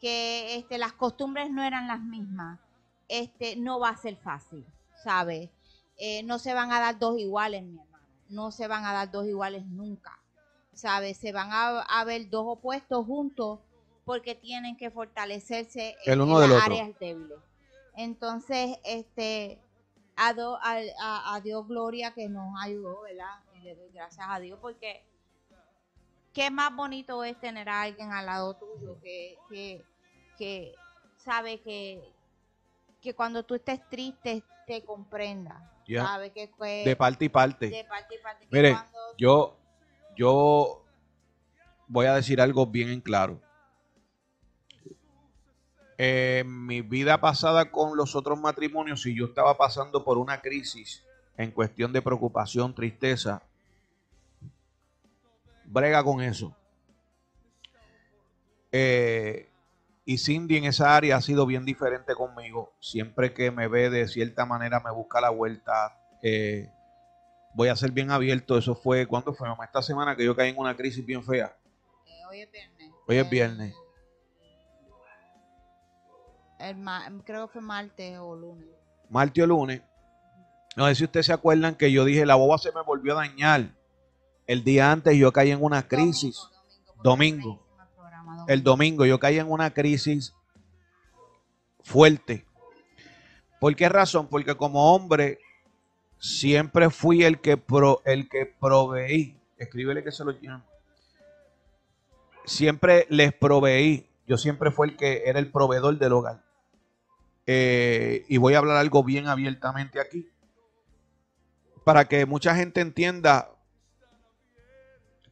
que este, las costumbres no eran las mismas, este, no va a ser fácil, ¿sabes? Eh, no se van a dar dos iguales, mi hermano, no se van a dar dos iguales nunca, ¿sabes? Se van a, ver dos opuestos juntos porque tienen que fortalecerse el uno en las áreas débiles. Entonces, este, a, a, a, Dios gloria que nos ayudó, ¿verdad? Y le doy gracias a Dios porque qué más bonito es tener a alguien al lado tuyo que, que, que sabe que, que cuando tú estés triste te comprenda. Sabe que de parte y parte. De parte y parte. Mire, yo, yo voy a decir algo bien en claro. En mi vida pasada con los otros matrimonios, si yo estaba pasando por una crisis en cuestión de preocupación, tristeza, brega con eso. Eh, y Cindy en esa área ha sido bien diferente conmigo. Siempre que me ve de cierta manera me busca la vuelta. Eh, voy a ser bien abierto. Eso fue, ¿cuándo fue, mamá? Esta semana que yo caí en una crisis bien fea. Eh, hoy es viernes. Hoy es viernes. creo que fue martes o lunes. Martes o lunes. No sé si ustedes se acuerdan que yo dije, la boba se me volvió a dañar. El día antes yo caí en una crisis. Domingo. El domingo yo caí en una crisis fuerte. ¿Por qué razón? Porque como hombre siempre fui el que, pro, el que proveí. Escríbele que se lo llamo. Siempre les proveí. Yo siempre fui el que era el proveedor del hogar. Eh, y voy a hablar algo bien abiertamente aquí. Para que mucha gente entienda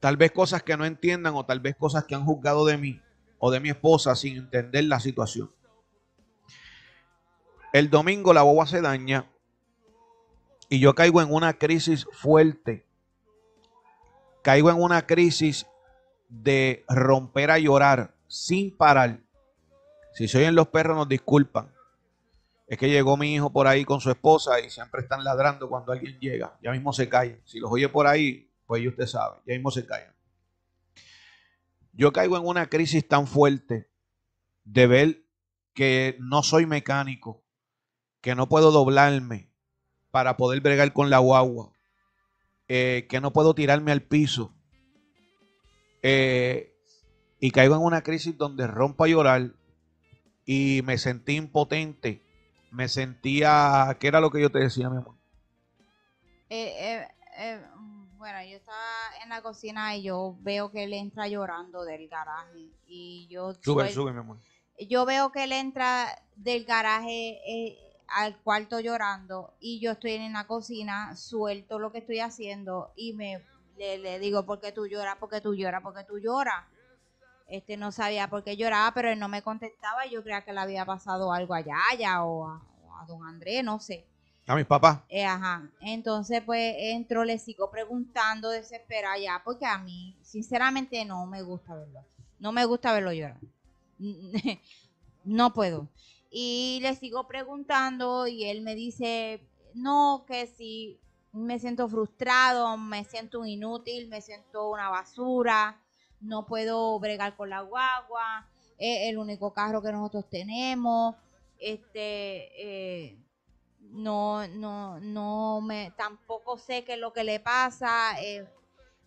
Tal vez cosas que no entiendan o tal vez cosas que han juzgado de mí o de mi esposa sin entender la situación. El domingo la boba se daña y yo caigo en una crisis fuerte. Caigo en una crisis de romper a llorar sin parar. Si se oyen los perros, nos disculpan. Es que llegó mi hijo por ahí con su esposa y siempre están ladrando cuando alguien llega. Ya mismo se cae. Si los oye por ahí, pues usted sabe, ya mismo se caen. Yo caigo en una crisis tan fuerte de ver que no soy mecánico, que no puedo doblarme para poder bregar con la guagua, eh, que no puedo tirarme al piso. Eh, y caigo en una crisis donde rompo a llorar y me sentí impotente. Me sentía, ¿qué era lo que yo te decía, mi amor? Eh, bueno, yo estaba en la cocina y yo veo que él entra llorando del garaje. Y yo. Sube, sube, mi amor. Yo veo que él entra del garaje eh, al cuarto llorando y yo estoy en la cocina, suelto lo que estoy haciendo y me le, digo, ¿por qué tú lloras? ¿Por qué tú lloras? ¿Por qué tú lloras? Este no sabía por qué lloraba, pero él no me contestaba y yo creía que le había pasado algo allá, allá o a don Andrés, no sé. A mis papás. Eh, ajá. Entonces, pues entro, le sigo preguntando, desesperada ya, porque a mí, sinceramente, no me gusta verlo. No me gusta verlo llorar. [LAUGHS] no puedo. Y le sigo preguntando y él me dice, no, que si me siento frustrado, me siento un inútil, me siento una basura, no puedo bregar con la guagua, es el único carro que nosotros tenemos, este, eh, no, no, no me, tampoco sé qué es lo que le pasa, eh,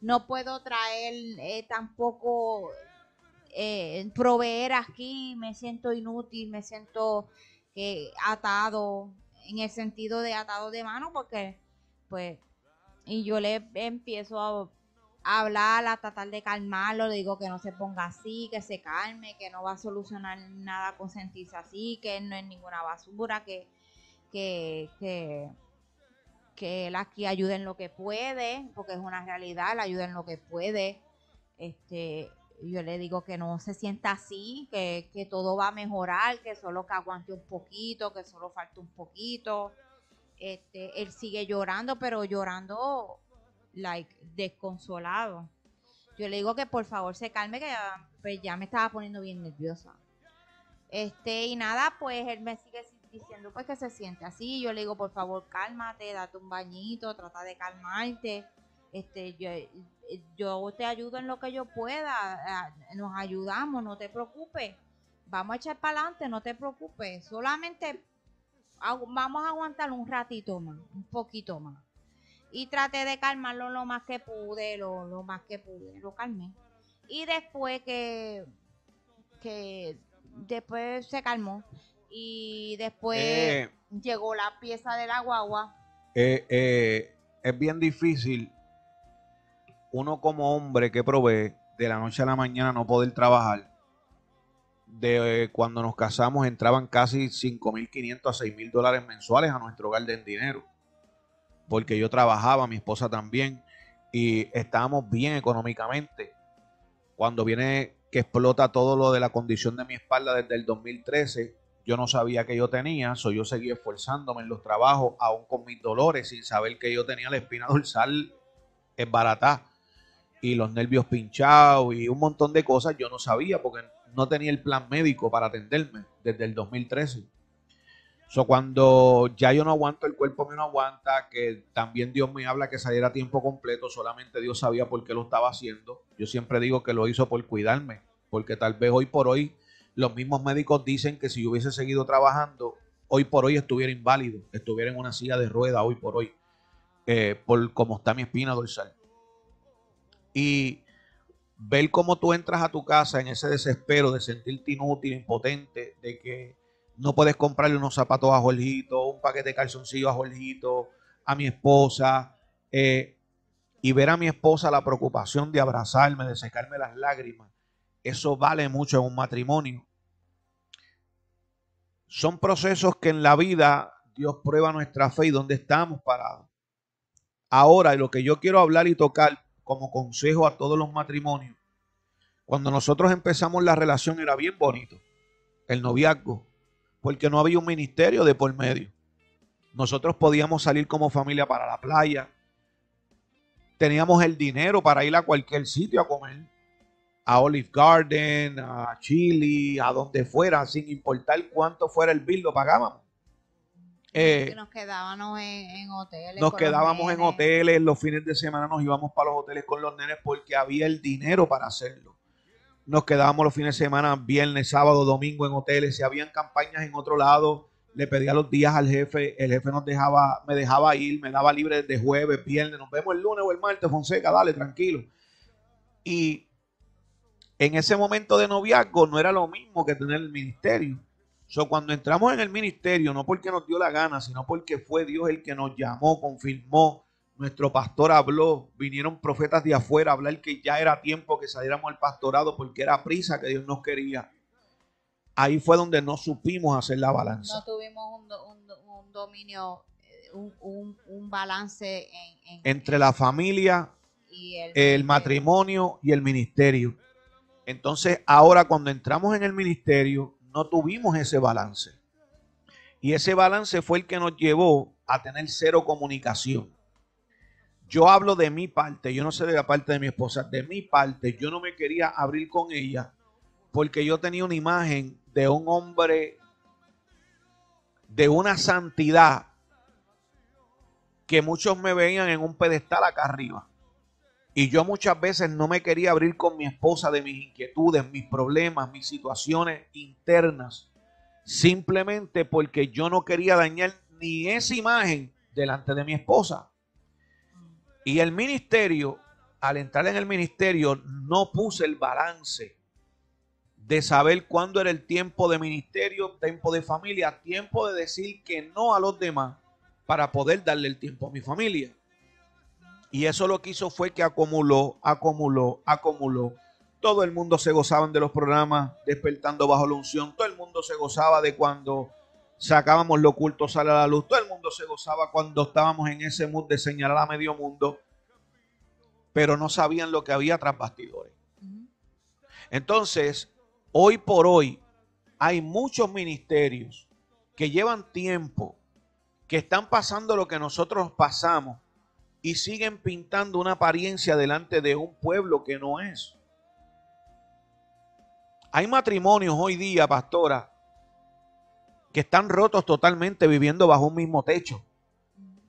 no puedo traer eh, tampoco eh, proveer aquí, me siento inútil, me siento atado, en el sentido de atado de mano, porque pues, y yo le empiezo a, hablar, a tratar de calmarlo, le digo que no se ponga así, que se calme, que no va a solucionar nada con sentirse así, que no es ninguna basura, que que, que, que él aquí ayude en lo que puede, porque es una realidad, él ayuda en lo que puede. Este, yo le digo que no se sienta así, que, que todo va a mejorar, que solo que aguante un poquito, que solo falta un poquito. Este, él sigue llorando, pero llorando like desconsolado. Yo le digo que por favor se calme, que ya, pues ya me estaba poniendo bien nerviosa. Este, y nada, pues él me sigue diciendo pues que se siente así. Yo le digo, por favor, cálmate, date un bañito, trata de calmarte. Este, yo, yo te ayudo en lo que yo pueda, nos ayudamos, no te preocupes. Vamos a echar para adelante, no te preocupes. Solamente vamos a aguantar un ratito más, un poquito más. Y traté de calmarlo lo más que pude, lo, lo más que pude, lo calmé. Y después que, que después se calmó y después eh. llegó la pieza de la guagua. Eh, eh, es bien difícil uno como hombre que provee de la noche a la mañana no poder trabajar. De cuando nos casamos entraban casi 5.500 a 6.000 dólares mensuales a nuestro hogar de dinero. Porque yo trabajaba, mi esposa también, y estábamos bien económicamente. Cuando viene que explota todo lo de la condición de mi espalda desde el 2013, yo no sabía que yo tenía, so yo seguí esforzándome en los trabajos, aún con mis dolores, sin saber que yo tenía la espina [LAUGHS] dorsal baratas y los nervios pinchados y un montón de cosas. Yo no sabía porque no tenía el plan médico para atenderme desde el 2013. So, cuando ya yo no aguanto, el cuerpo me no aguanta, que también Dios me habla que saliera a tiempo completo, solamente Dios sabía por qué lo estaba haciendo. Yo siempre digo que lo hizo por cuidarme, porque tal vez hoy por hoy los mismos médicos dicen que si yo hubiese seguido trabajando, hoy por hoy estuviera inválido, estuviera en una silla de rueda hoy por hoy, eh, por cómo está mi espina dorsal. Y ver cómo tú entras a tu casa en ese desespero de sentirte inútil, impotente, de que no puedes comprarle unos zapatos a Jorgito, un paquete de calzoncillos a Jorgito, a mi esposa, eh, y ver a mi esposa la preocupación de abrazarme, de secarme las lágrimas eso vale mucho en un matrimonio. Son procesos que en la vida Dios prueba nuestra fe y dónde estamos parados. Ahora, lo que yo quiero hablar y tocar como consejo a todos los matrimonios, cuando nosotros empezamos la relación era bien bonito, el noviazgo, porque no había un ministerio de por medio. Nosotros podíamos salir como familia para la playa, teníamos el dinero para ir a cualquier sitio a comer a Olive Garden, a Chile, a donde fuera, sin importar cuánto fuera el bill, lo pagábamos. Eh, nos quedábamos en, hoteles. Nos quedábamos en hoteles, los fines de semana nos íbamos para los hoteles con los nenes porque había el dinero para hacerlo. Nos quedábamos los fines de semana, viernes, sábado, domingo en hoteles. Si habían campañas en otro lado, le pedía los días al jefe, el jefe nos dejaba, me dejaba ir, me daba libre desde jueves, viernes, nos vemos el lunes o el martes, Fonseca, dale, tranquilo. Y en ese momento de noviazgo no era lo mismo que tener el ministerio. So, cuando entramos en el ministerio, no porque nos dio la gana, sino porque fue Dios el que nos llamó, confirmó, nuestro pastor habló, vinieron profetas de afuera a hablar que ya era tiempo que saliéramos al pastorado porque era prisa que Dios nos quería. Ahí fue donde no supimos hacer la balanza. No tuvimos un, dominio, eh, un, balance entre la familia, y el matrimonio y el ministerio. Entonces, ahora cuando entramos en el ministerio, no tuvimos ese balance. Y ese balance fue el que nos llevó a tener cero comunicación. Yo hablo de mi parte, yo no sé de la parte de mi esposa, de mi parte, yo no me quería abrir con ella porque yo tenía una imagen de un hombre de una santidad que muchos me veían en un pedestal acá arriba. Y yo muchas veces no me quería abrir con mi esposa de mis inquietudes, mis problemas, mis situaciones internas, simplemente porque yo no quería dañar ni esa imagen delante de mi esposa. Y el ministerio, al entrar en el ministerio, no puse el balance de saber cuándo era el tiempo de ministerio, tiempo de familia, tiempo de decir que no a los demás para poder darle el tiempo a mi familia. Y eso lo que hizo fue que acumuló, acumuló, acumuló. Todo el mundo se gozaba de los programas Despertando bajo la unción. Todo el mundo se gozaba de cuando sacábamos lo oculto sale a la luz. Todo el mundo se gozaba cuando estábamos en ese mood de señalar a medio mundo. Pero no sabían lo que había tras bastidores. Entonces, hoy por hoy, hay muchos ministerios que llevan tiempo, que están pasando lo que nosotros pasamos y siguen pintando una apariencia delante de un pueblo que no es. Hay matrimonios hoy día, pastora, que están rotos totalmente viviendo bajo un mismo techo,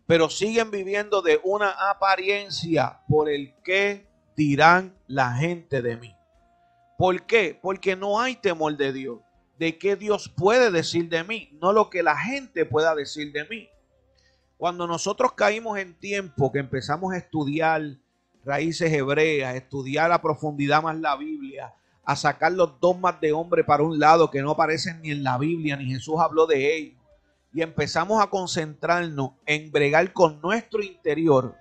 pero siguen viviendo de una apariencia por el que dirán la gente de mí. ¿Por qué? Porque no hay temor de Dios, de qué Dios puede decir de mí, no lo que la gente pueda decir de mí. Cuando nosotros caímos en tiempo que empezamos a estudiar raíces hebreas, estudiar a profundidad más la Biblia, a sacar los dogmas de hombre para un lado que no aparecen ni en la Biblia, ni Jesús habló de ellos. Y empezamos a concentrarnos en bregar con nuestro interior.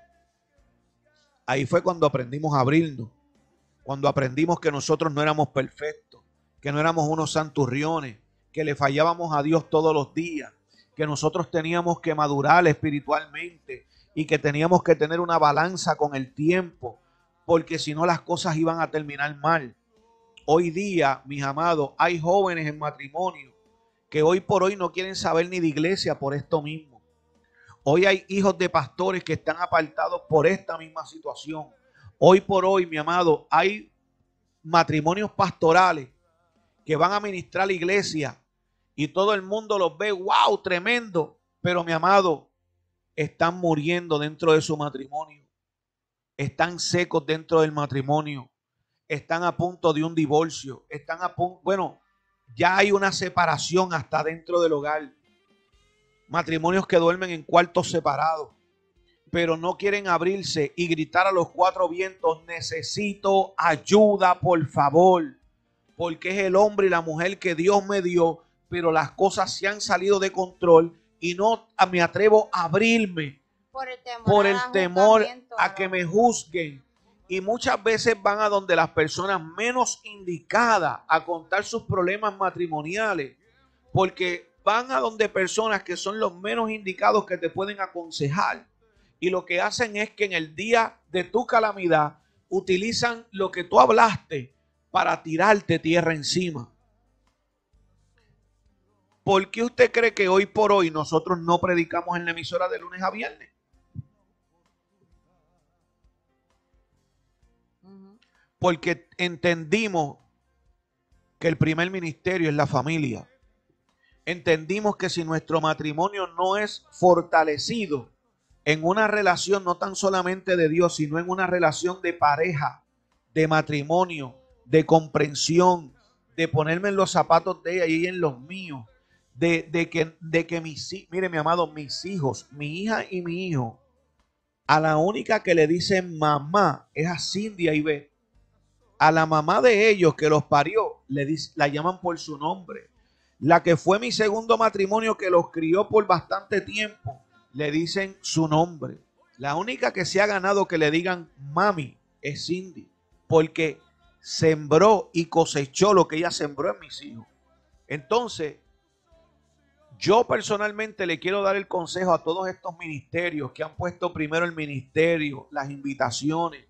Ahí fue cuando aprendimos a abrirnos. Cuando aprendimos que nosotros no éramos perfectos, que no éramos unos santurriones, que le fallábamos a Dios todos los días, que nosotros teníamos que madurar espiritualmente y que teníamos que tener una balanza con el tiempo, porque si no las cosas iban a terminar mal. Hoy día, mis amados, hay jóvenes en matrimonio que hoy por hoy no quieren saber ni de iglesia por esto mismo. Hoy hay hijos de pastores que están apartados por esta misma situación. Hoy por hoy, mi amado, hay matrimonios pastorales que van a ministrar la iglesia y todo el mundo los ve, wow, tremendo. Pero mi amado, están muriendo dentro de su matrimonio. Están secos dentro del matrimonio están a punto de un divorcio, están a punto, bueno, ya hay una separación hasta dentro del hogar. Matrimonios que duermen en cuartos separados, pero no quieren abrirse y gritar a los cuatro vientos, necesito ayuda, por favor, porque es el hombre y la mujer que Dios me dio, pero las cosas se han salido de control y no me atrevo a abrirme por el temor, por el temor a que me juzguen y muchas veces van a donde las personas menos indicadas a contar sus problemas matrimoniales, porque van a donde personas que son los menos indicados que te pueden aconsejar. Y lo que hacen es que en el día de tu calamidad utilizan lo que tú hablaste para tirarte tierra encima. ¿Por qué usted cree que hoy por hoy nosotros no predicamos en la emisora de lunes a viernes? porque entendimos que el primer ministerio es la familia. Entendimos que si nuestro matrimonio no es fortalecido en una relación no tan solamente de Dios, sino en una relación de pareja, de matrimonio, de comprensión, de ponerme en los zapatos de ella y en los míos, de, que, de que mis, mire mi amado, mis hijos, mi hija y mi hijo, a la única que le dicen mamá es a Cindy y ve a la mamá de ellos que los parió, le la llaman por su nombre. La que fue mi segundo matrimonio que los crió por bastante tiempo, le dicen su nombre. La única que se ha ganado que le digan mami es Cindy, porque sembró y cosechó lo que ella sembró en mis hijos. Entonces, yo personalmente le quiero dar el consejo a todos estos ministerios que han puesto primero el ministerio, las invitaciones,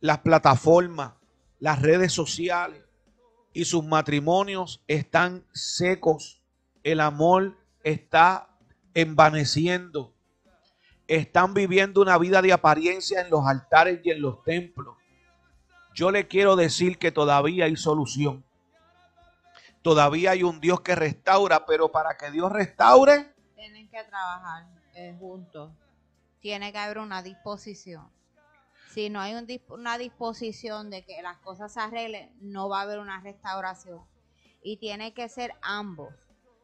las plataformas, las redes sociales y sus matrimonios están secos. El amor está envaneciendo. Están viviendo una vida de apariencia en los altares y en los templos. Yo le quiero decir que todavía hay solución. Todavía hay un Dios que restaura, pero para que Dios restaure... Tienen que trabajar eh, juntos. Tiene que haber una disposición si no hay una disposición de que las cosas se arreglen, no va a haber una restauración. Y tiene que ser ambos.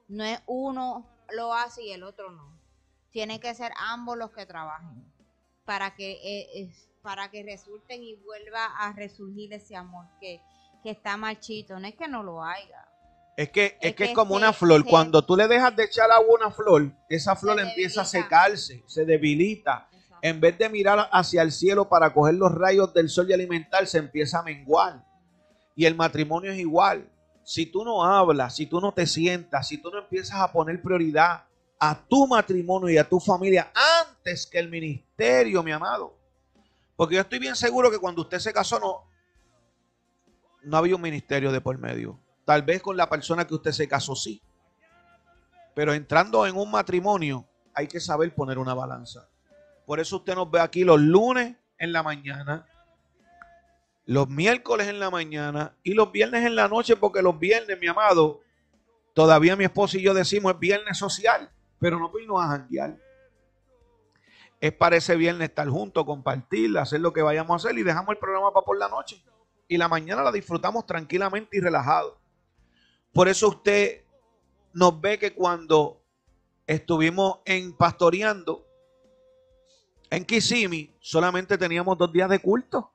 No es uno lo hace y el otro no. Tiene que ser ambos los que trabajen para que, eh, para que resulten y vuelva a resurgir ese amor que, está marchito. No es que no lo haya. Es que es, que, es como una flor. Cuando tú le dejas de echar agua a una flor, esa flor empieza a secarse, se debilita en vez de mirar hacia el cielo para coger los rayos del sol y alimentarse, empieza a menguar. Y el matrimonio es igual. Si tú no hablas, si tú no te sientas, si tú no empiezas a poner prioridad a tu matrimonio y a tu familia antes que el ministerio, mi amado. Porque yo estoy bien seguro que cuando usted se casó no, no había un ministerio de por medio. Tal vez con la persona que usted se casó sí. Pero entrando en un matrimonio hay que saber poner una balanza. Por eso usted nos ve aquí los lunes en la mañana, los miércoles en la mañana y los viernes en la noche, porque los viernes, mi amado, todavía mi esposa y yo decimos es viernes social, pero no vino a janguear. Es para ese viernes estar juntos, compartir, hacer lo que vayamos a hacer y dejamos el programa para por la noche. Y la mañana la disfrutamos tranquilamente y relajado. Por eso usted nos ve que cuando estuvimos en pastoreando en Kisimi, solamente teníamos dos días de culto.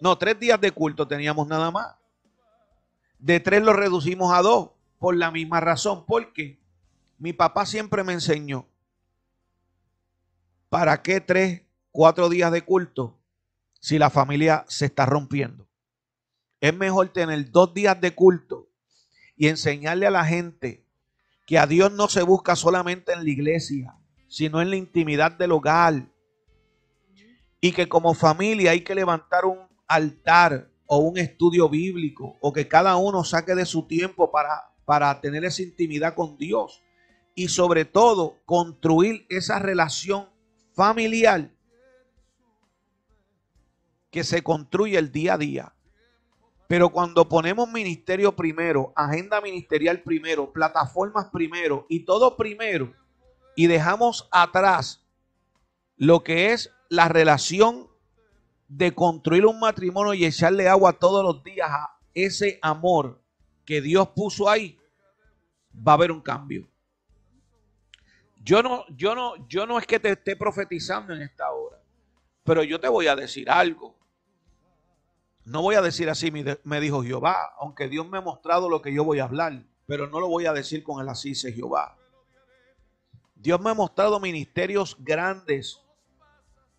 No, tres días de culto teníamos nada más. De tres lo reducimos a dos por la misma razón, porque mi papá siempre me enseñó, ¿para qué tres, cuatro días de culto si la familia se está rompiendo? Es mejor tener dos días de culto y enseñarle a la gente que a Dios no se busca solamente en la iglesia, sino en la intimidad del hogar. Y que como familia hay que levantar un altar o un estudio bíblico o que cada uno saque de su tiempo para, para tener esa intimidad con Dios y sobre todo construir esa relación familiar que se construye el día a día. Pero cuando ponemos ministerio primero, agenda ministerial primero, plataformas primero y todo primero, y dejamos atrás lo que es la relación de construir un matrimonio y echarle agua todos los días a ese amor que Dios puso ahí, va a haber un cambio. Yo no, yo no, yo no es que te esté profetizando en esta hora, pero yo te voy a decir algo. No voy a decir así, me dijo Jehová, aunque Dios me ha mostrado lo que yo voy a hablar, pero no lo voy a decir con el así dice Jehová. Dios me ha mostrado ministerios grandes,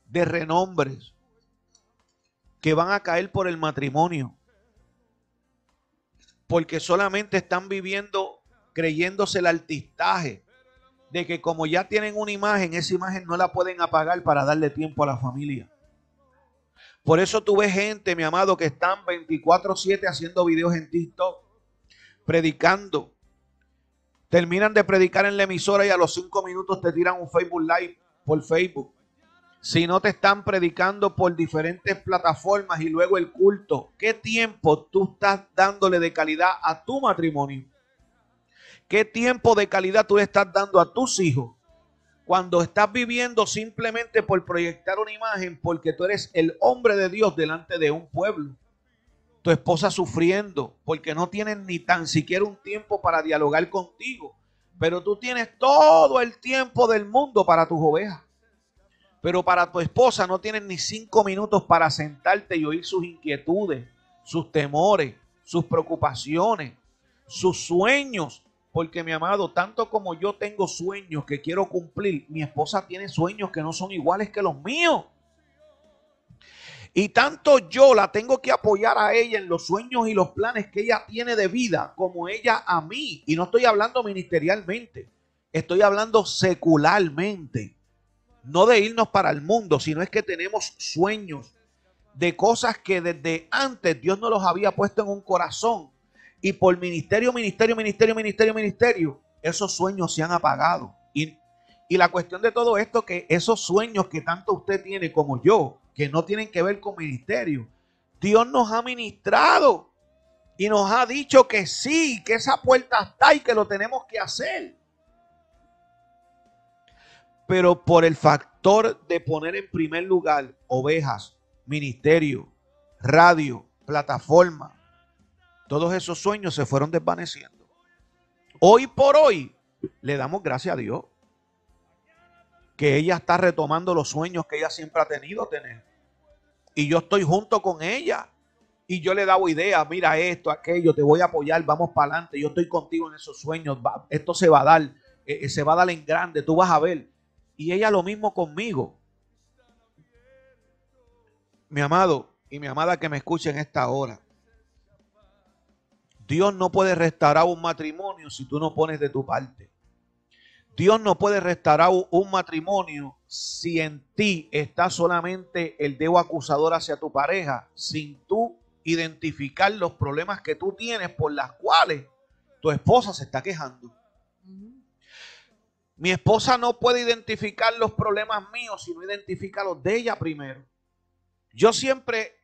de renombres, que van a caer por el matrimonio. Porque solamente están viviendo creyéndose el artistaje de que como ya tienen una imagen, esa imagen no la pueden apagar para darle tiempo a la familia. Por eso tú ves gente, mi amado, que están 24/7 haciendo videos en TikTok, predicando. Terminan de predicar en la emisora y a los cinco minutos te tiran un Facebook Live por Facebook si no te están predicando por diferentes plataformas y luego el culto, ¿qué tiempo tú estás dándole de calidad a tu matrimonio? ¿Qué tiempo de calidad tú le estás dando a tus hijos? Cuando estás viviendo simplemente por proyectar una imagen porque tú eres el hombre de Dios delante de un pueblo. Tu esposa sufriendo porque no tienes ni tan siquiera un tiempo para dialogar contigo. Pero tú tienes todo el tiempo del mundo para tus ovejas. Pero para tu esposa no tienes ni cinco minutos para sentarte y oír sus inquietudes, sus temores, sus preocupaciones, sus sueños. Porque mi amado, tanto como yo tengo sueños que quiero cumplir, mi esposa tiene sueños que no son iguales que los míos. Y tanto yo la tengo que apoyar a ella en los sueños y los planes que ella tiene de vida, como ella a mí. Y no estoy hablando ministerialmente, estoy hablando secularmente no de irnos para el mundo, sino es que tenemos sueños de cosas que desde antes Dios no los había puesto en un corazón. Y por ministerio, ministerio, ministerio, ministerio, ministerio, esos sueños se han apagado. Y, y la cuestión de todo esto, que esos sueños que tanto usted tiene como yo, que no tienen que ver con ministerio, Dios nos ha ministrado y nos ha dicho que sí, que esa puerta está y que lo tenemos que hacer pero por el factor de poner en primer lugar ovejas, ministerio, radio, plataforma, todos esos sueños se fueron desvaneciendo. Hoy por hoy le damos gracias a Dios que ella está retomando los sueños que ella siempre ha tenido tener. Y yo estoy junto con ella. Y yo le dado ideas, mira esto, aquello, te voy a apoyar, vamos para adelante, yo estoy contigo en esos sueños, esto se va a dar, eh, eh, se va a dar en grande, tú vas a ver. Y ella lo mismo conmigo. Mi amado y mi amada que me escucha en esta hora. Dios no puede restaurar un matrimonio si tú no pones de tu parte. Dios no puede restaurar un matrimonio si en ti está solamente el dedo acusador hacia tu pareja, sin tú identificar los problemas que tú tienes por las cuales tu esposa se está quejando. Mi esposa no puede identificar los problemas míos si no identifica los de ella primero. Yo siempre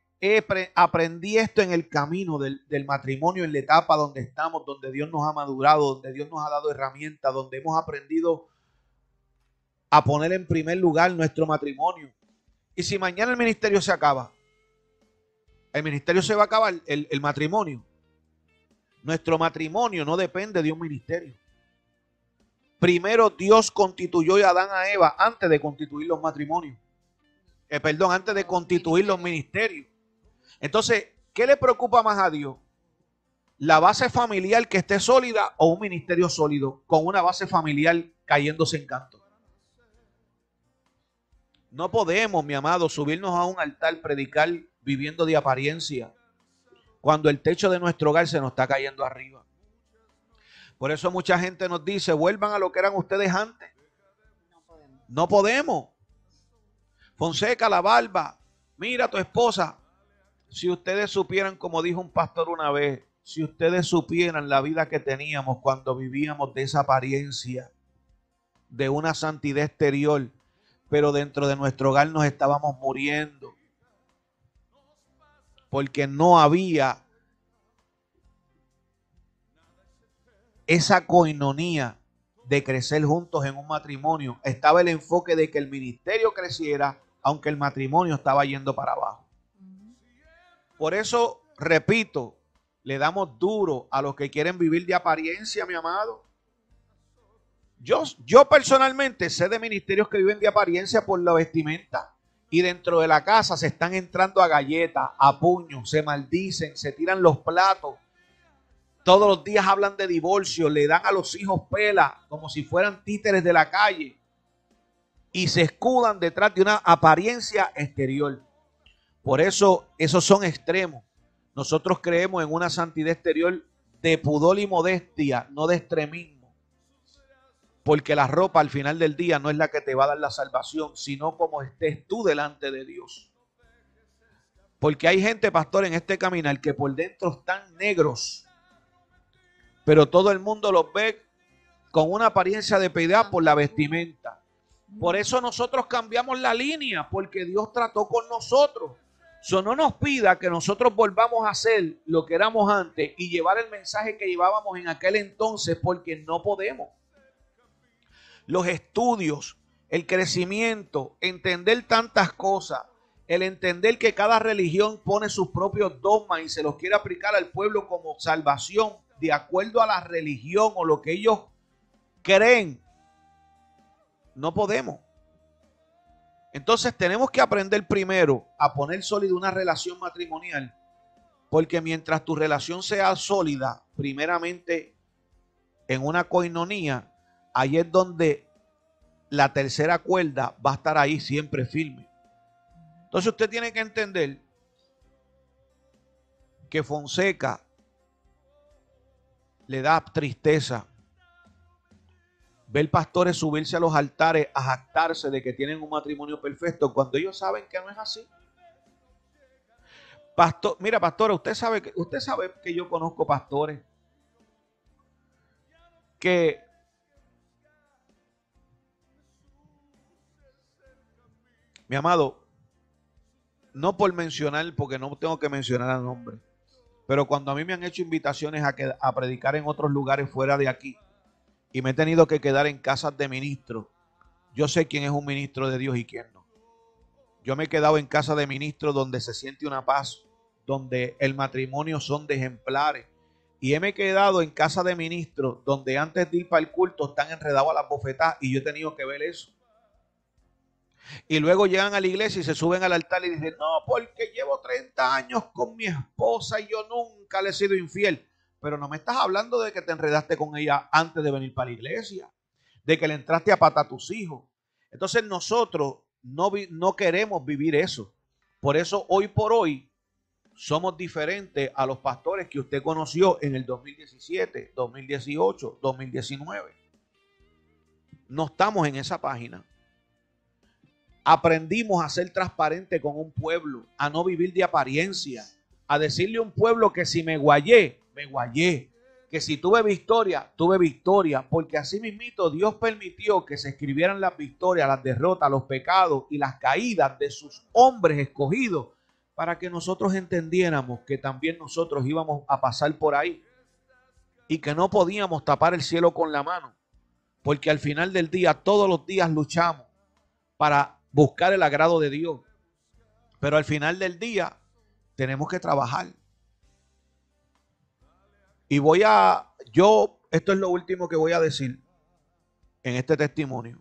aprendí esto en el camino del, del, matrimonio, en la etapa donde estamos, donde Dios nos ha madurado, donde Dios nos ha dado herramientas, donde hemos aprendido a poner en primer lugar nuestro matrimonio. Y si mañana el ministerio se acaba, el ministerio se va a acabar, el, el matrimonio. Nuestro matrimonio no depende de un ministerio. Primero Dios constituyó a Adán a Eva antes de constituir los matrimonios. Eh, perdón, antes de constituir los ministerios. Entonces, ¿qué le preocupa más a Dios? ¿La base familiar que esté sólida o un ministerio sólido con una base familiar cayéndose en canto? No podemos, mi amado, subirnos a un altar, predicar viviendo de apariencia, cuando el techo de nuestro hogar se nos está cayendo arriba. Por eso mucha gente nos dice, vuelvan a lo que eran ustedes antes. No podemos. No podemos. Fonseca, la barba, mira a tu esposa. Si ustedes supieran, como dijo un pastor una vez, si ustedes supieran la vida que teníamos cuando vivíamos de esa apariencia, de una santidad exterior, pero dentro de nuestro hogar nos estábamos muriendo porque no había esa coinonía de crecer juntos en un matrimonio. Estaba el enfoque de que el ministerio creciera, aunque el matrimonio estaba yendo para abajo. Por eso, repito, le damos duro a los que quieren vivir de apariencia, mi amado. Yo, yo personalmente sé de ministerios que viven de apariencia por la vestimenta y dentro de la casa se están entrando a galletas, a puños, se maldicen, se tiran los platos. Todos los días hablan de divorcio, le dan a los hijos pela como si fueran títeres de la calle y se escudan detrás de una apariencia exterior. Por eso esos son extremos. Nosotros creemos en una santidad exterior de pudor y modestia, no de extremismo. Porque la ropa al final del día no es la que te va a dar la salvación, sino como estés tú delante de Dios. Porque hay gente, pastor, en este caminar que por dentro están negros, pero todo el mundo los ve con una apariencia de piedad por la vestimenta. Por eso nosotros cambiamos la línea, porque Dios trató con nosotros. So, no nos pida que nosotros volvamos a hacer lo que éramos antes y llevar el mensaje que llevábamos en aquel entonces, porque no podemos los estudios, el crecimiento, entender tantas cosas, el entender que cada religión pone sus propios dogmas y se los quiere aplicar al pueblo como salvación de acuerdo a la religión o lo que ellos creen. No podemos. Entonces tenemos que aprender primero a poner sólida una relación matrimonial, porque mientras tu relación sea sólida, primeramente en una coinonía, ahí es donde la tercera cuerda va a estar ahí siempre firme. Entonces usted tiene que entender que Fonseca le da tristeza ver pastores subirse a los altares a jactarse de que tienen un matrimonio perfecto cuando ellos saben que no es así. Pastor, mira, pastora, usted sabe que usted sabe que yo conozco pastores que Mi amado, no por mencionar, porque no tengo que mencionar el nombre, pero cuando a mí me han hecho invitaciones a, a predicar en otros lugares fuera de aquí y me he tenido que quedar en casas de ministros, yo sé quién es un ministro de Dios y quién no. Yo me he quedado en casa de ministros donde se siente una paz, donde el matrimonio son de ejemplares. Y he me quedado en casa de ministros donde antes de ir para el culto están enredados a la bofetadas y yo he tenido que ver eso. Y luego llegan a la iglesia y se suben al altar y dicen, no, porque llevo 30 años con mi esposa y yo nunca le he sido infiel. Pero no me estás hablando de que te enredaste con ella antes de venir para la iglesia, de que le entraste a pata a tus hijos. Entonces nosotros no, no queremos vivir eso. Por eso hoy por hoy somos diferentes a los pastores que usted conoció en el 2017, 2018, 2019. No estamos en esa página aprendimos a ser transparente con un pueblo, a no vivir de apariencia, a decirle a un pueblo que si me guayé, me guayé, que si tuve victoria, tuve victoria, porque así mismito Dios permitió que se escribieran las victorias, las derrotas, los pecados y las caídas de sus hombres escogidos para que nosotros entendiéramos que también nosotros íbamos a pasar por ahí y que no podíamos tapar el cielo con la mano, porque al final del día todos los días luchamos para buscar el agrado de Dios, pero al final del día tenemos que trabajar. Y voy a, yo, esto es lo último que voy a decir en este testimonio.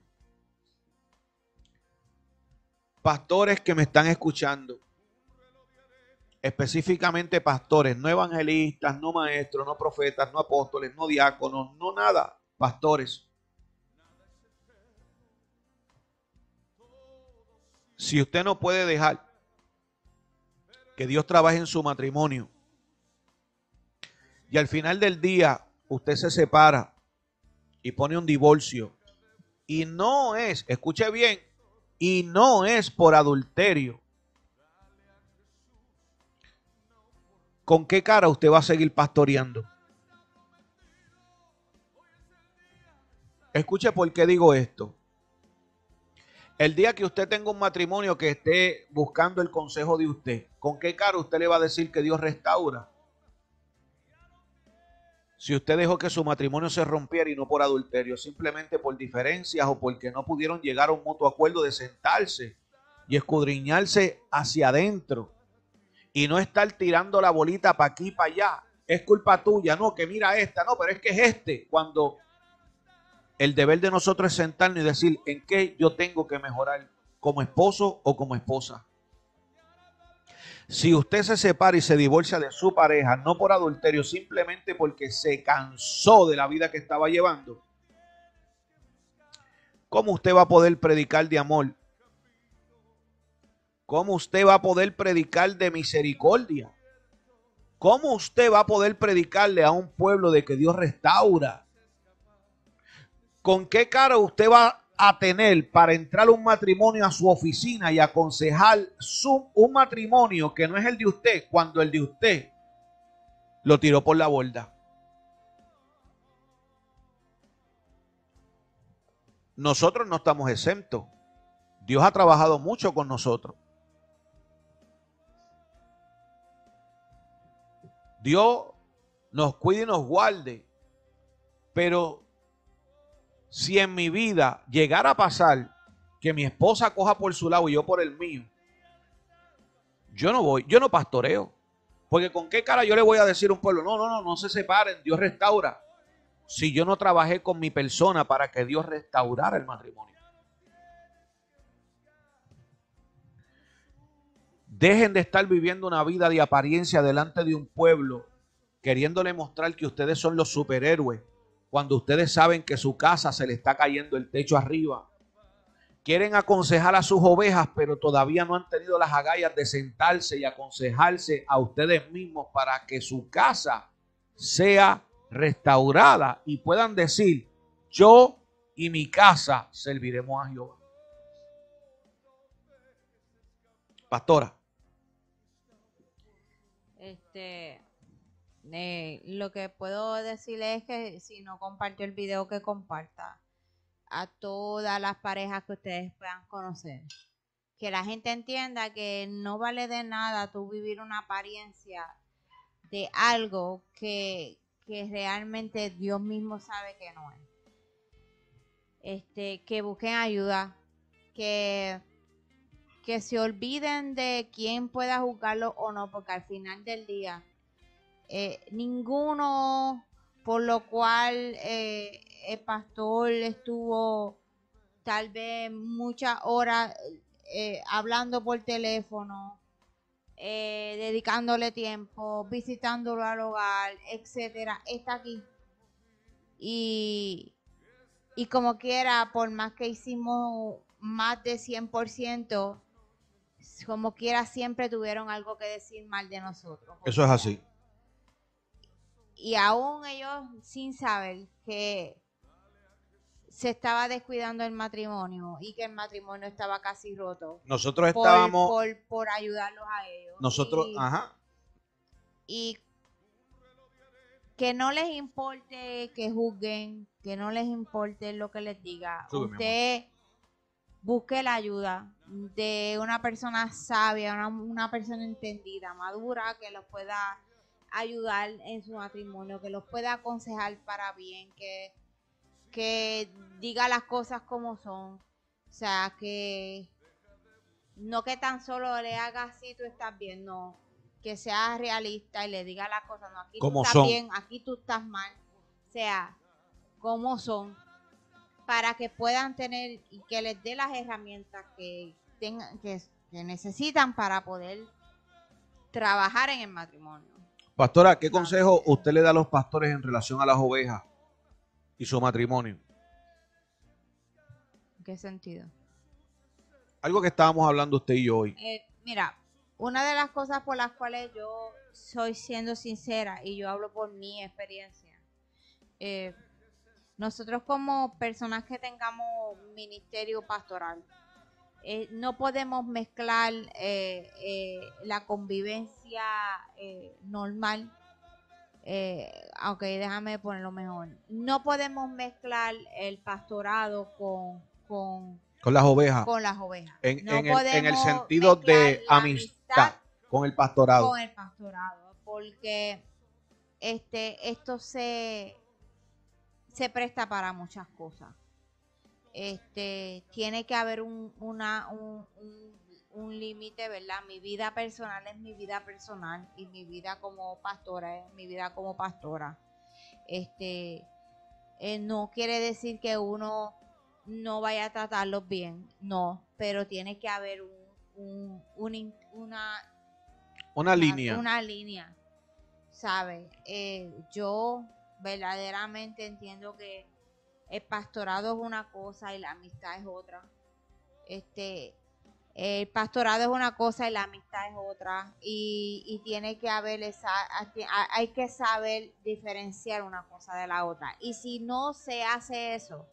Pastores que me están escuchando, específicamente pastores, no evangelistas, no maestros, no profetas, no apóstoles, no diáconos, no nada, pastores. Si usted no puede dejar que Dios trabaje en su matrimonio y al final del día usted se separa y pone un divorcio y no es, escuche bien, y no es por adulterio, ¿con qué cara usted va a seguir pastoreando? Escuche por qué digo esto. El día que usted tenga un matrimonio que esté buscando el consejo de usted, ¿con qué cara usted le va a decir que Dios restaura? Si usted dejó que su matrimonio se rompiera y no por adulterio, simplemente por diferencias o porque no pudieron llegar a un mutuo acuerdo de sentarse y escudriñarse hacia adentro y no estar tirando la bolita para aquí para allá. Es culpa tuya, no, que mira esta, no, pero es que es este. Cuando el deber de nosotros es sentarnos y decir en qué yo tengo que mejorar como esposo o como esposa. Si usted se separa y se divorcia de su pareja, no por adulterio, simplemente porque se cansó de la vida que estaba llevando, ¿cómo usted va a poder predicar de amor ¿Cómo usted va a poder predicar de misericordia? ¿Cómo usted va a poder predicarle a un pueblo de que Dios restaura? ¿Con qué cara usted va a tener para entrar un matrimonio a su oficina y aconsejar un matrimonio que no es el de usted cuando el de usted lo tiró por la borda? Nosotros no estamos exentos. Dios ha trabajado mucho con nosotros. Dios nos cuide y nos guarde. Pero si en mi vida llegara a pasar que mi esposa coja por su lado y yo por el mío, yo no voy, yo no pastoreo. Porque con qué cara yo le voy a decir a un pueblo, no, no, no, no se separen, Dios restaura. Si yo no trabajé con mi persona para que Dios restaurara el matrimonio. Dejen de estar viviendo una vida de apariencia delante de un pueblo, queriéndole mostrar que ustedes son los superhéroes, cuando ustedes saben que su casa se le está cayendo el techo arriba. Quieren aconsejar a sus ovejas, pero todavía no han tenido las agallas de sentarse y aconsejarse a ustedes mismos para que su casa sea restaurada y puedan decir, yo y mi casa serviremos a Jehová. Pastora. Este, eh, lo que puedo decirle es que si no compartió el video, que comparta a todas las parejas que ustedes puedan conocer. Que la gente entienda que no vale de nada tú vivir una apariencia de algo que, que realmente Dios mismo sabe que no es. Este, que busquen ayuda, que que se olviden de quién pueda juzgarlo o no, porque al final del día, eh, ninguno por lo cual eh, el pastor estuvo tal vez muchas horas eh, hablando por teléfono, dedicándole tiempo, visitándolo al hogar, etcétera, está aquí. Y, y como quiera, por más que hicimos más de 100%, como quiera, siempre tuvieron algo que decir mal de nosotros. Eso es así. Y aún ellos sin saber que se estaba descuidando el matrimonio y que el matrimonio estaba casi roto. Nosotros estábamos... Por, por ayudarlos a ellos. Nosotros, ajá. Y que no les importe que juzguen, que no les importe lo que les diga. Usted busque la ayuda de una persona sabia, una, una persona entendida, madura, que los pueda ayudar en su matrimonio, que los pueda aconsejar para bien, que, que diga las cosas como son. O sea, que no que tan solo le haga así, tú estás bien, no. Que sea realista y le diga las cosas, no, aquí tú estás bien, aquí tú estás mal. O sea, como son, para que puedan tener y que les dé las herramientas que, tengan, que, necesitan para poder trabajar en el matrimonio. Pastora, ¿qué consejo usted le da a los pastores en relación a las ovejas y su matrimonio? ¿En qué sentido? Algo que estábamos hablando usted y yo hoy. Eh, mira, una de las cosas por las cuales yo soy siendo sincera y yo hablo por mi experiencia, eh, nosotros como personas que tengamos ministerio pastoral, eh, no podemos mezclar eh, eh, la convivencia normal. ok, déjame ponerlo mejor. No podemos mezclar el pastorado con, con, las ovejas. Con las ovejas. En, el, sentido de amistad, con el pastorado. Con el pastorado. Porque este, esto se se presta para muchas cosas. Este, tiene que haber un, una, un, un, límite, ¿verdad? Mi vida personal es mi vida personal y mi vida como pastora es mi vida como pastora. Este, eh, no quiere decir que uno no vaya a tratarlos bien, no, pero tiene que haber un, una, una línea. Una línea, ¿sabe? Eh, yo verdaderamente entiendo que el pastorado es una cosa y la amistad es otra. Este, el pastorado es una cosa y la amistad es otra. Y, tiene que haber esa, hay que saber diferenciar una cosa de la otra. Y si no se hace eso,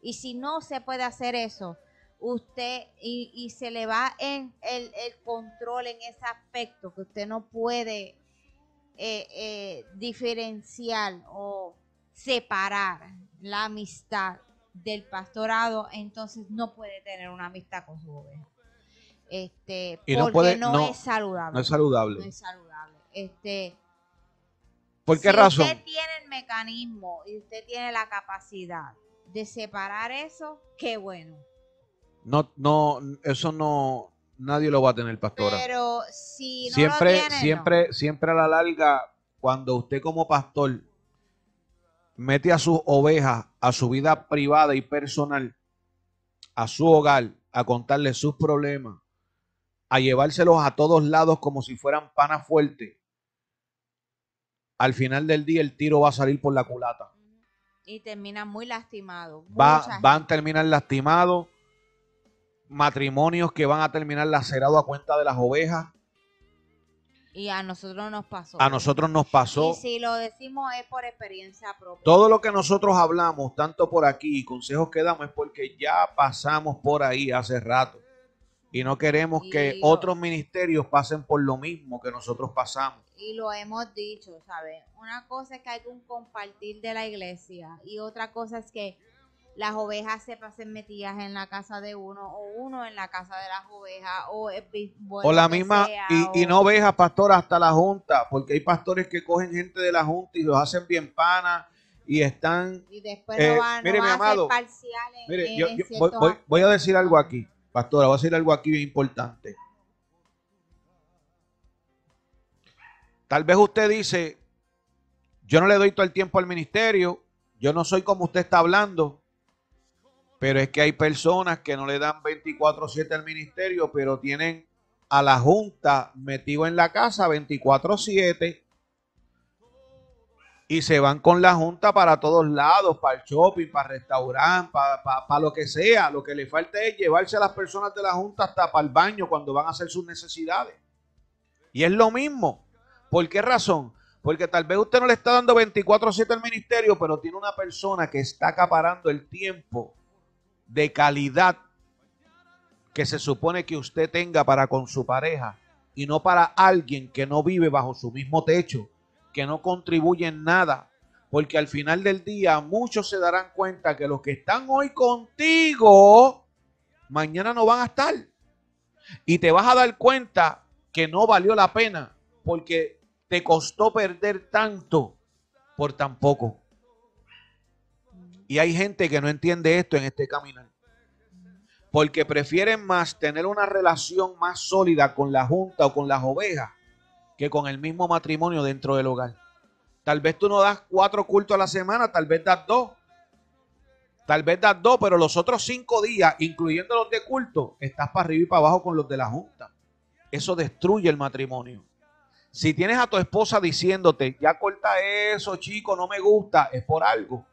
y si no se puede hacer eso, usted y, se le va en el, el control en ese aspecto que usted no puede eh, eh, diferenciar o separar la amistad del pastorado, entonces no puede tener una amistad con su oveja. Este, porque no, es saludable. No es saludable. No es saludable. Este, ¿Por qué razón? Si usted tiene el mecanismo y usted tiene la capacidad de separar eso, qué bueno. No, no, eso no, nadie lo va a tener, pastora. Pero si no siempre, siempre, siempre a la larga, cuando usted como pastor mete a sus ovejas a su vida privada y personal, a su hogar, a contarle sus problemas, a llevárselos a todos lados como si fueran pana fuerte, al final del día el tiro va a salir por la culata. Y termina muy lastimado. Va, van a terminar lastimados matrimonios que van a terminar lacerados a cuenta de las ovejas. Y a nosotros nos pasó. A nosotros nos pasó. Y si lo decimos es por experiencia propia. Todo lo que nosotros hablamos, tanto por aquí y consejos que damos, es porque ya pasamos por ahí hace rato. Y no queremos que otros ministerios pasen por lo mismo que nosotros pasamos. Y lo hemos dicho, ¿sabes? Una cosa es que hay que compartir de la iglesia y otra cosa es que las ovejas se pasen metidas en la casa de uno o uno en la casa de las ovejas o, o la misma y, no ovejas pastor hasta la junta porque hay pastores que cogen gente de la junta y los hacen bien pana y están y después no van, mire, mi amado, mire, yo, voy, voy, a decir algo aquí pastora voy a decir algo aquí bien importante. Tal vez usted dice yo no le doy todo el tiempo al ministerio yo no soy como usted está hablando pero es que hay personas que no le dan 24/7 al ministerio, pero tienen a la junta metido en la casa 24/7 y se van con la junta para todos lados, para el shopping, para el restaurante, para, para, lo que sea. Lo que le falta es llevarse a las personas de la junta hasta para el baño cuando van a hacer sus necesidades. Y es lo mismo. ¿Por qué razón? Porque tal vez usted no le está dando 24/7 al ministerio, pero tiene una persona que está acaparando el tiempo de calidad que se supone que usted tenga para con su pareja y no para alguien que no vive bajo su mismo techo, que no contribuye en nada. Porque al final del día muchos se darán cuenta que los que están hoy contigo mañana no van a estar. Y te vas a dar cuenta que no valió la pena porque te costó perder tanto por tan poco. Y hay gente que no entiende esto en este caminar. Porque prefieren más tener una relación más sólida con la junta o con las ovejas que con el mismo matrimonio dentro del hogar. Tal vez tú no das cuatro cultos a la semana, tal vez das dos. Tal vez das dos, pero los otros cinco días, incluyendo los de culto, estás para arriba y para abajo con los de la junta. Eso destruye el matrimonio. Si tienes a tu esposa diciéndote, ya corta eso, chico, no me gusta, es por algo.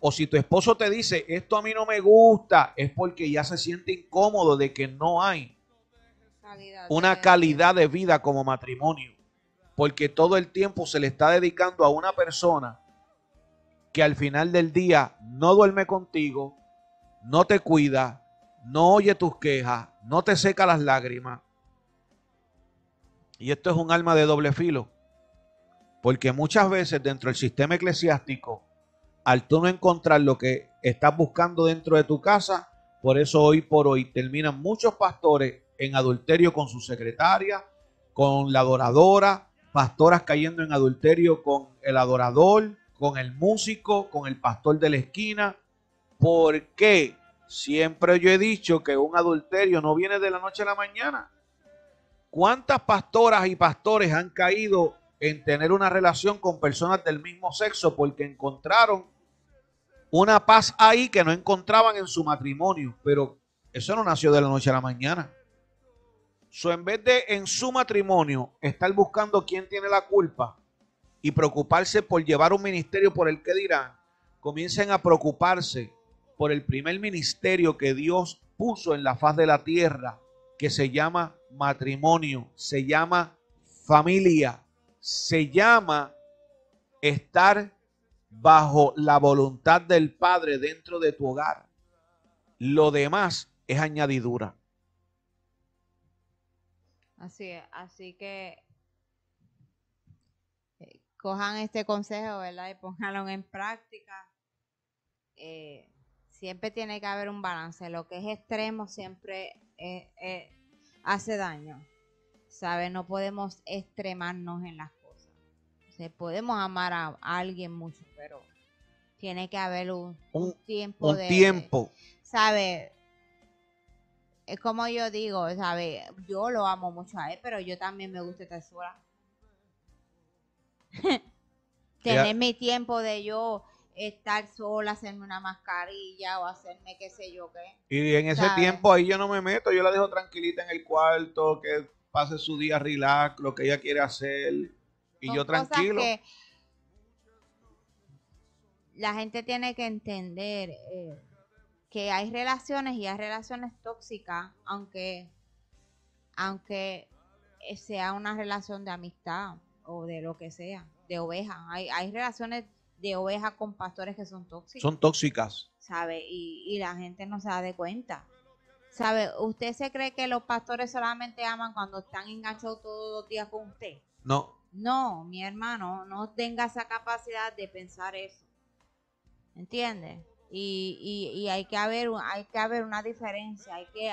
O si tu esposo te dice, esto a mí no me gusta, es porque ya se siente incómodo de que no hay una calidad de vida como matrimonio. Porque todo el tiempo se le está dedicando a una persona que al final del día no duerme contigo, no te cuida, no oye tus quejas, no te seca las lágrimas. Y esto es un alma de doble filo. Porque muchas veces dentro del sistema eclesiástico, al tú no encontrar lo que estás buscando dentro de tu casa, por eso hoy por hoy terminan muchos pastores en adulterio con su secretaria, con la adoradora, pastoras cayendo en adulterio con el adorador, con el músico, con el pastor de la esquina. Porque siempre yo he dicho que un adulterio no viene de la noche a la mañana. ¿Cuántas pastoras y pastores han caído en tener una relación con personas del mismo sexo porque encontraron una paz ahí que no encontraban en su matrimonio? Pero eso no nació de la noche a la mañana. So, en vez de en su matrimonio estar buscando quién tiene la culpa y preocuparse por llevar un ministerio por el que dirán, comiencen a preocuparse por el primer ministerio que Dios puso en la faz de la tierra, que se llama matrimonio, se llama familia, se llama estar bajo la voluntad del Padre dentro de tu hogar. Lo demás es añadidura. Así es, así que eh, cojan este consejo, ¿verdad? Y pónganlo en práctica. Eh, siempre tiene que haber un balance. Lo que es extremo siempre eh, hace daño. ¿Sabes? No podemos extremarnos en las podemos amar a, alguien mucho, pero tiene que haber un, tiempo un tiempo. ¿Sabes? es como yo digo, ¿sabes? Yo lo amo mucho a él, pero yo también me gusta estar sola. [LAUGHS] Tener mi tiempo de yo estar sola, hacerme una mascarilla o hacerme qué sé yo qué. Y en ese tiempo ahí yo no me meto, yo la dejo tranquilita en el cuarto, que pase su día relax, lo que ella quiere hacer. Y yo tranquilo. la gente tiene que entender. Eh, que hay relaciones y hay relaciones tóxicas, aunque, aunque sea una relación de amistad o de lo que sea, de oveja. Hay, hay relaciones de oveja con pastores que son tóxicas. Son tóxicas. ¿Sabe? Y, y la gente no se da de cuenta. ¿Sabe? ¿Usted se cree que los pastores solamente aman cuando están enganchados todos los días con usted? No. No, mi hermano, no tenga esa capacidad de pensar eso. ¿Entiende? y, y, hay que haber hay que haber una diferencia hay que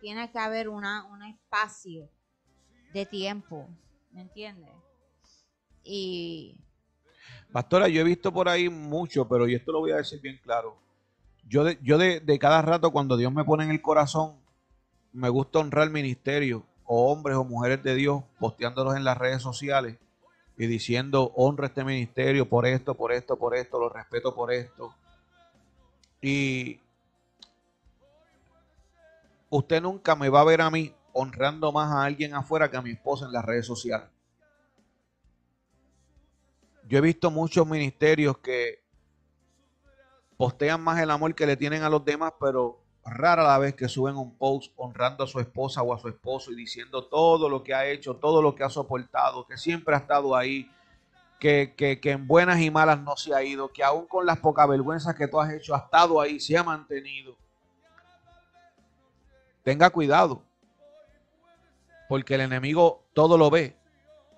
tiene que haber una un espacio de tiempo ¿me entiendes? y pastora yo he visto por ahí mucho pero y esto lo voy a decir bien claro yo de, yo de, de cada rato cuando Dios me pone en el corazón me gusta honrar el ministerio o hombres o mujeres de Dios posteándolos en las redes sociales y diciendo honra este ministerio por esto, por esto, por esto, lo respeto por esto. Y usted nunca me va a ver a mí honrando más a alguien afuera que a mi esposa en las redes sociales. Yo he visto muchos ministerios que postean más el amor que le tienen a los demás, pero rara la vez que suben un post honrando a su esposa o a su esposo y diciendo todo lo que ha hecho, todo lo que ha soportado, que siempre ha estado ahí, que, en buenas y malas no se ha ido, que aún con las pocas vergüenzas que tú has hecho, ha estado ahí, se ha mantenido. Tenga cuidado, porque el enemigo todo lo ve,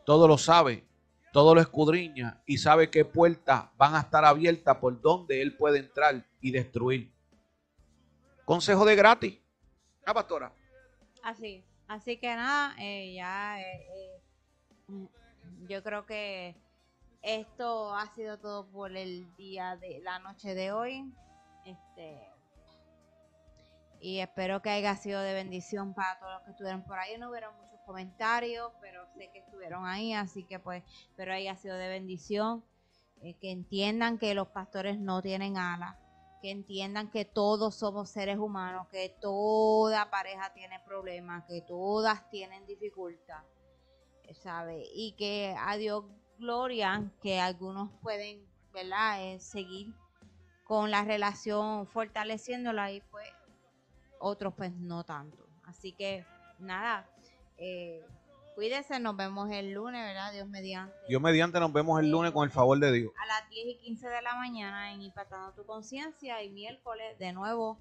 todo lo sabe, todo lo escudriña y sabe qué puertas van a estar abiertas por donde él puede entrar y destruir. Consejo de gratis. Ah, pastora. Así, así que nada, eh, ya eh, eh, yo creo que esto ha sido todo por el día de la noche de hoy. Este y espero que haya sido de bendición para todos los que estuvieron por ahí. No hubieron muchos comentarios, pero sé que estuvieron ahí, así que pues espero haya sido de bendición. que entiendan que los pastores no tienen alas, que entiendan que todos somos seres humanos, que toda pareja tiene problemas, que todas tienen dificultad, ¿sabe? Y que a Dios gloria, que algunos pueden, ¿verdad? Eh, seguir con la relación fortaleciéndola y pues otros pues no tanto. Así que nada, eh, Cuídese, nos vemos el lunes, ¿verdad? Dios mediante. Dios mediante, nos vemos el lunes con el favor de Dios. A las 10 y 15 de la mañana en Impactando tu Conciencia y miércoles de nuevo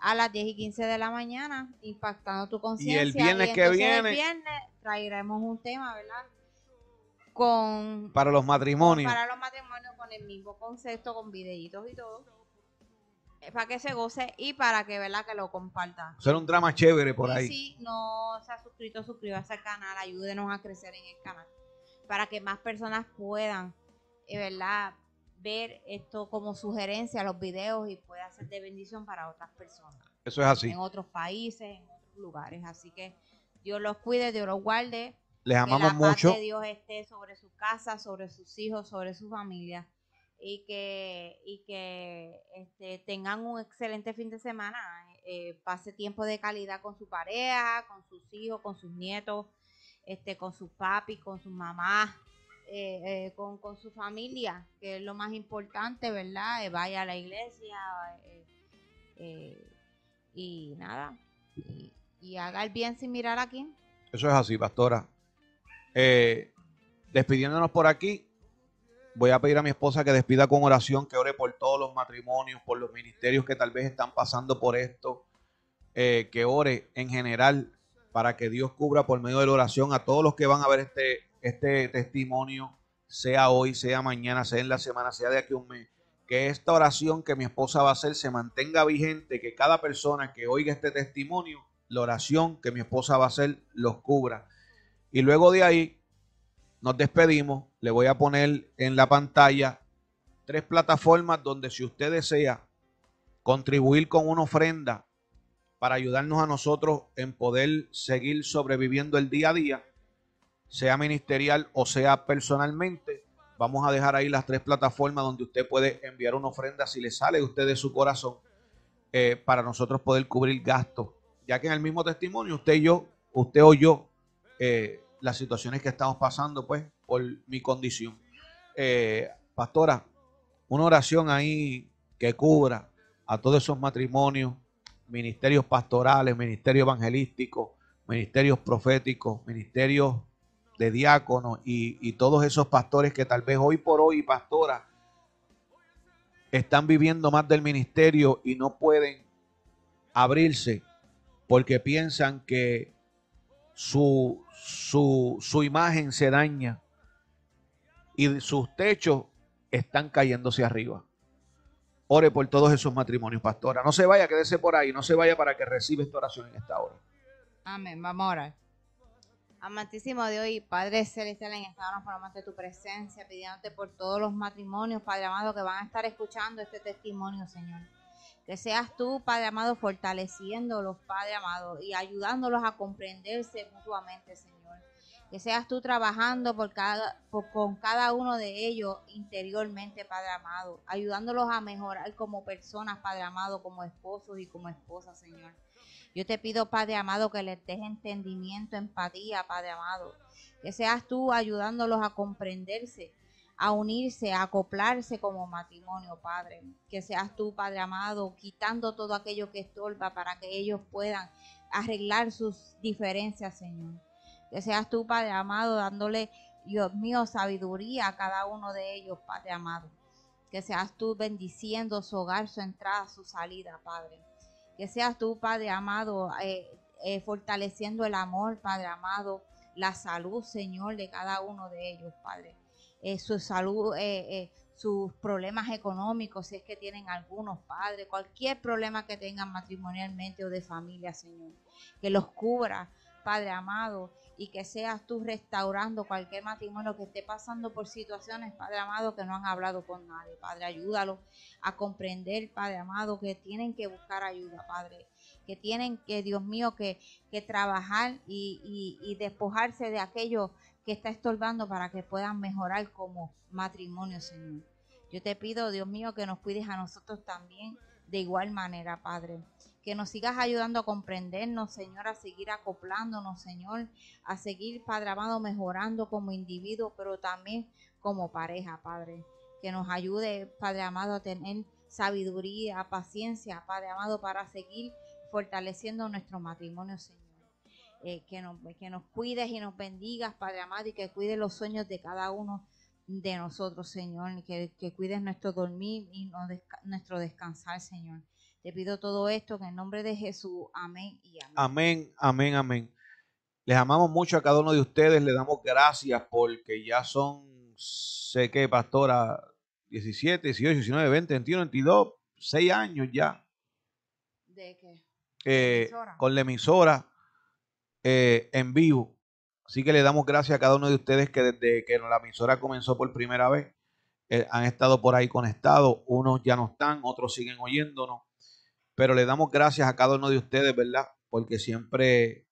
a las 10 y 15 de la mañana Impactando tu Conciencia. Y el viernes que viene. El viernes traeremos un tema, ¿verdad? Con. Para los matrimonios. Para los matrimonios con el mismo concepto, con videitos y todo para que se goce y para que, ¿verdad? que lo comparta. Ser un drama chévere por ahí. Si no se ha suscrito, suscríbase al canal, ayúdenos a crecer en el canal para que más personas puedan, eh, ¿verdad? ver esto como sugerencia, los videos y pueda ser de bendición para otras personas. Eso es así. En otros países, en otros lugares. Así que Dios los cuide, Dios los guarde. Les amamos que la mucho. Paz de Dios esté sobre su casa, sobre sus hijos, sobre su familia y que, y que este, tengan un excelente fin de semana. Eh, pase tiempo de calidad con su pareja, con sus hijos, con sus nietos, este, con sus papis, con sus mamás, eh, eh, con, con, su familia, que es lo más importante, ¿verdad? vaya a la iglesia y nada, y, y, haga el bien sin mirar aquí. Eso es así, pastora. despidiéndonos por aquí, voy a pedir a mi esposa que despida con oración, que ore por todos los matrimonios, por los ministerios que tal vez están pasando por esto, eh, que ore en general para que Dios cubra por medio de la oración a todos los que van a ver este, este testimonio, sea hoy, sea mañana, sea en la semana, sea de aquí a un mes. Que esta oración que mi esposa va a hacer se mantenga vigente, que cada persona que oiga este testimonio, la oración que mi esposa va a hacer los cubra. Y luego de ahí, nos despedimos. Le voy a poner en la pantalla tres plataformas donde si usted desea contribuir con una ofrenda para ayudarnos a nosotros en poder seguir sobreviviendo el día a día, sea ministerial o sea personalmente, vamos a dejar ahí las tres plataformas donde usted puede enviar una ofrenda si le sale de usted de su corazón eh, para nosotros poder cubrir gastos. Ya que en el mismo testimonio usted y yo, usted o yo, eh, las situaciones que estamos pasando, pues, por mi condición. Eh, pastora, una oración ahí que cubra a todos esos matrimonios, ministerios pastorales, ministerios evangelísticos, ministerios proféticos, ministerios de diáconos y, todos esos pastores que tal vez hoy por hoy, pastora, están viviendo más del ministerio y no pueden abrirse porque piensan que su, su, imagen se daña y sus techos están cayéndose arriba. Ore por todos esos matrimonios, pastora. No se vaya, quédese por ahí. No se vaya para que reciba esta oración en esta hora. Amén. Vamos a orar. Amantísimo Dios y Padre Celestial, en esta hora nos ponemos ante tu presencia, pidiéndote por todos los matrimonios, Padre amado, que van a estar escuchando este testimonio, Señor. Que seas tú, Padre amado, fortaleciéndolos, Padre amado, y ayudándolos a comprenderse mutuamente, Señor. Que seas tú trabajando por cada, con cada uno de ellos interiormente, Padre amado, ayudándolos a mejorar como personas, Padre amado, como esposos y como esposas, Señor. Yo te pido, Padre amado, que les des entendimiento, empatía, Padre amado. Que seas tú ayudándolos a comprenderse a unirse, a acoplarse como matrimonio, Padre. Que seas tú, Padre amado, quitando todo aquello que estorba para que ellos puedan arreglar sus diferencias, Señor. Que seas tú, Padre amado, dándole, Dios mío, sabiduría a cada uno de ellos, Padre amado. Que seas tú bendiciendo su hogar, su entrada, su salida, Padre. Que seas tú, Padre amado, eh, eh, fortaleciendo el amor, Padre amado, la salud, Señor, de cada uno de ellos, Padre eh, su salud, sus problemas económicos, si es que tienen algunos padres, cualquier problema que tengan matrimonialmente o de familia, Señor. Que los cubra, Padre amado, y que seas tú restaurando cualquier matrimonio que esté pasando por situaciones, Padre amado, que no han hablado con nadie. Padre, ayúdalo a comprender, Padre amado, que tienen que buscar ayuda, Padre. Que tienen que, Dios mío, que, que trabajar y, y, y despojarse de aquello que está estorbando para que puedan mejorar como matrimonio, Señor. Yo te pido, Dios mío, que nos cuides a nosotros también de igual manera, Padre. Que nos sigas ayudando a comprendernos, Señor, a seguir acoplándonos, Señor, a seguir, Padre amado, mejorando como individuo, pero también como pareja, Padre. Que nos ayude, Padre amado, a tener sabiduría, paciencia, Padre amado, para seguir fortaleciendo nuestro matrimonio, Señor. Eh, que, nos, que nos cuides y nos bendigas, Padre amado, y que cuides los sueños de cada uno de nosotros, Señor, que, que cuides nuestro dormir y nuestro descansar, Señor. Te pido todo esto en el nombre de Jesús. Amén y amén. Amén, amén, amén. Les amamos mucho a cada uno de ustedes. Le damos gracias porque ya son, sé que, pastora, 17, 18, 19, 20, 21, 22, 6 años ya. ¿De qué? Eh, con la emisora eh, en vivo. Así que le damos gracias a cada uno de ustedes que desde que la emisora comenzó por primera vez eh, han estado por ahí conectados. Unos ya no están, otros siguen oyéndonos. Pero le damos gracias a cada uno de ustedes, ¿verdad? Porque siempre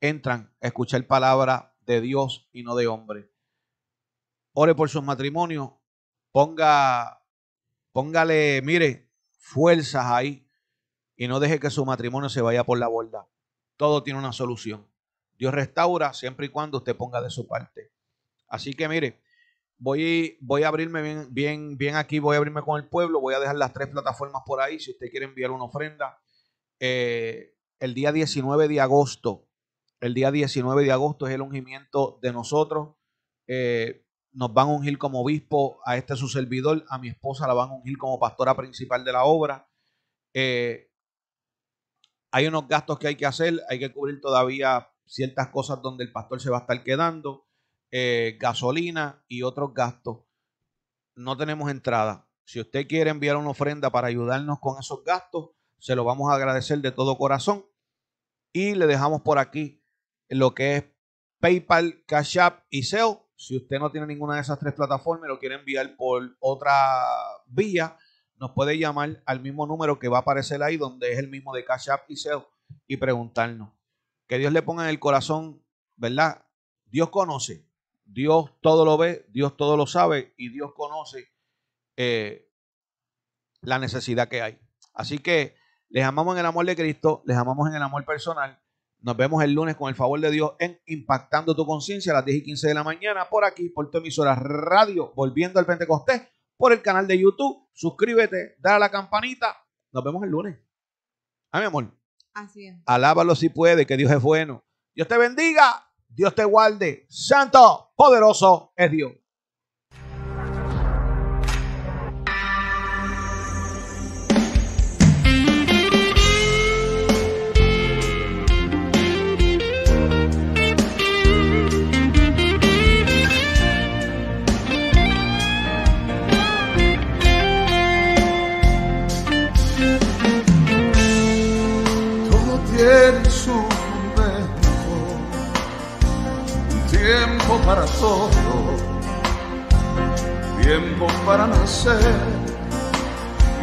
entran a escuchar palabra de Dios y no de hombre. Ore por sus matrimonios. Ponga, póngale, mire, fuerzas ahí y no deje que su matrimonio se vaya por la borda todo tiene una solución. Dios restaura siempre y cuando usted ponga de su parte. Así que mire, voy, voy a abrirme bien, bien, bien aquí, voy a abrirme con el pueblo, voy a dejar las tres plataformas por ahí si usted quiere enviar una ofrenda. Eh, el día 19 de agosto, el día 19 de agosto es el ungimiento de nosotros. Eh, nos van a ungir como obispo a este su servidor, a mi esposa la van a ungir como pastora principal de la obra. Eh, hay unos gastos que hay que hacer, hay que cubrir todavía ciertas cosas donde el pastor se va a estar quedando, eh, gasolina y otros gastos. No tenemos entrada. Si usted quiere enviar una ofrenda para ayudarnos con esos gastos, se lo vamos a agradecer de todo corazón. Y le dejamos por aquí lo que es PayPal, Cash App y SEO. Si usted no tiene ninguna de esas tres plataformas y lo quiere enviar por otra vía, nos puede llamar al mismo número que va a aparecer ahí, donde es el mismo de Cash App y SEO, y preguntarnos. Que Dios le ponga en el corazón, ¿verdad? Dios conoce, Dios todo lo ve, Dios todo lo sabe y Dios conoce eh, la necesidad que hay. Así que les amamos en el amor de Cristo, les amamos en el amor personal. Nos vemos el lunes con el favor de Dios en Impactando tu Conciencia a las 10 y 15 de la mañana por aquí, por tu emisora radio, volviendo al Pentecostés por el canal de YouTube. Suscríbete, dale a la campanita. Nos vemos el lunes. A mi amor. Así es. Alábalo si puede, que Dios es bueno. Dios te bendiga. Dios te guarde. Santo, poderoso es Dios. Para todo, tiempo para nacer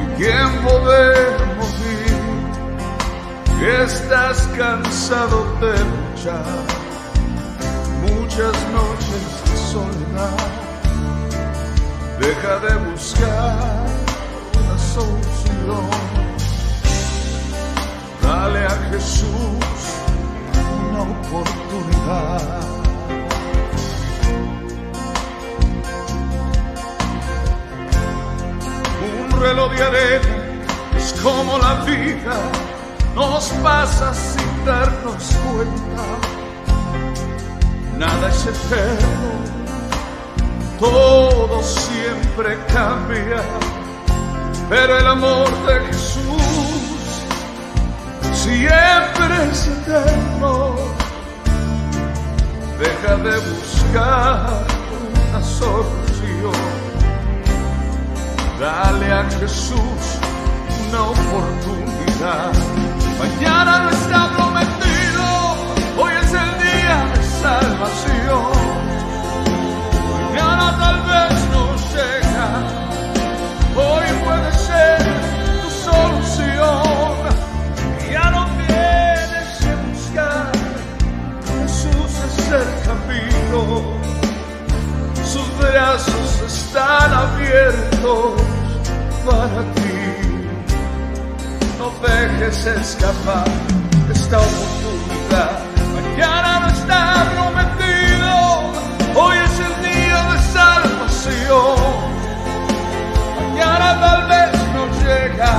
y tiempo de morir. Estás cansado de luchar, muchas noches de soledad. Deja de buscar una solución. Dale a Jesús una oportunidad. Reloj es como la vida nos pasa sin darnos cuenta. Nada es eterno, todo siempre cambia, pero el amor de Jesús siempre es eterno. Deja de buscar una solución Dale a Jesús una oportunidad. Mañana no está prometido, hoy es el día de salvación. Mañana tal vez no llega, hoy puede ser tu solución. Ya no tienes que buscar, Jesús es el camino. Sus brazos están abiertos para ti. No dejes escapar esta oportunidad. Mañana no está prometido, hoy es el día de salvación. Mañana tal vez no llega,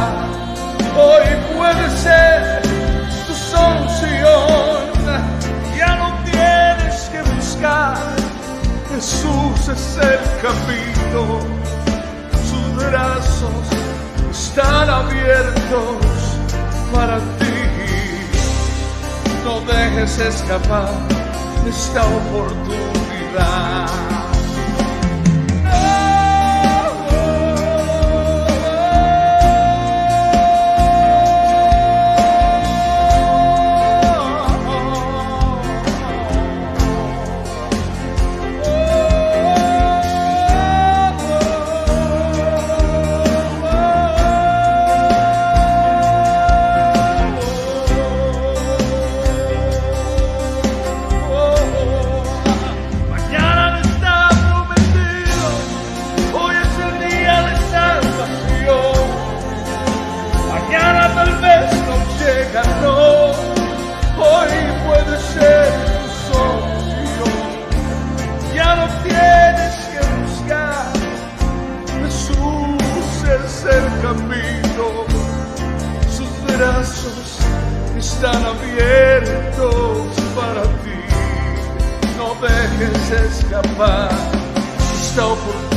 hoy puede ser tu solución. Ya no tienes que buscar, Jesús es el camino sus brazos están abiertos para ti. No dejes escapar esta oportunidad. Escapar esta oportunidad.